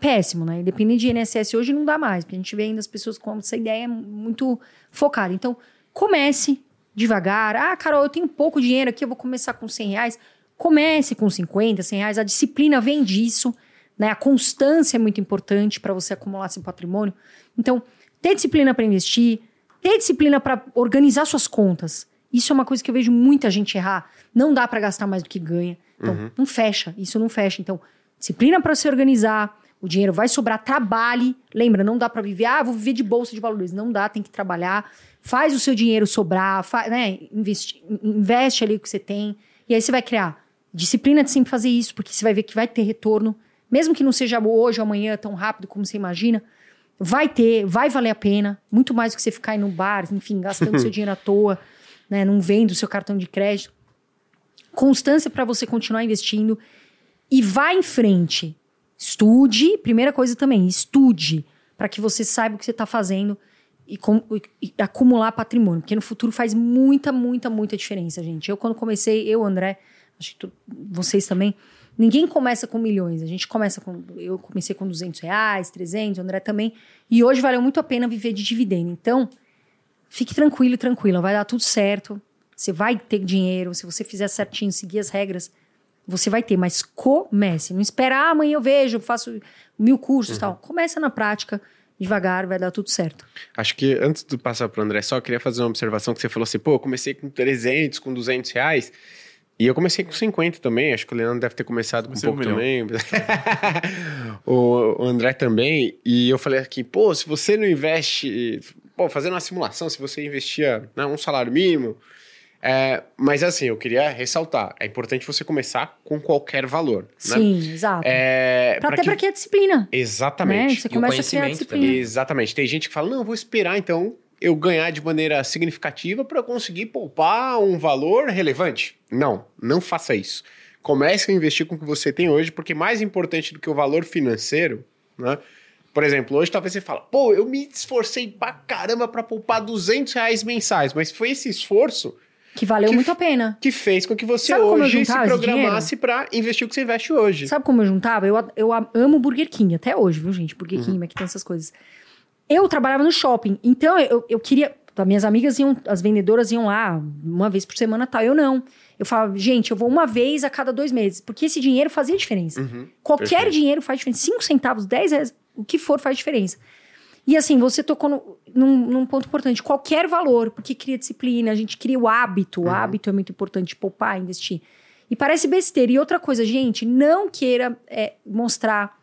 péssimo, né? Independente de INSS hoje não dá mais, porque a gente vê ainda as pessoas com essa ideia muito focada. Então, comece devagar. Ah, Carol, eu tenho pouco dinheiro aqui, eu vou começar com 100 reais. Comece com 50, 100 reais. A disciplina vem disso, né? A constância é muito importante para você acumular seu patrimônio. Então, ter disciplina para investir, ter disciplina para organizar suas contas. Isso é uma coisa que eu vejo muita gente errar. Não dá para gastar mais do que ganha. Então, uhum. não fecha. Isso não fecha. Então, disciplina para se organizar. O dinheiro vai sobrar, trabalhe. Lembra, não dá para viver, ah, vou viver de bolsa de valores. Não dá, tem que trabalhar. Faz o seu dinheiro sobrar, faz, né? Investe, investe ali o que você tem. E aí você vai criar disciplina de sempre fazer isso, porque você vai ver que vai ter retorno. Mesmo que não seja hoje ou amanhã tão rápido como você imagina, vai ter, vai valer a pena. Muito mais do que você ficar aí no bar, enfim, gastando seu *laughs* dinheiro à toa, né? Não vendo o seu cartão de crédito. Constância para você continuar investindo. E vá em frente. Estude, primeira coisa também, estude para que você saiba o que você está fazendo e, com, e, acumular patrimônio, porque no futuro faz muita, muita, muita diferença, gente. Eu, quando comecei, eu, André, acho que tu, vocês também, ninguém começa com milhões. A gente começa com. Eu comecei com 200 reais, 300, André também. E hoje valeu muito a pena viver de dividendo. Então, fique tranquilo, tranquila, vai dar tudo certo. Você vai ter dinheiro, se você fizer certinho, seguir as regras você vai ter, mas comece. Não espera, ah, amanhã eu vejo, faço mil cursos e uhum. tal. Começa na prática, devagar, vai dar tudo certo. Acho que antes de passar para o André, só queria fazer uma observação que você falou assim, pô, eu comecei com 300, com 200 reais. E eu comecei com 50 também, acho que o Leandro deve ter começado com um pouco um também. *laughs* o, o André também. E eu falei aqui, pô, se você não investe. Pô, fazendo uma simulação, se você investia né, um salário mínimo, é, mas assim, eu queria ressaltar: é importante você começar com qualquer valor. Né? Sim, exato. É, pra, pra até que... para que a disciplina. Exatamente. Né? Você começa a criar disciplina. Também. Exatamente. Tem gente que fala: não, vou esperar então eu ganhar de maneira significativa para conseguir poupar um valor relevante. Não, não faça isso. Comece a investir com o que você tem hoje, porque mais importante do que o valor financeiro, né? Por exemplo, hoje talvez você fala, pô, eu me esforcei pra caramba para poupar 200 reais mensais, mas foi esse esforço que valeu que, muito a pena. Que fez com que você Sabe hoje se programasse para investir o que você investe hoje. Sabe como eu juntava? Eu, eu amo Burger King, até hoje, viu, gente? Burger King, uhum. que tem essas coisas. Eu trabalhava no shopping, então eu, eu queria. As minhas amigas iam, as vendedoras iam lá uma vez por semana tal. Eu não. Eu falava, gente, eu vou uma vez a cada dois meses. Porque esse dinheiro fazia diferença. Uhum, Qualquer perfeito. dinheiro faz diferença. Cinco centavos, dez reais, o que for faz diferença. E assim, você tocou no, num, num, ponto importante. Qualquer valor, porque cria disciplina, a gente cria o hábito. O uhum. hábito é muito importante, poupar, investir. E parece besteira. E outra coisa, gente, não queira é, mostrar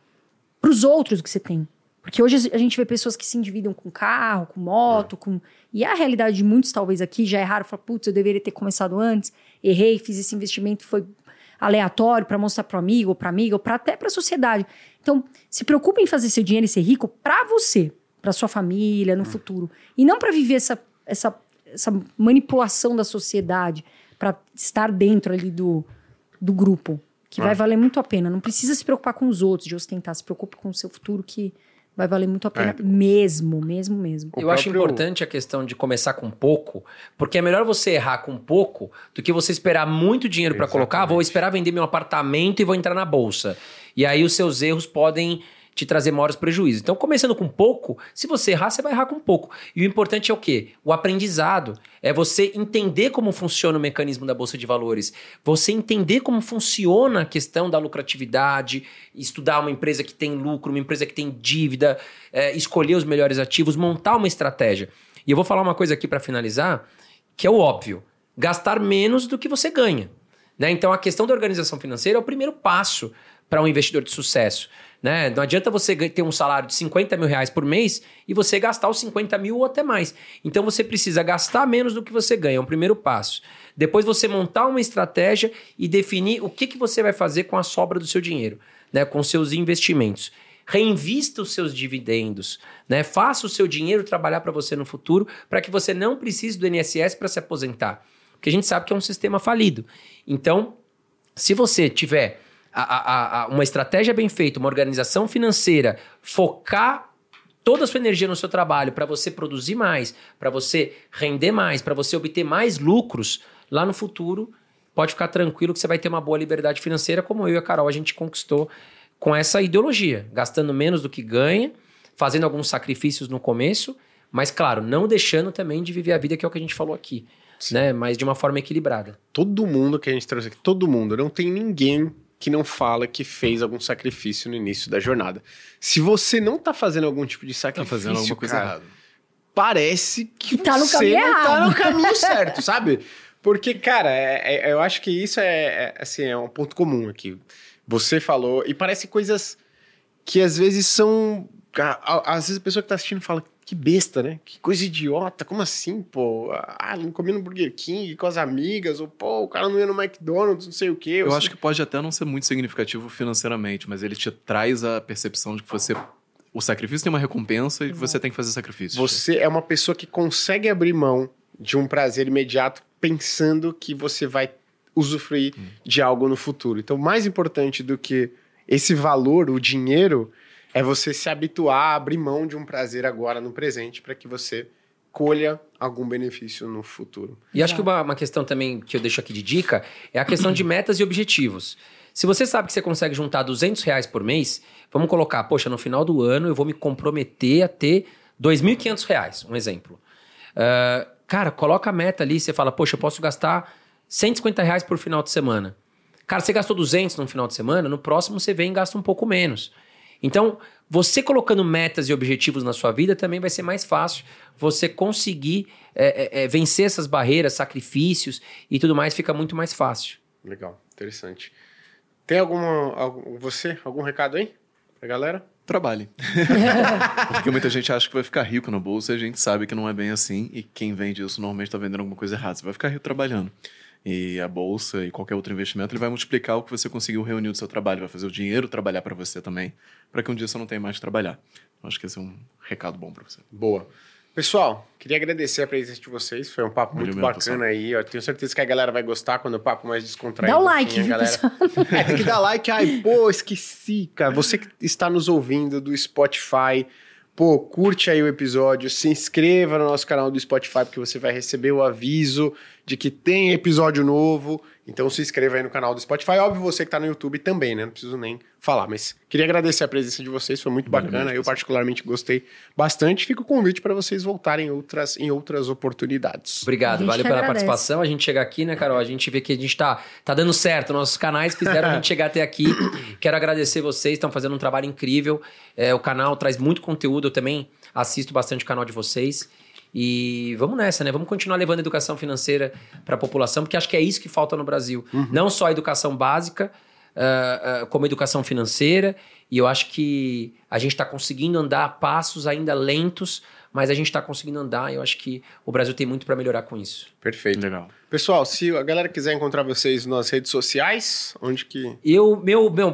para os outros o que você tem. Porque hoje a gente vê pessoas que se endividam com carro, com moto, com. E a realidade de muitos, talvez aqui, já erraram, falam, putz, eu deveria ter começado antes, errei, fiz esse investimento, foi aleatório para mostrar para amigo, ou para amiga, ou pra, até para a sociedade. Então, se preocupe em fazer seu dinheiro e ser rico para você para sua família no futuro. E não para viver essa, essa, essa manipulação da sociedade, para estar dentro ali do, do grupo, que vai valer muito a pena. Não precisa se preocupar com os outros de ostentar, se preocupe com o seu futuro que vai valer muito a pena é. mesmo, mesmo, mesmo. Eu acho importante a questão de começar com pouco, porque é melhor você errar com pouco do que você esperar muito dinheiro para colocar, vou esperar vender meu apartamento e vou entrar na bolsa. E aí os seus erros podem te trazer maiores prejuízos. Então, começando com pouco, se você errar, você vai errar com pouco. E o importante é o quê? O aprendizado. É você entender como funciona o mecanismo da Bolsa de Valores. Você entender como funciona a questão da lucratividade, estudar uma empresa que tem lucro, uma empresa que tem dívida, é, escolher os melhores ativos, montar uma estratégia. E eu vou falar uma coisa aqui para finalizar, que é o óbvio. Gastar menos do que você ganha. Né? Então, a questão da organização financeira é o primeiro passo para um investidor de sucesso. Né? Não adianta você ter um salário de 50 mil reais por mês e você gastar os 50 mil ou até mais. Então você precisa gastar menos do que você ganha, é um primeiro passo. Depois você montar uma estratégia e definir o que, que você vai fazer com a sobra do seu dinheiro, né? com seus investimentos. Reinvista os seus dividendos, né? faça o seu dinheiro trabalhar para você no futuro, para que você não precise do INSS para se aposentar. Porque a gente sabe que é um sistema falido. Então, Se você tiver a, a, a, uma estratégia bem feita, uma organização financeira, focar toda a sua energia no seu trabalho para você produzir mais, para você render mais, para você obter mais lucros lá no futuro, pode ficar tranquilo que você vai ter uma boa liberdade financeira, como eu e a Carol a gente conquistou com essa ideologia, gastando menos do que ganha, fazendo alguns sacrifícios no começo, mas claro, não deixando também de viver a vida que é o que a gente falou aqui, Sim. né? Mas de uma forma equilibrada. Todo mundo que a gente trouxe aqui, todo mundo, não tem ninguém que não fala que fez algum sacrifício no início da jornada. Se você não tá fazendo algum tipo de sacrifício, tá fazendo alguma coisa cara, errada. Parece que, tá no você não tá no caminho certo, *laughs* sabe? Porque, cara, é, é, eu acho que isso é, é, assim, é um ponto comum aqui. Você falou, e parece coisas que às vezes são. Às vezes a pessoa que tá assistindo fala, que besta, né? Que coisa idiota, como assim, pô? Ah, não comi no Burger King com as amigas, ou pô, o cara não ia no McDonald's, não sei o quê. Eu acho que pode até não ser muito significativo financeiramente, mas ele te traz a percepção de que você. O sacrifício tem uma recompensa e você tem que fazer sacrifício. Você é uma pessoa que consegue abrir mão de um prazer imediato pensando que você vai usufruir hum. de algo no futuro. Então, mais importante do que esse valor, o dinheiro, é você se habituar a abrir mão de um prazer agora no presente para que você colha algum benefício no futuro. E acho que uma, uma, questão também que eu deixo aqui de dica é a questão de metas e objetivos. Se você sabe que você consegue juntar 200 reais por mês, vamos colocar, poxa, no final do ano eu vou me comprometer a ter 2.500 reais, um exemplo. Uh, cara, coloca a meta ali, você fala, poxa, eu posso gastar 150 reais por final de semana. Cara, você gastou 200 no final de semana, no próximo você vem e gasta um pouco menos. Então, você colocando metas e objetivos na sua vida também vai ser mais fácil você conseguir é, é, é, vencer essas barreiras, sacrifícios e tudo mais, fica muito mais fácil. Legal, interessante. Tem alguma. Algum, você, algum recado aí pra galera? Trabalhe. *laughs* Porque muita gente acha que vai ficar rico na bolsa e a gente sabe que não é bem assim. E quem vende isso normalmente está vendendo alguma coisa errada. Você vai ficar rico trabalhando e a bolsa e qualquer outro investimento, ele vai multiplicar o que você conseguiu reunir do seu trabalho, vai fazer o dinheiro trabalhar para você também, para que um dia você não tenha mais que trabalhar. Então, acho que esse é um recado bom para você. Boa. Pessoal, queria agradecer a presença de vocês. Foi um papo muito bacana pessoal. aí. Eu tenho certeza que a galera vai gostar quando o papo mais descontraído. Dá o like, assim, galera... *laughs* é, tem que dar like. Ai, pô, esqueci, cara. Você que está nos ouvindo do Spotify, pô, curte aí o episódio, se inscreva no nosso canal do Spotify, porque você vai receber o aviso de que tem episódio novo. Então se inscreva aí no canal do Spotify. Óbvio, você que está no YouTube também, né? Não preciso nem falar, mas queria agradecer a presença de vocês, foi muito bacana. Eu particularmente gostei bastante. Fica o convite para vocês voltarem em outras, em outras oportunidades. Obrigado, valeu pela agradece. participação. A gente chega aqui, né, Carol? A gente vê que a gente tá, tá dando certo. Nossos canais fizeram a gente chegar até aqui. *laughs* Quero agradecer vocês, estão fazendo um trabalho incrível. É, o canal traz muito conteúdo, eu também assisto bastante o canal de vocês. E vamos nessa, né? Vamos continuar levando educação financeira para a população, porque acho que é isso que falta no Brasil. Uhum. Não só a educação básica, uh, uh, como a educação financeira. E eu acho que a gente está conseguindo andar a passos ainda lentos, mas a gente está conseguindo andar. E eu acho que o Brasil tem muito para melhorar com isso. Perfeito. Legal. Pessoal, se a galera quiser encontrar vocês nas redes sociais, onde que. Eu, meu. meu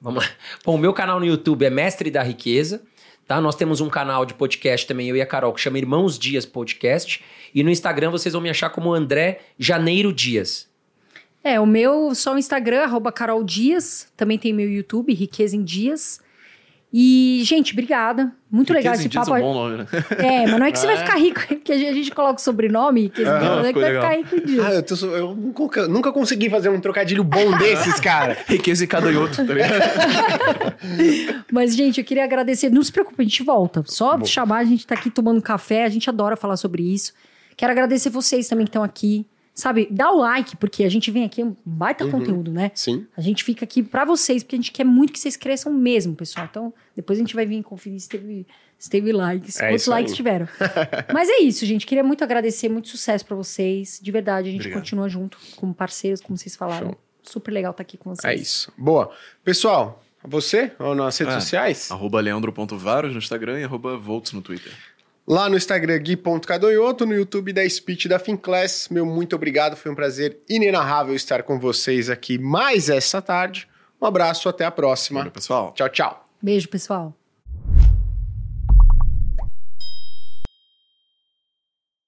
vamos lá. Bom, o meu canal no YouTube é Mestre da Riqueza. Tá? Nós temos um canal de podcast também, eu e a Carol, que chama Irmãos Dias Podcast. E no Instagram vocês vão me achar como André Janeiro Dias. É, o meu só o Instagram, arroba Carol Dias. Também tem meu YouTube, Riqueza em Dias. E, gente, obrigada. Muito legal esse papo. É um bom nome, né? É, mas não é que você vai *laughs* é. ficar rico, porque a gente coloca o sobrenome, que não, não é que vai legal. ficar rico disso. Ah, eu, tô, eu nunca, nunca, consegui fazer um trocadilho bom *laughs* desses, cara. Riqueza e outro, tá ligado? *laughs* mas, gente, eu queria agradecer. Não se preocupe, a gente volta. Só bom. chamar, a gente tá aqui tomando café, a gente adora falar sobre isso. Quero agradecer vocês também que estão aqui. Sabe, dá o like, porque a gente vem aqui, é um baita uhum. conteúdo, né? Sim. A gente fica aqui para vocês, porque a gente quer muito que vocês cresçam mesmo, pessoal. Então, depois a gente vai vir conferir se teve, se teve likes, é quantos likes aí. tiveram. *laughs* Mas é isso, gente. Queria muito agradecer, muito sucesso para vocês. De verdade, a gente Obrigado. continua junto, como parceiros, como vocês falaram. Show. Super legal estar tá aqui com vocês. É isso. Boa. Pessoal, você, ou nas redes é, sociais? Arroba leandro.varos no Instagram e arroba volts no Twitter. Lá no Instagram, gui.cadoioto, no YouTube da Speech da Finclass. Meu muito obrigado, foi um prazer inenarrável estar com vocês aqui mais essa tarde. Um abraço, até a próxima. Valeu, pessoal. Tchau, tchau. Beijo, pessoal.